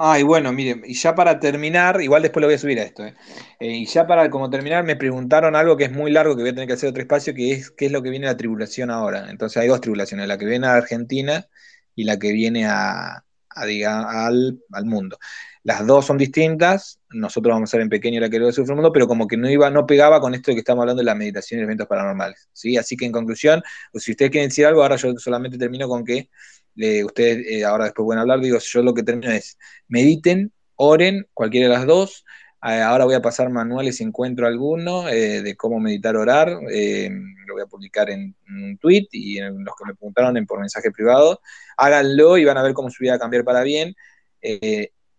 Ah, y bueno, miren, y ya para terminar, igual después lo voy a subir a esto, eh. Eh, y ya para como terminar, me preguntaron algo que es muy largo, que voy a tener que hacer otro espacio, que es qué es lo que viene a la tribulación ahora. Entonces hay dos tribulaciones, la que viene a Argentina y la que viene a, al, al mundo. Las dos son distintas, nosotros vamos a ser en pequeño la que lo sufre el mundo, pero como que no iba, no pegaba con esto de que estamos hablando de la meditación y eventos paranormales. ¿sí? Así que en conclusión, pues, si ustedes quieren decir algo, ahora yo solamente termino con que eh, ustedes eh, ahora después pueden hablar, digo, yo lo que termino es mediten, oren, cualquiera de las dos. Eh, ahora voy a pasar manuales si encuentro alguno de cómo meditar, orar. lo voy a publicar en, un tweet y en los que me preguntaron en, por mensaje privado. Háganlo y van a ver cómo su vida va cambiar para bien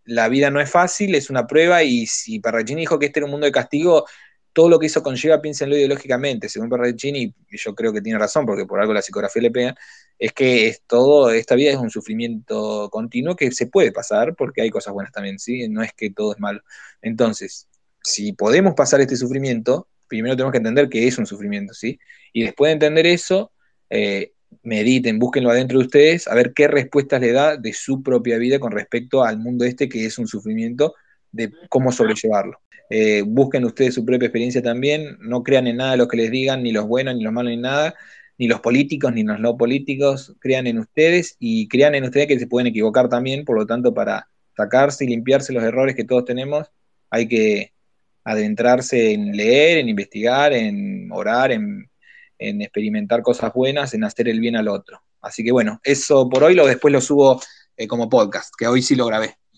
la vida no es fácil, es una prueba, y si Parrachini dijo que este era un mundo de castigo, todo lo que eso conlleva, piénsenlo ideológicamente, según Parrachini, y yo creo que tiene razón, porque por algo la psicografía le pega, es que todo, esta vida es un sufrimiento continuo que se puede pasar, porque hay cosas buenas también, ¿sí? No es que todo es malo. Entonces, si podemos pasar este sufrimiento, primero tenemos que entender que es un sufrimiento, ¿sí? Y después de entender eso, eh, mediten, búsquenlo adentro de ustedes, a ver qué respuestas le da de su propia vida con respecto al mundo este que es un sufrimiento, de cómo sobrellevarlo. Eh, busquen ustedes su propia experiencia también, no crean en nada de lo que les digan, ni los buenos, ni los malos, ni nada, ni los políticos, ni los no políticos, crean en ustedes y crean en ustedes que se pueden equivocar también, por lo tanto, para sacarse y limpiarse los errores que todos tenemos, hay que adentrarse en leer, en investigar, en orar, en en experimentar cosas buenas, en hacer el bien al otro. Así que bueno, eso por hoy lo después lo subo eh, como podcast, que hoy sí lo grabé.